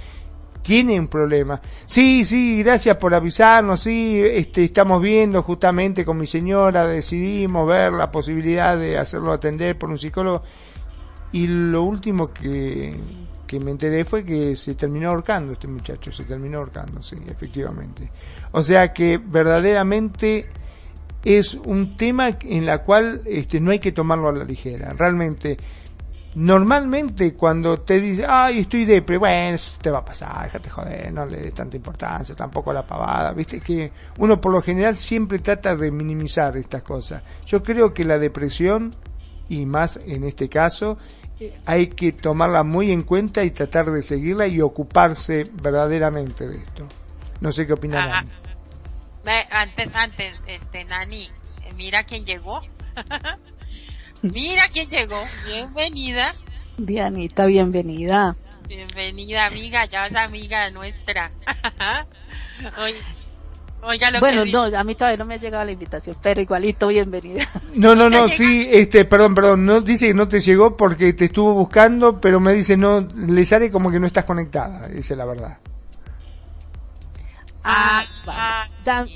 tiene un problema. Sí, sí, gracias por avisarnos, sí, este, estamos viendo justamente con mi señora, decidimos ver la posibilidad de hacerlo atender por un psicólogo. Y lo último que, que me enteré fue que se terminó ahorcando este muchacho, se terminó ahorcando, sí, efectivamente. O sea que verdaderamente es un tema en la cual este, no hay que tomarlo a la ligera. Realmente Normalmente cuando te dice, ay, estoy depre, bueno, te va a pasar, déjate joder, no le des tanta importancia, tampoco a la pavada, viste que uno por lo general siempre trata de minimizar estas cosas. Yo creo que la depresión, y más en este caso, eh, hay que tomarla muy en cuenta y tratar de seguirla y ocuparse verdaderamente de esto. No sé qué opinarán.
Antes, antes, este, Nani, mira quién llegó. Mira quién llegó. Bienvenida.
Dianita, bienvenida.
Bienvenida, amiga. Ya vas amiga nuestra.
bueno, no, a mí todavía no me ha llegado la invitación, pero igualito bienvenida.
No, no, no, sí, este, perdón, perdón, no dice que no te llegó porque te estuvo buscando, pero me dice no, le sale como que no estás conectada, es la verdad.
Ah, ah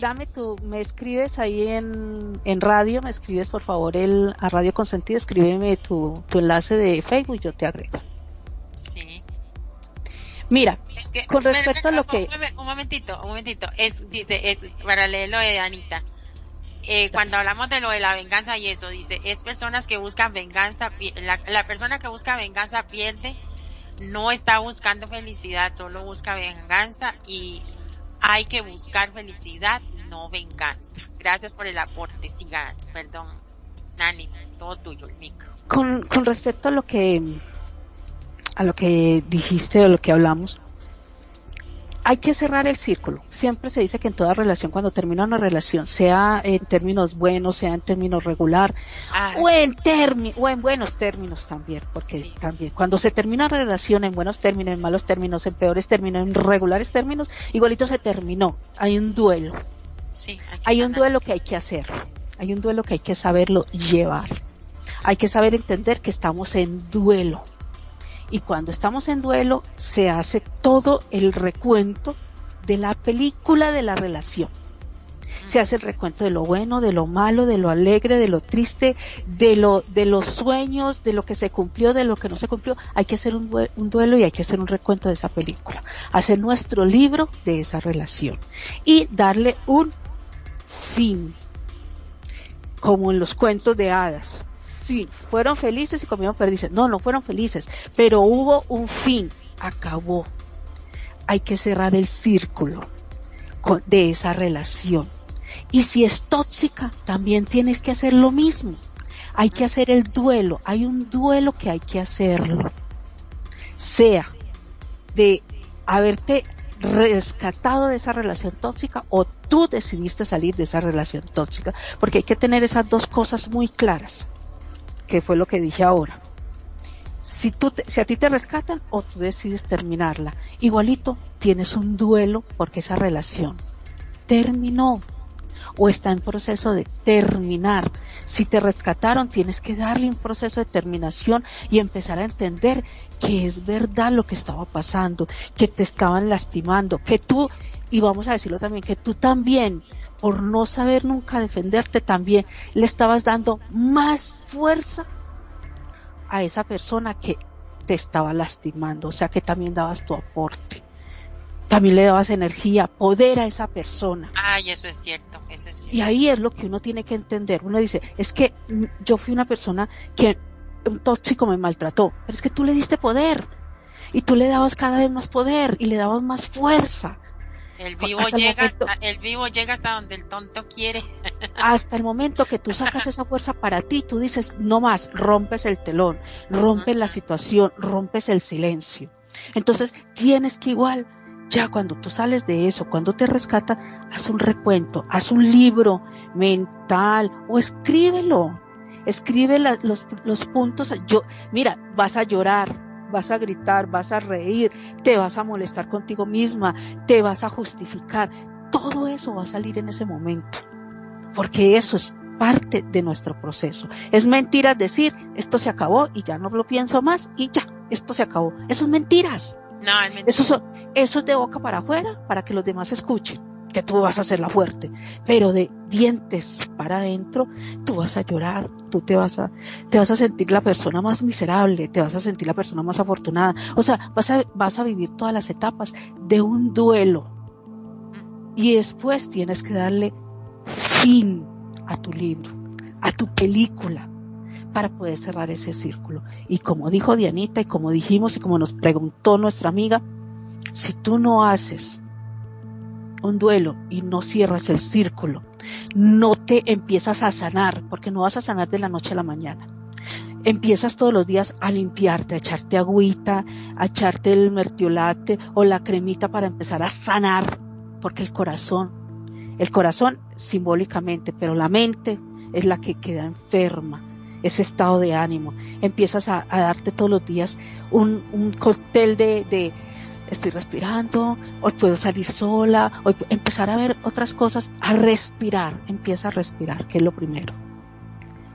dame tu, me escribes ahí en, en radio, me escribes por favor el, a Radio Consentido, escríbeme tu, tu enlace de Facebook, yo te agrego. Sí. Mira, con respecto a lo que...
Un momentito, un momentito, es, dice, es paralelo de Anita. Eh, cuando hablamos de lo de la venganza y eso, dice, es personas que buscan venganza, la, la persona que busca venganza pierde, no está buscando felicidad, solo busca venganza y hay que buscar felicidad, no venganza. Gracias por el aporte, siga, perdón, Nani, todo tuyo, el micro.
Con, con respecto a lo que a lo que dijiste o lo que hablamos, hay que cerrar el círculo. Siempre se dice que en toda relación, cuando termina una relación, sea en términos buenos, sea en términos regular, ah, o en términos, o en buenos términos también, porque también, cuando se termina una relación en buenos términos, en malos términos, en peores términos, en regulares términos, igualito se terminó. Hay un duelo. Sí, hay un duelo que hay que hacer. Hay un duelo que hay que saberlo llevar. Hay que saber entender que estamos en duelo y cuando estamos en duelo se hace todo el recuento de la película de la relación. Se hace el recuento de lo bueno, de lo malo, de lo alegre, de lo triste, de lo, de los sueños, de lo que se cumplió, de lo que no se cumplió. Hay que hacer un, duelo y hay que hacer un recuento de esa película. Hacer nuestro libro de esa relación. Y darle un fin. Como en los cuentos de hadas fueron felices y comieron perdices. No, no fueron felices, pero hubo un fin, acabó. Hay que cerrar el círculo de esa relación. Y si es tóxica, también tienes que hacer lo mismo. Hay que hacer el duelo. Hay un duelo que hay que hacerlo. Sea de haberte rescatado de esa relación tóxica o tú decidiste salir de esa relación tóxica. Porque hay que tener esas dos cosas muy claras que fue lo que dije ahora. Si, tú si a ti te rescatan o tú decides terminarla, igualito tienes un duelo porque esa relación terminó o está en proceso de terminar. Si te rescataron, tienes que darle un proceso de terminación y empezar a entender que es verdad lo que estaba pasando, que te estaban lastimando, que tú, y vamos a decirlo también, que tú también por no saber nunca defenderte también le estabas dando más fuerza a esa persona que te estaba lastimando, o sea que también dabas tu aporte. También le dabas energía, poder a esa persona.
Ay, eso es cierto, eso es cierto.
Y ahí es lo que uno tiene que entender. Uno dice, es que yo fui una persona que un tóxico me maltrató, pero es que tú le diste poder y tú le dabas cada vez más poder y le dabas más fuerza
el vivo, llega hasta, el vivo llega hasta donde el tonto quiere.
Hasta el momento que tú sacas esa fuerza para ti, tú dices, no más, rompes el telón, rompes la situación, rompes el silencio. Entonces, tienes que igual, ya cuando tú sales de eso, cuando te rescata, haz un recuento, haz un libro mental o escríbelo. Escribe los, los puntos. Yo, mira, vas a llorar, vas a gritar, vas a reír, te vas a molestar contigo misma, te vas a justificar. Todo eso va a salir en ese momento, porque eso es parte de nuestro proceso. Es mentira decir, esto se acabó y ya no lo pienso más y ya, esto se acabó. Eso es mentiras.
No, es mentira.
Eso, eso es de boca para afuera para que los demás escuchen que tú vas a ser la fuerte, pero de dientes para adentro, tú vas a llorar, tú te vas a, te vas a sentir la persona más miserable, te vas a sentir la persona más afortunada, o sea, vas a, vas a vivir todas las etapas de un duelo y después tienes que darle fin a tu libro, a tu película, para poder cerrar ese círculo. Y como dijo Dianita y como dijimos y como nos preguntó nuestra amiga, si tú no haces un duelo y no cierras el círculo, no te empiezas a sanar, porque no vas a sanar de la noche a la mañana. Empiezas todos los días a limpiarte, a echarte agüita, a echarte el mertiolate o la cremita para empezar a sanar, porque el corazón, el corazón simbólicamente, pero la mente es la que queda enferma, ese estado de ánimo. Empiezas a, darte todos los días un, un cóctel de estoy respirando, hoy puedo salir sola, hoy empezar a ver otras cosas, a respirar, empieza a respirar, que es lo primero.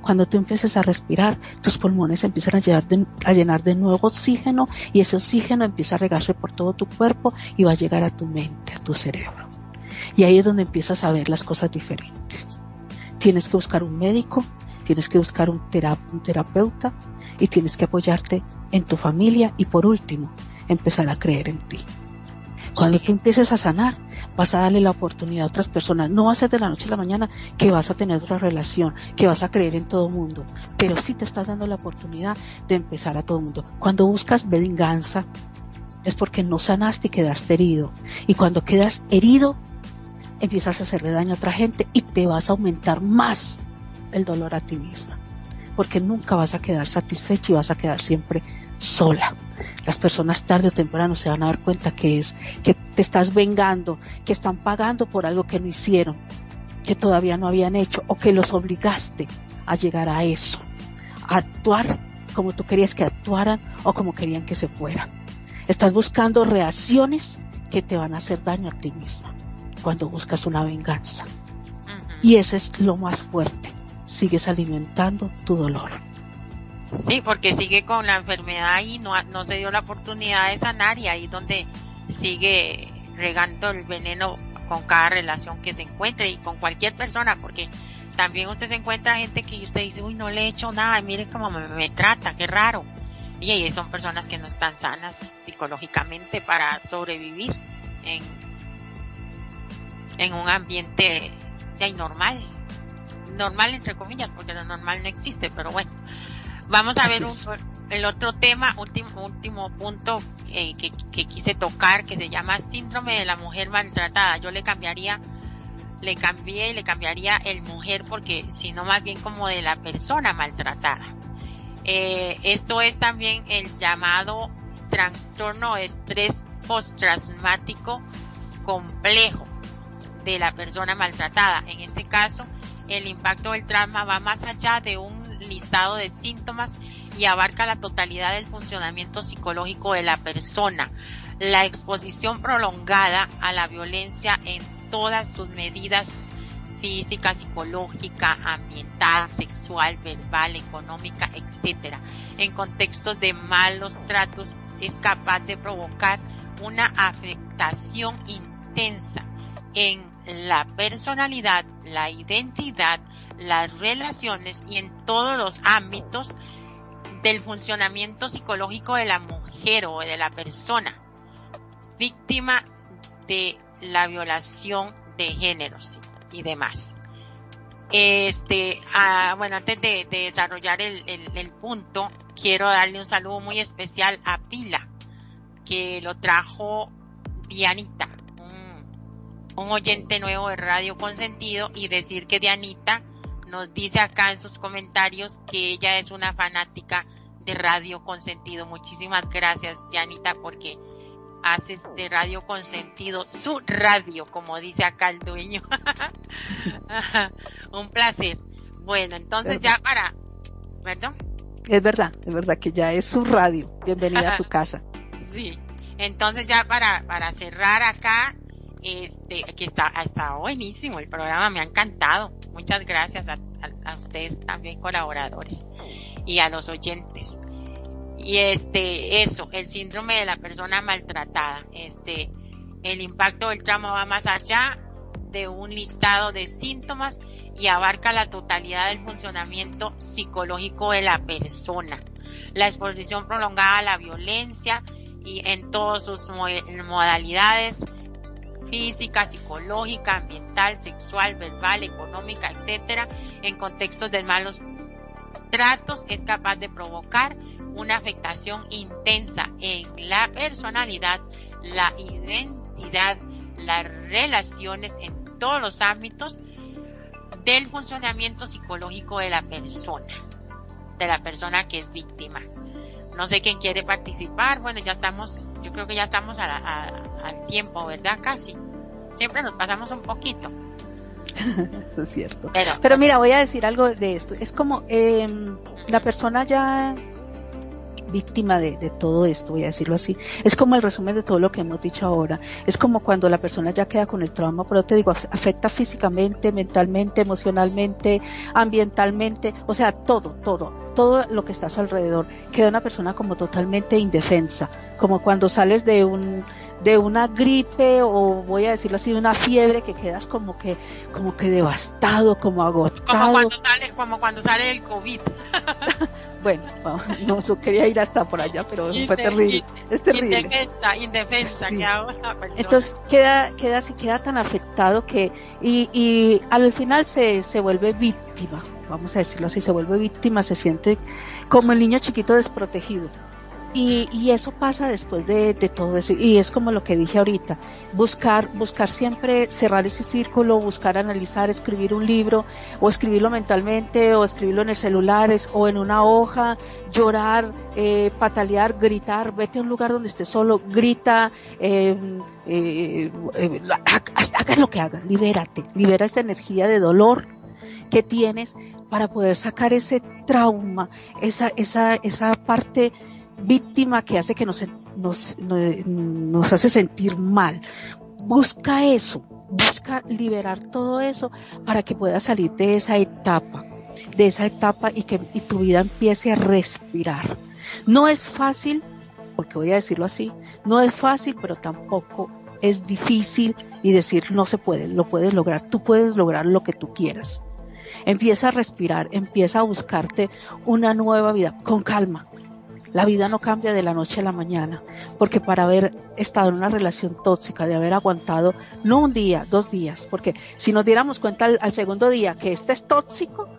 Cuando tú empieces a respirar, tus pulmones empiezan a llenar, de, a llenar de nuevo oxígeno y ese oxígeno empieza a regarse por todo tu cuerpo y va a llegar a tu mente, a tu cerebro. Y ahí es donde empiezas a ver las cosas diferentes. Tienes que buscar un médico, tienes que buscar un, un terapeuta y tienes que apoyarte en tu familia y por último, empezar a creer en ti. Cuando tú empieces a sanar, vas a darle la oportunidad a otras personas. No va a ser de la noche a la mañana que vas a tener otra relación, que vas a creer en todo mundo, pero sí te estás dando la oportunidad de empezar a todo mundo. Cuando buscas venganza, es porque no sanaste y quedaste herido. Y cuando quedas herido, empiezas a hacerle daño a otra gente y te vas a aumentar más el dolor a ti misma. Porque nunca vas a quedar satisfecho y vas a quedar siempre sola. Las personas tarde o temprano se van a dar cuenta que es que te estás vengando, que están pagando por algo que no hicieron, que todavía no habían hecho o que los obligaste a llegar a eso, a actuar como tú querías que actuaran o como querían que se fueran. Estás buscando reacciones que te van a hacer daño a ti misma cuando buscas una venganza. Y ese es lo más fuerte. Sigues alimentando tu dolor.
Sí, porque sigue con la enfermedad y no, no se dio la oportunidad de sanar y ahí donde sigue regando el veneno con cada relación que se encuentre y con cualquier persona, porque también usted se encuentra gente que usted dice, uy, no le he hecho nada, mire cómo me, trata, qué raro. Y ahí son personas que no están sanas psicológicamente para sobrevivir en, en un ambiente ya normal. Normal entre comillas, porque lo normal no existe, pero bueno. Vamos a ver el otro tema, último, último punto eh, que, quise tocar, que se llama síndrome de la mujer maltratada. Yo le cambiaría, le cambié y le cambiaría el mujer porque si no más bien como de la persona maltratada. Eh, esto es también el llamado trastorno estrés postraumático complejo de la persona maltratada. En este caso, el impacto del trauma va más allá de un de síntomas y abarca la totalidad del funcionamiento psicológico de la persona. La exposición prolongada a la violencia en todas sus medidas física, psicológica, ambiental, sexual, verbal, económica, etcétera, en contextos de malos tratos es capaz de provocar una afectación intensa en la personalidad, la identidad, las relaciones y en todos los ámbitos del funcionamiento psicológico de la mujer o de la persona víctima de la violación de géneros y demás. Este, ah, bueno, antes de, desarrollar el, punto, quiero darle un saludo muy especial a Pila, que lo trajo Dianita, un, un oyente nuevo de Radio Consentido, y decir que Dianita nos dice acá en sus comentarios que ella es una fanática de Radio Consentido. Muchísimas gracias, Dianita, porque haces de Radio Consentido su radio, como dice acá el dueño. Un placer. Bueno, entonces ya para, ¿perdón?
Es verdad, es verdad que ya es su radio. Bienvenida a tu casa.
Sí. Entonces ya para, para cerrar acá, este, que está, está buenísimo el programa, me ha encantado. Muchas gracias a, ustedes también colaboradores y a los oyentes. Y este, eso, el síndrome de la persona maltratada, este, el impacto del trauma va más allá de un listado de síntomas y abarca la totalidad del funcionamiento psicológico de la persona. La exposición prolongada a la violencia y en todas sus modalidades, física, psicológica, ambiental, sexual, verbal, económica, etcétera, en contextos de malos tratos es capaz de provocar una afectación intensa en la personalidad, la identidad, las relaciones en todos los ámbitos del funcionamiento psicológico de la persona, de la persona que es víctima. No sé quién quiere participar. Bueno, ya estamos, yo creo que ya estamos al tiempo, ¿verdad? Casi. Siempre nos pasamos un poquito.
Eso es cierto. Pero, mira, voy a decir algo de esto. Es como eh, la persona ya víctima de, de, todo esto, voy a decirlo así. Es como el resumen de todo lo que hemos dicho ahora. Es como cuando la persona ya queda con el trauma, pero te digo, afecta físicamente, mentalmente, emocionalmente, ambientalmente, o sea, todo, todo, todo lo que está a su alrededor. Queda una persona como totalmente indefensa, como cuando sales de un de una gripe o voy a decirlo así, de una fiebre que quedas como que como que devastado, como agotado.
Como cuando sale, como cuando sale el COVID.
bueno, no, no, quería ir hasta por allá, pero fue terrible. es terrible.
Indefensa, indefensa,
Entonces queda, queda así, queda tan afectado que, y, y al final se, se vuelve víctima, vamos a decirlo así, se vuelve víctima, se siente como el niño chiquito desprotegido y, y eso pasa después de, todo eso. Y es como lo que dije ahorita, buscar, buscar siempre cerrar ese círculo, buscar analizar, escribir un libro, o escribirlo mentalmente, o escribirlo en el celular, o en una hoja, llorar, eh, patalear, gritar, vete a un lugar donde estés solo, grita, eh, eh, eh hagas lo que hagas, libérate, libera esa energía de dolor que tienes para poder sacar ese trauma, esa, esa, esa parte víctima que hace que nos, hace sentir mal. Busca eso, busca liberar todo eso para que puedas salir de esa etapa, de esa etapa y que y tu vida empiece a respirar. No es fácil, porque voy a decirlo así, no es fácil, pero tampoco es difícil y decir no se puede, lo puedes lograr, tú puedes lograr lo que tú quieras. Empieza a respirar, empieza a buscarte una nueva vida con calma, la vida no cambia de la noche a la mañana, porque para haber estado en una relación tóxica, de haber aguantado no un día, dos días, porque si nos diéramos cuenta al, segundo día que este es tóxico,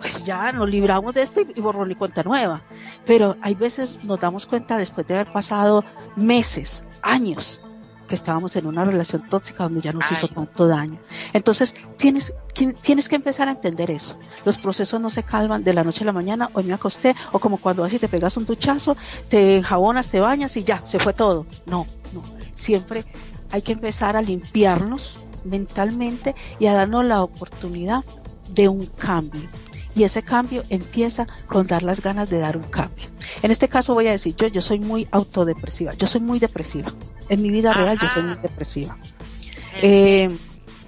pues ya nos libramos de esto y, y borrón y cuenta nueva. Pero hay veces nos damos cuenta después de haber pasado meses, años, que estábamos en una relación tóxica donde ya nos hizo tanto daño. Entonces, tienes, tienes que empezar a entender eso. Los procesos no se calman de la noche a la mañana, hoy me acosté, o como cuando así te pegas un duchazo, te jabonas, te bañas y ya, se fue todo. No, no. Siempre hay que empezar a limpiarnos mentalmente y a darnos la oportunidad de un cambio y ese cambio empieza con dar las ganas de dar un cambio. En este caso voy a decir, yo, yo soy muy autodepresiva, yo soy muy depresiva. En mi vida real yo soy muy depresiva. Eh,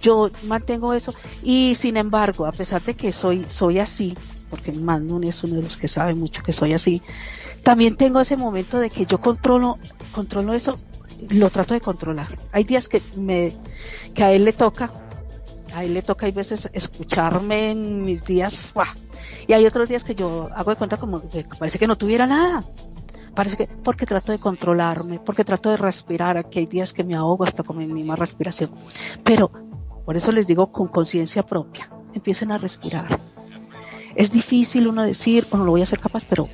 yo mantengo eso y sin embargo, a pesar de que soy, soy así, porque Magnum es uno de los que sabe mucho que soy así, también tengo ese momento de que yo controlo, controlo eso, lo trato de controlar. Hay días que me, que a él le toca a él le toca hay veces escucharme en mis días, y hay otros días que yo hago de cuenta como que parece que no tuviera nada. Parece que, porque trato de controlarme, porque trato de respirar, aquí hay días que me ahogo hasta con mi misma respiración. Pero, por eso les digo con conciencia propia, empiecen a respirar. Es difícil uno decir, o no lo voy a ser capaz, pero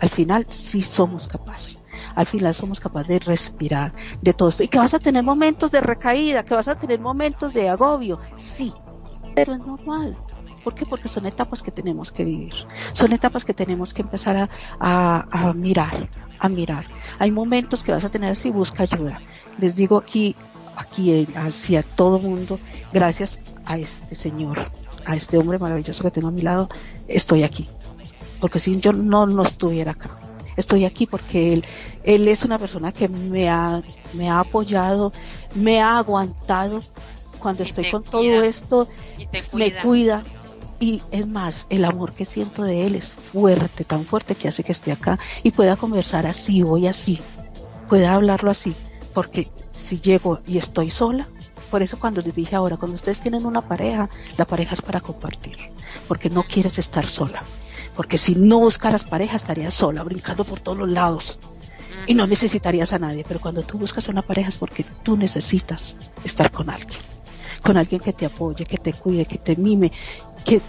al final sí somos capaces al final somos capaces de respirar de todo esto. Y que vas a tener momentos de recaída, que vas a tener momentos de agobio, sí, pero es normal. ¿Por qué? Porque son etapas que tenemos que vivir. Son etapas que tenemos que empezar a, a, mirar, a mirar. Hay momentos que vas a tener si busca ayuda. Les digo aquí, aquí hacia todo mundo, gracias a este señor, a este hombre maravilloso que tengo a mi lado, estoy aquí. Porque si yo no, no estuviera acá, estoy aquí porque él, él es una persona que me ha, me ha apoyado, me ha aguantado cuando estoy con todo esto, me cuida. Y es más, el amor que siento de él es fuerte, tan fuerte que hace que esté acá y pueda conversar así, hoy así, pueda hablarlo así, porque si llego y estoy sola, por eso cuando les dije ahora, cuando ustedes tienen una pareja, la pareja es para compartir, porque no quieres estar sola. Porque si no buscaras pareja estarías sola, brincando por todos los lados. Y no necesitarías a nadie. Pero cuando tú buscas una pareja es porque tú necesitas estar con alguien. Con alguien que te apoye, que te cuide, que te mime, que,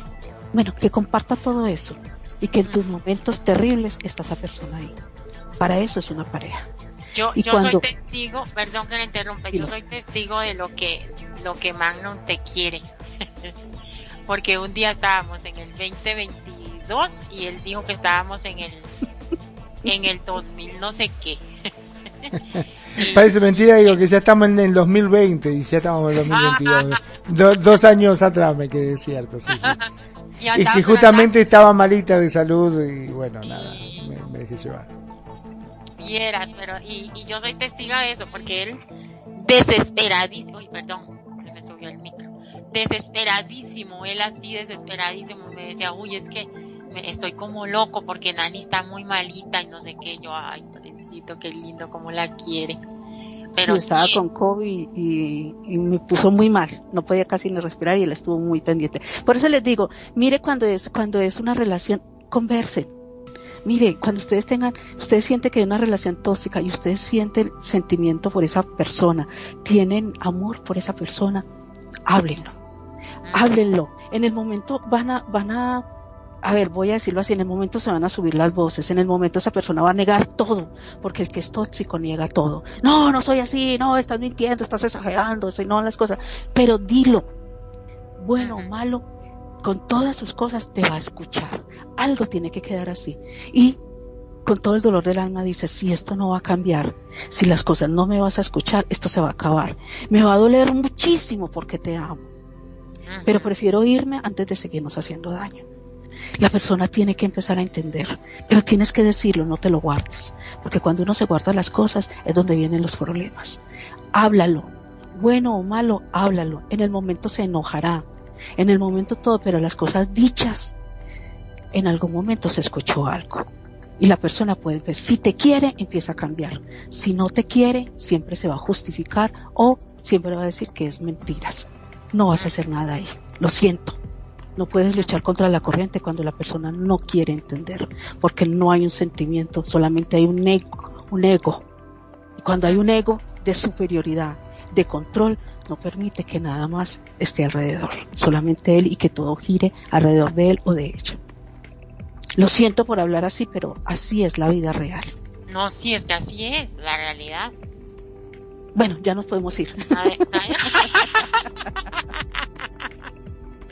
bueno, que comparta todo eso. Y que en tus momentos terribles está esa persona ahí. Para eso es una pareja.
Yo, yo soy testigo, perdón que le interrumpa, yo soy testigo de lo que, lo que Magnum te quiere. Porque un día estábamos en el 2020 y él dijo que estábamos en el en el 2000 no sé qué.
Parece mentira, digo que ya estamos en el 2020 y ya estamos en el 2022. dos años atrás me quedé cierto, sí, y, que justamente estaba malita de salud y bueno, nada, me, me dejé llevar.
Vieras, pero, y, y yo soy testiga de eso, porque él desesperadísimo, uy, perdón, se me subió el micro, desesperadísimo, él así desesperadísimo, me decía, uy, es que me, estoy como loco porque Nani está muy malita y no sé qué, yo, ay, pobrecito, qué lindo, cómo la quiere. Pero
estaba con COVID y, me puso muy mal, no podía casi ni respirar y él estuvo muy pendiente. Por eso les digo, mire cuando es, cuando es una relación, converse. Mire, cuando ustedes tengan, ustedes sienten que hay una relación tóxica y ustedes sienten sentimiento por esa persona, tienen amor por esa persona, háblenlo. Háblenlo. En el momento van a, van a a ver, voy a decirlo así, en el momento se van a subir las voces, en el momento esa persona va a negar todo, porque el que es tóxico niega todo. No, no soy así, no, estás mintiendo, estás exagerando, si no las cosas, pero dilo, bueno o malo, con todas sus cosas te va a escuchar. Algo tiene que quedar así. Y con todo el dolor del alma dice, si esto no va a cambiar, si las cosas no me vas a escuchar, esto se va a acabar. Me va a doler muchísimo porque te amo. Pero prefiero irme antes de seguirnos haciendo daño. La persona tiene que empezar a entender, pero tienes que decirlo, no te lo guardes, porque cuando uno se guarda las cosas es donde vienen los problemas. Háblalo, bueno o malo, háblalo. En el momento se enojará, en el momento todo, pero las cosas dichas, en algún momento se escuchó algo. Y la persona puede ver, si te quiere, empieza a cambiar. Si no te quiere, siempre se va a justificar o siempre va a decir que es mentiras. No vas a hacer nada ahí. Lo siento. No puedes luchar contra la corriente cuando la persona no quiere entender, porque no hay un sentimiento, solamente hay un ego, un ego. Y cuando hay un ego de superioridad, de control, no permite que nada más esté alrededor, solamente él y que todo gire alrededor de él o de ella. Lo siento por hablar así, pero así es la vida real.
No, sí, es que así es la realidad.
Bueno, ya nos podemos ir.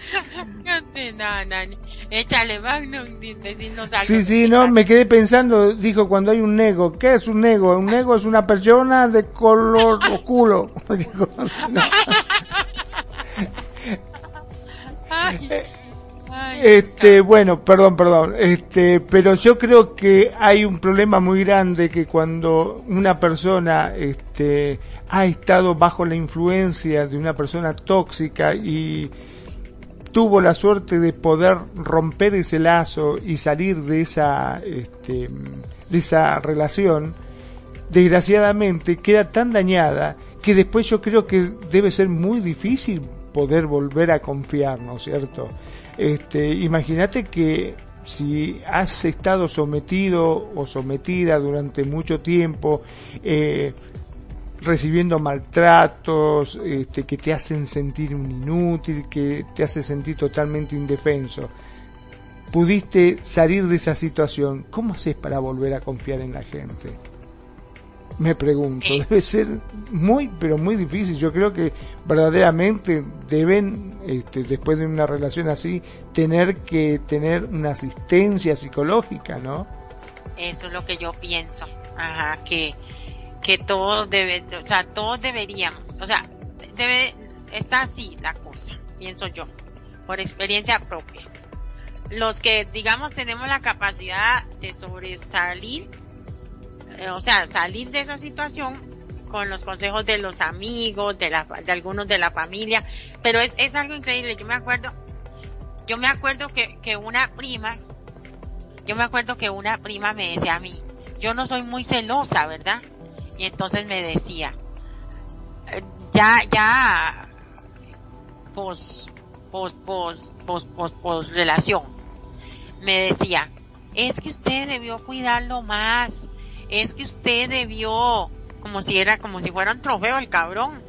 Échale Magnum, decirnos algo.
Sí, sí, no, me quedé pensando, dijo cuando hay un nego, ¿qué es un nego? Un nego es una persona de color oscuro. este, bueno, perdón, perdón, este, pero yo creo que hay un problema muy grande que cuando una persona, este, ha estado bajo la influencia de una persona tóxica y tuvo la suerte de poder romper ese lazo y salir de esa, este, de esa relación, desgraciadamente queda tan dañada que después yo creo que debe ser muy difícil poder volver a confiar, ¿no es cierto? Este, imagínate que si has estado sometido o sometida durante mucho tiempo, eh, recibiendo maltratos, este, que te hacen sentir un inútil, que te hace sentir totalmente indefenso. Pudiste salir de esa situación, ¿cómo haces para volver a confiar en la gente? Me pregunto, debe ser muy, pero muy difícil. Yo creo que verdaderamente deben, este, después de una relación así, tener que tener una asistencia psicológica, ¿no?
Eso es lo que yo pienso. Ajá, que que todos deben, o sea, todos deberíamos, o sea, debe, está así la cosa, pienso yo, por experiencia propia. Los que, digamos, tenemos la capacidad de sobresalir, eh, o sea, salir de esa situación con los consejos de los amigos, de, la, de algunos de la familia, pero es, es algo increíble. Yo me acuerdo, yo me acuerdo que, que una prima, yo me acuerdo que una prima me decía a mí, yo no soy muy celosa, ¿verdad? Y entonces me decía, eh, ya, ya, pos, pos, pos, pos, pos, pos relación. Me decía, es que usted debió cuidarlo más, es que usted debió, como si era, como si fuera un trofeo el cabrón,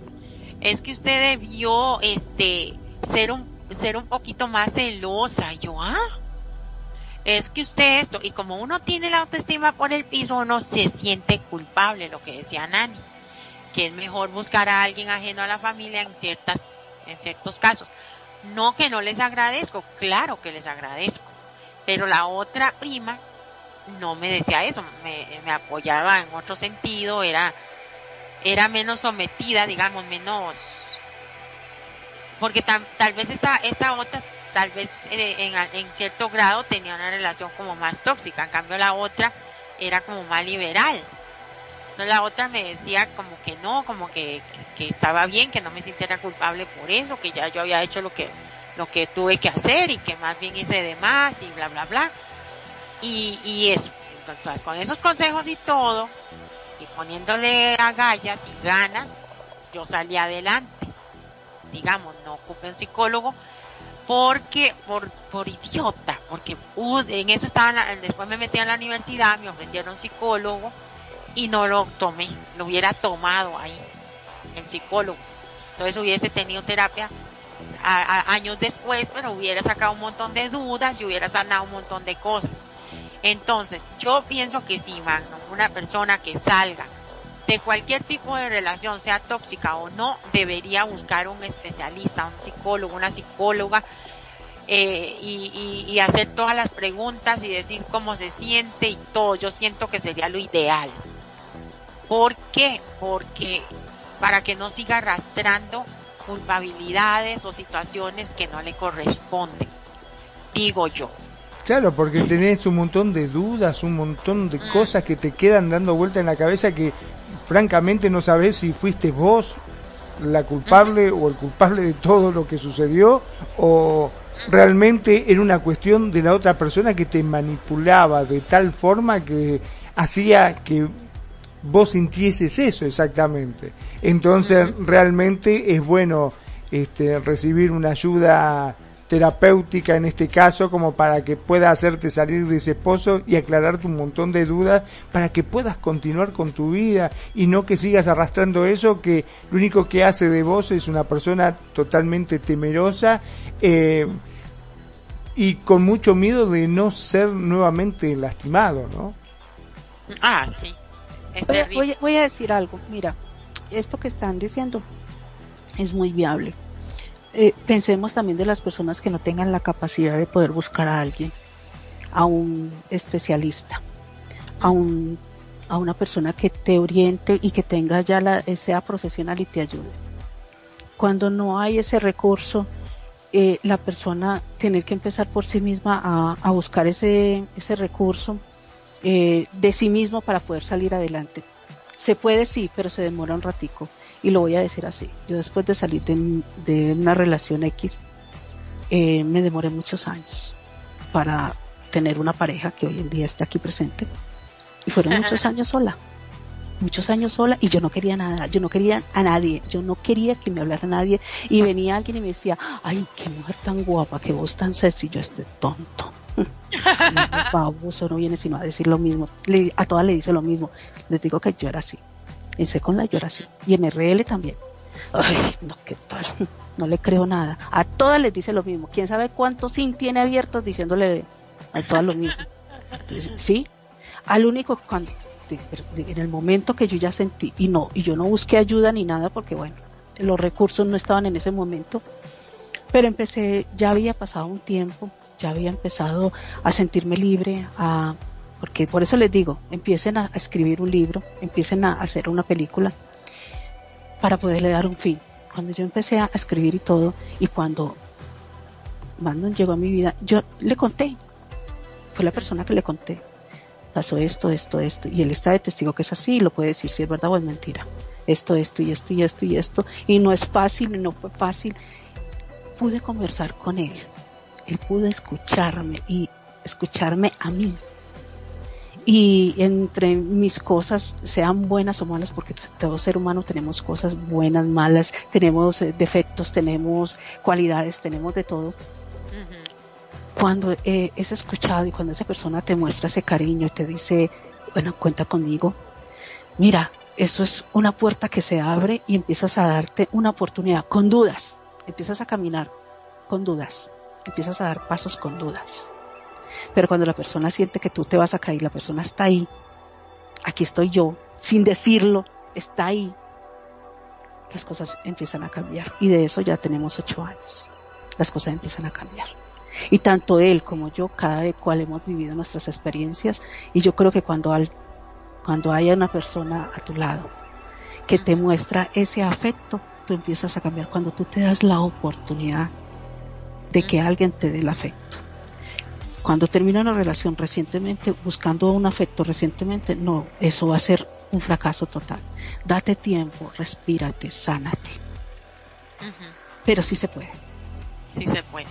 es que usted debió, este, ser un, ser un poquito más celosa. yo, ah, es que usted esto, y como uno tiene la autoestima por el piso, uno se siente culpable, lo que decía Nani, que es mejor buscar a alguien ajeno a la familia en ciertas, en ciertos casos. No que no les agradezco, claro que les agradezco, pero la otra prima no me decía eso, me, me apoyaba en otro sentido, era, era menos sometida, digamos, menos, porque tal, tal vez esta, esta otra tal vez eh, en, en, cierto grado tenía una relación como más tóxica. En cambio la otra era como más liberal. Entonces la otra me decía como que no, como que, que, estaba bien, que no me sintiera culpable por eso, que ya yo había hecho lo que, lo que tuve que hacer y que más bien hice de más y bla, bla, bla. Y, y eso, entonces, con esos consejos y todo, y poniéndole agallas y ganas, yo salí adelante. Digamos, no ocupé un psicólogo porque, por, por idiota, porque en eso estaba, después me metí a la universidad, me ofrecieron psicólogo y no lo tomé, lo hubiera tomado ahí, el psicólogo. Entonces hubiese tenido terapia años después, pero hubiera sacado un montón de dudas y hubiera sanado un montón de cosas. Entonces, yo pienso que si, Magno, una persona que salga de cualquier tipo de relación, sea tóxica o no, debería buscar un especialista, un psicólogo, una psicóloga, eh, y, y, hacer todas las preguntas y decir cómo se siente y todo. Yo siento que sería lo ideal. ¿Por qué? Porque para que no siga arrastrando culpabilidades o situaciones que no le corresponden, digo yo.
Claro, porque tenés un montón de dudas, un montón de mm. cosas que te quedan dando vuelta en la cabeza que francamente no sabes si fuiste vos la culpable o el culpable de todo lo que sucedió o realmente era una cuestión de la otra persona que te manipulaba de tal forma que hacía que vos sintieses eso exactamente. Entonces realmente es bueno este, recibir una ayuda terapéutica en este caso como para que pueda hacerte salir de ese pozo y aclararte un montón de dudas para que puedas continuar con tu vida y no que sigas arrastrando eso que lo único que hace de vos es una persona totalmente temerosa eh, y con mucho miedo de no ser nuevamente lastimado, ¿no?
Ah, sí.
voy, voy a decir algo, mira, esto que están diciendo es muy viable eh, pensemos también de las personas que no tengan la capacidad de poder buscar a alguien, a un especialista, a un a una persona que te oriente y que tenga ya la, sea profesional y te ayude. Cuando no hay ese recurso, eh, la persona tener que empezar por sí misma a, a buscar ese, ese recurso eh, de sí mismo para poder salir adelante. Se puede sí, pero se demora un ratico. Y lo voy a decir así. Yo después de salir de, una relación X, eh, me demoré muchos años para tener una pareja que hoy en día está aquí presente. Y fueron muchos años sola. Muchos años sola y yo no quería nada, yo no quería a nadie, yo no quería que me hablara nadie y venía alguien y me decía, ay, qué mujer tan guapa, qué voz tan sencillo, este tonto. Baboso no viene sino a decir lo mismo, a todas le dice lo mismo, les digo que yo era así, Life yo era así. Y en RL también. Ay, no, qué tal. No le creo nada. A todas les dice lo mismo. ¿Quién sabe cuántos sin tiene abiertos diciéndole a todas lo mismo? sí. Al único cuando, en el momento que yo ya sentí, y no, y yo no busqué ayuda ni nada porque bueno, los recursos no estaban en ese momento, pero empecé, ya había pasado un tiempo, ya había empezado a sentirme libre, a, porque por eso les digo, empiecen a, escribir un libro, empiecen a hacer una película para poderle dar un fin. Cuando yo empecé a escribir y todo, y cuando Brandon llegó a mi vida, yo le conté, fue la persona que le conté, pasó esto, esto, esto, y él está de testigo que es así, y lo puede decir si es verdad o es mentira. Esto, esto, y esto, y esto, y esto, y no es fácil, y no fue fácil. Pude conversar con él, él pudo escucharme y escucharme a mí, y entre mis cosas, sean buenas o malas, porque todo ser humano tenemos cosas buenas, malas, tenemos eh, defectos, tenemos cualidades, tenemos de todo. Cuando eh, es escuchado y cuando esa persona te muestra ese cariño y te dice, bueno, cuenta conmigo, mira, eso es una puerta que se abre y empiezas a darte una oportunidad con dudas, empiezas a caminar con dudas, empiezas a dar pasos con dudas pero cuando la persona siente que tú te vas a caer, la persona está ahí, aquí estoy yo, sin decirlo, está ahí, las cosas empiezan a cambiar. Y de eso ya tenemos ocho años. Las cosas empiezan a cambiar. Y tanto él como yo, cada vez cual hemos vivido nuestras experiencias, y yo creo que cuando, al, cuando haya una persona a tu lado que te muestra ese afecto, tú empiezas a cambiar cuando tú te das la oportunidad de que alguien te dé el afecto cuando termina una relación recientemente, buscando un afecto recientemente, no, eso va a ser un fracaso total. Date tiempo, respírate, sánate. Pero sí se puede.
Sí se puede.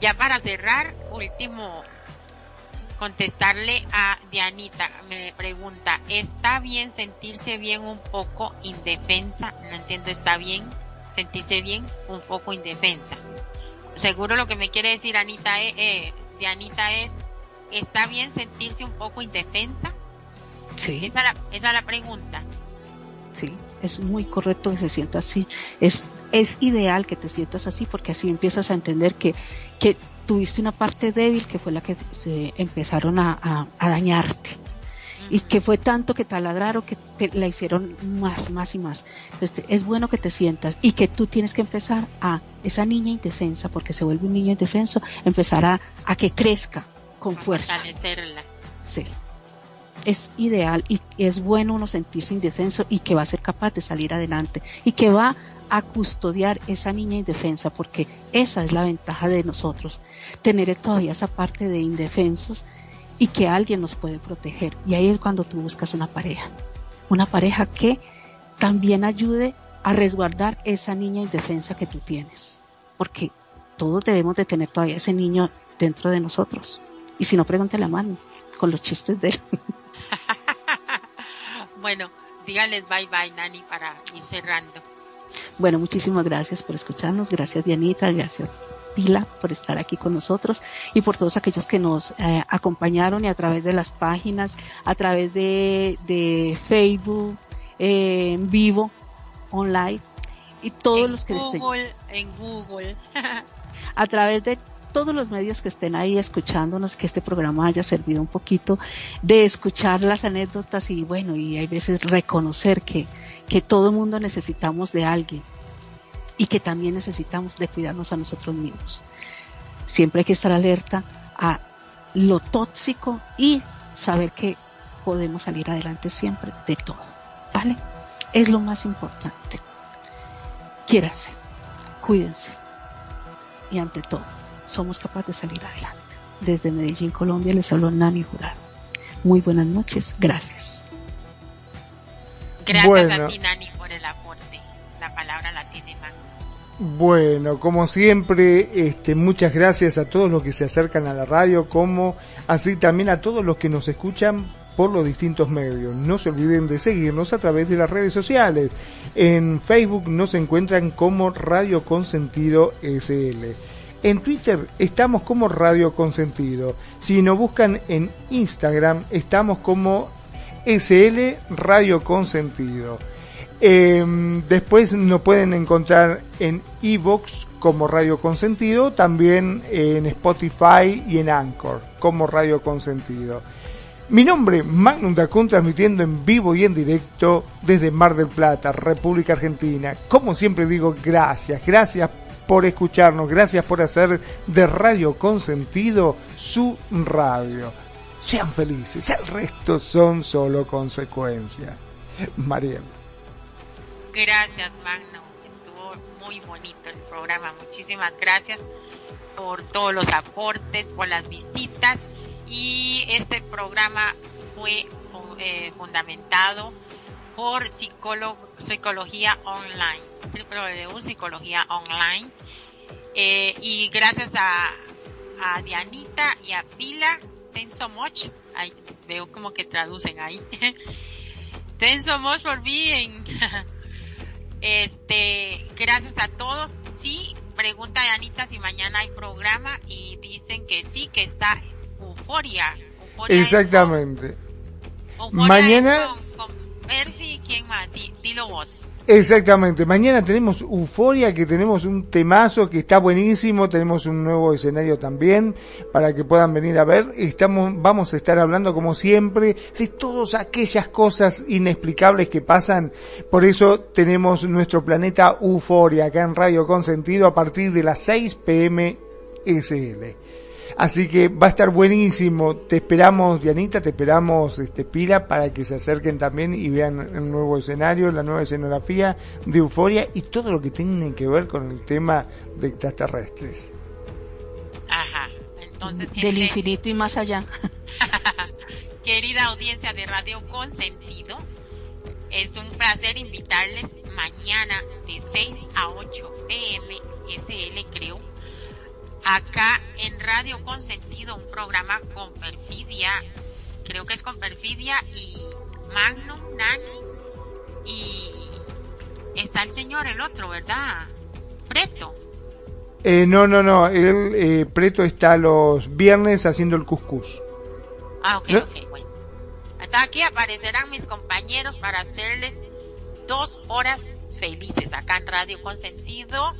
Ya para cerrar, último, contestarle a Dianita, me pregunta, ¿está bien sentirse bien un poco indefensa? No entiendo, ¿está bien sentirse bien un poco indefensa? Seguro lo que me quiere decir Anita, eh, eh Dianita es, ¿está bien sentirse un poco indefensa?
Sí.
Esa es la, esa es la pregunta.
Sí, es muy correcto que se sienta así. Es, es ideal que te sientas así porque así empiezas a entender que, que tuviste una parte débil que fue la que se empezaron a, a, dañarte. Y que fue tanto que taladraron que te la hicieron más, más y más. Entonces, es bueno que te sientas y que tú tienes que empezar a, esa niña indefensa, porque se vuelve un niño indefenso, empezar a, a que crezca con fuerza. Sí es ideal y es bueno uno sentirse indefenso y que va a ser capaz de salir adelante y que va a custodiar esa niña indefensa porque esa es la ventaja de nosotros, tener todavía esa parte de indefensos y que alguien nos puede proteger. Y ahí es cuando tú buscas una pareja, una pareja que también ayude a resguardar esa niña indefensa que tú tienes, porque todos debemos de tener todavía ese niño dentro de nosotros. Y si no, pregúntale a mano con los chistes de él.
bueno, dígales bye bye, Nani, para ir cerrando.
Bueno, muchísimas gracias por escucharnos. Gracias, Dianita. Gracias, Pila, por estar aquí con nosotros y por todos aquellos que nos eh, acompañaron y a través de las páginas, a través de, de Facebook, eh, en vivo, online y todos los que
Google, En Google.
a través de todos los medios que estén ahí escuchándonos, que este programa haya servido un poquito de escuchar las anécdotas y bueno, y hay veces reconocer que, que todo mundo necesitamos de alguien y que también necesitamos de cuidarnos a nosotros mismos. Siempre hay que estar alerta a lo tóxico y saber que podemos salir adelante siempre de todo, ¿vale? Es lo más importante. Quiéranse, cuídense y ante todo, somos capaces de salir adelante. Desde Medellín, Colombia, les habló Nani Jurado. Muy buenas noches, gracias.
Gracias a ti, Nani, por el aporte. La palabra la tiene más.
Bueno, como siempre, este, muchas gracias a todos los que se acercan a la radio, como así también a todos los que nos escuchan por los distintos medios. No se olviden de seguirnos a través de las redes sociales. En Facebook nos encuentran como Radio Consentido SL. En Twitter estamos como Radio Consentido. Si nos buscan en Instagram estamos como SL Radio Consentido. Em, después nos pueden encontrar en Evox como Radio Consentido, también en Spotify y en Anchor como Radio Consentido. Mi nombre, Magnum Dacun, transmitiendo en vivo y en directo desde Mar del Plata, República Argentina. Como siempre digo, gracias, gracias por escucharnos, gracias por hacer de Radio Consentido su radio. Sean felices, el resto son solo consecuencias. Mariel.
Gracias, Magno. Estuvo muy bonito el programa. Muchísimas gracias por todos los aportes, por las visitas. Y este programa fue eh, fundamentado por Psicología Online psicología online. Eh, y gracias a, a Dianita y a Pila, thanks so much. veo como que traducen ahí. thanks so much for being. este, gracias a todos. Sí, pregunta Dianita si mañana hay programa y dicen que sí, que está euforia.
Exactamente. mañana.
Con, ¿quién más? dilo vos.
Exactamente, mañana tenemos Euforia, que tenemos un temazo que está buenísimo, tenemos un nuevo escenario también para que puedan venir a ver. Estamos, vamos a estar hablando como siempre de todas aquellas cosas inexplicables que pasan, por eso tenemos nuestro planeta Euforia acá en Radio Consentido a partir de las 6 pm SL. Así que va a estar buenísimo. Te esperamos, Dianita, te esperamos, este, Pila, para que se acerquen también y vean el nuevo escenario, la nueva escenografía de Euforia y todo lo que tiene que ver con el tema de extraterrestres.
Ajá. Entonces,
del infinito y más allá.
Querida audiencia de Radio Consentido, es un placer invitarles mañana de 6 a 8 pm, SL creo, acá en Radio Consentido, un programa con Perfidia, creo que es con Perfidia y Magnum, Nani, y está el señor, el otro, ¿verdad? Preto.
Eh, no, no, no, el eh, Preto está los viernes haciendo el cuscús.
Ah, ok, ok, bueno. Hasta aquí aparecerán mis compañeros para hacerles dos horas felices acá en Radio Consentido.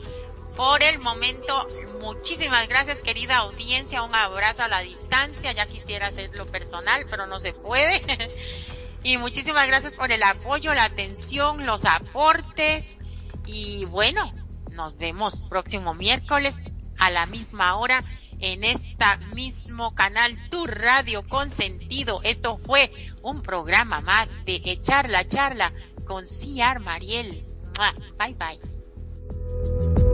Por el momento, muchísimas gracias querida audiencia, un abrazo a la distancia, ya quisiera hacerlo personal, pero no se puede. y muchísimas gracias por el apoyo, la atención, los aportes y bueno, nos vemos próximo miércoles a la misma hora en esta mismo canal Tu Radio Consentido. Esto fue un programa más de Echar la Charla con Ciar Mariel. Bye bye.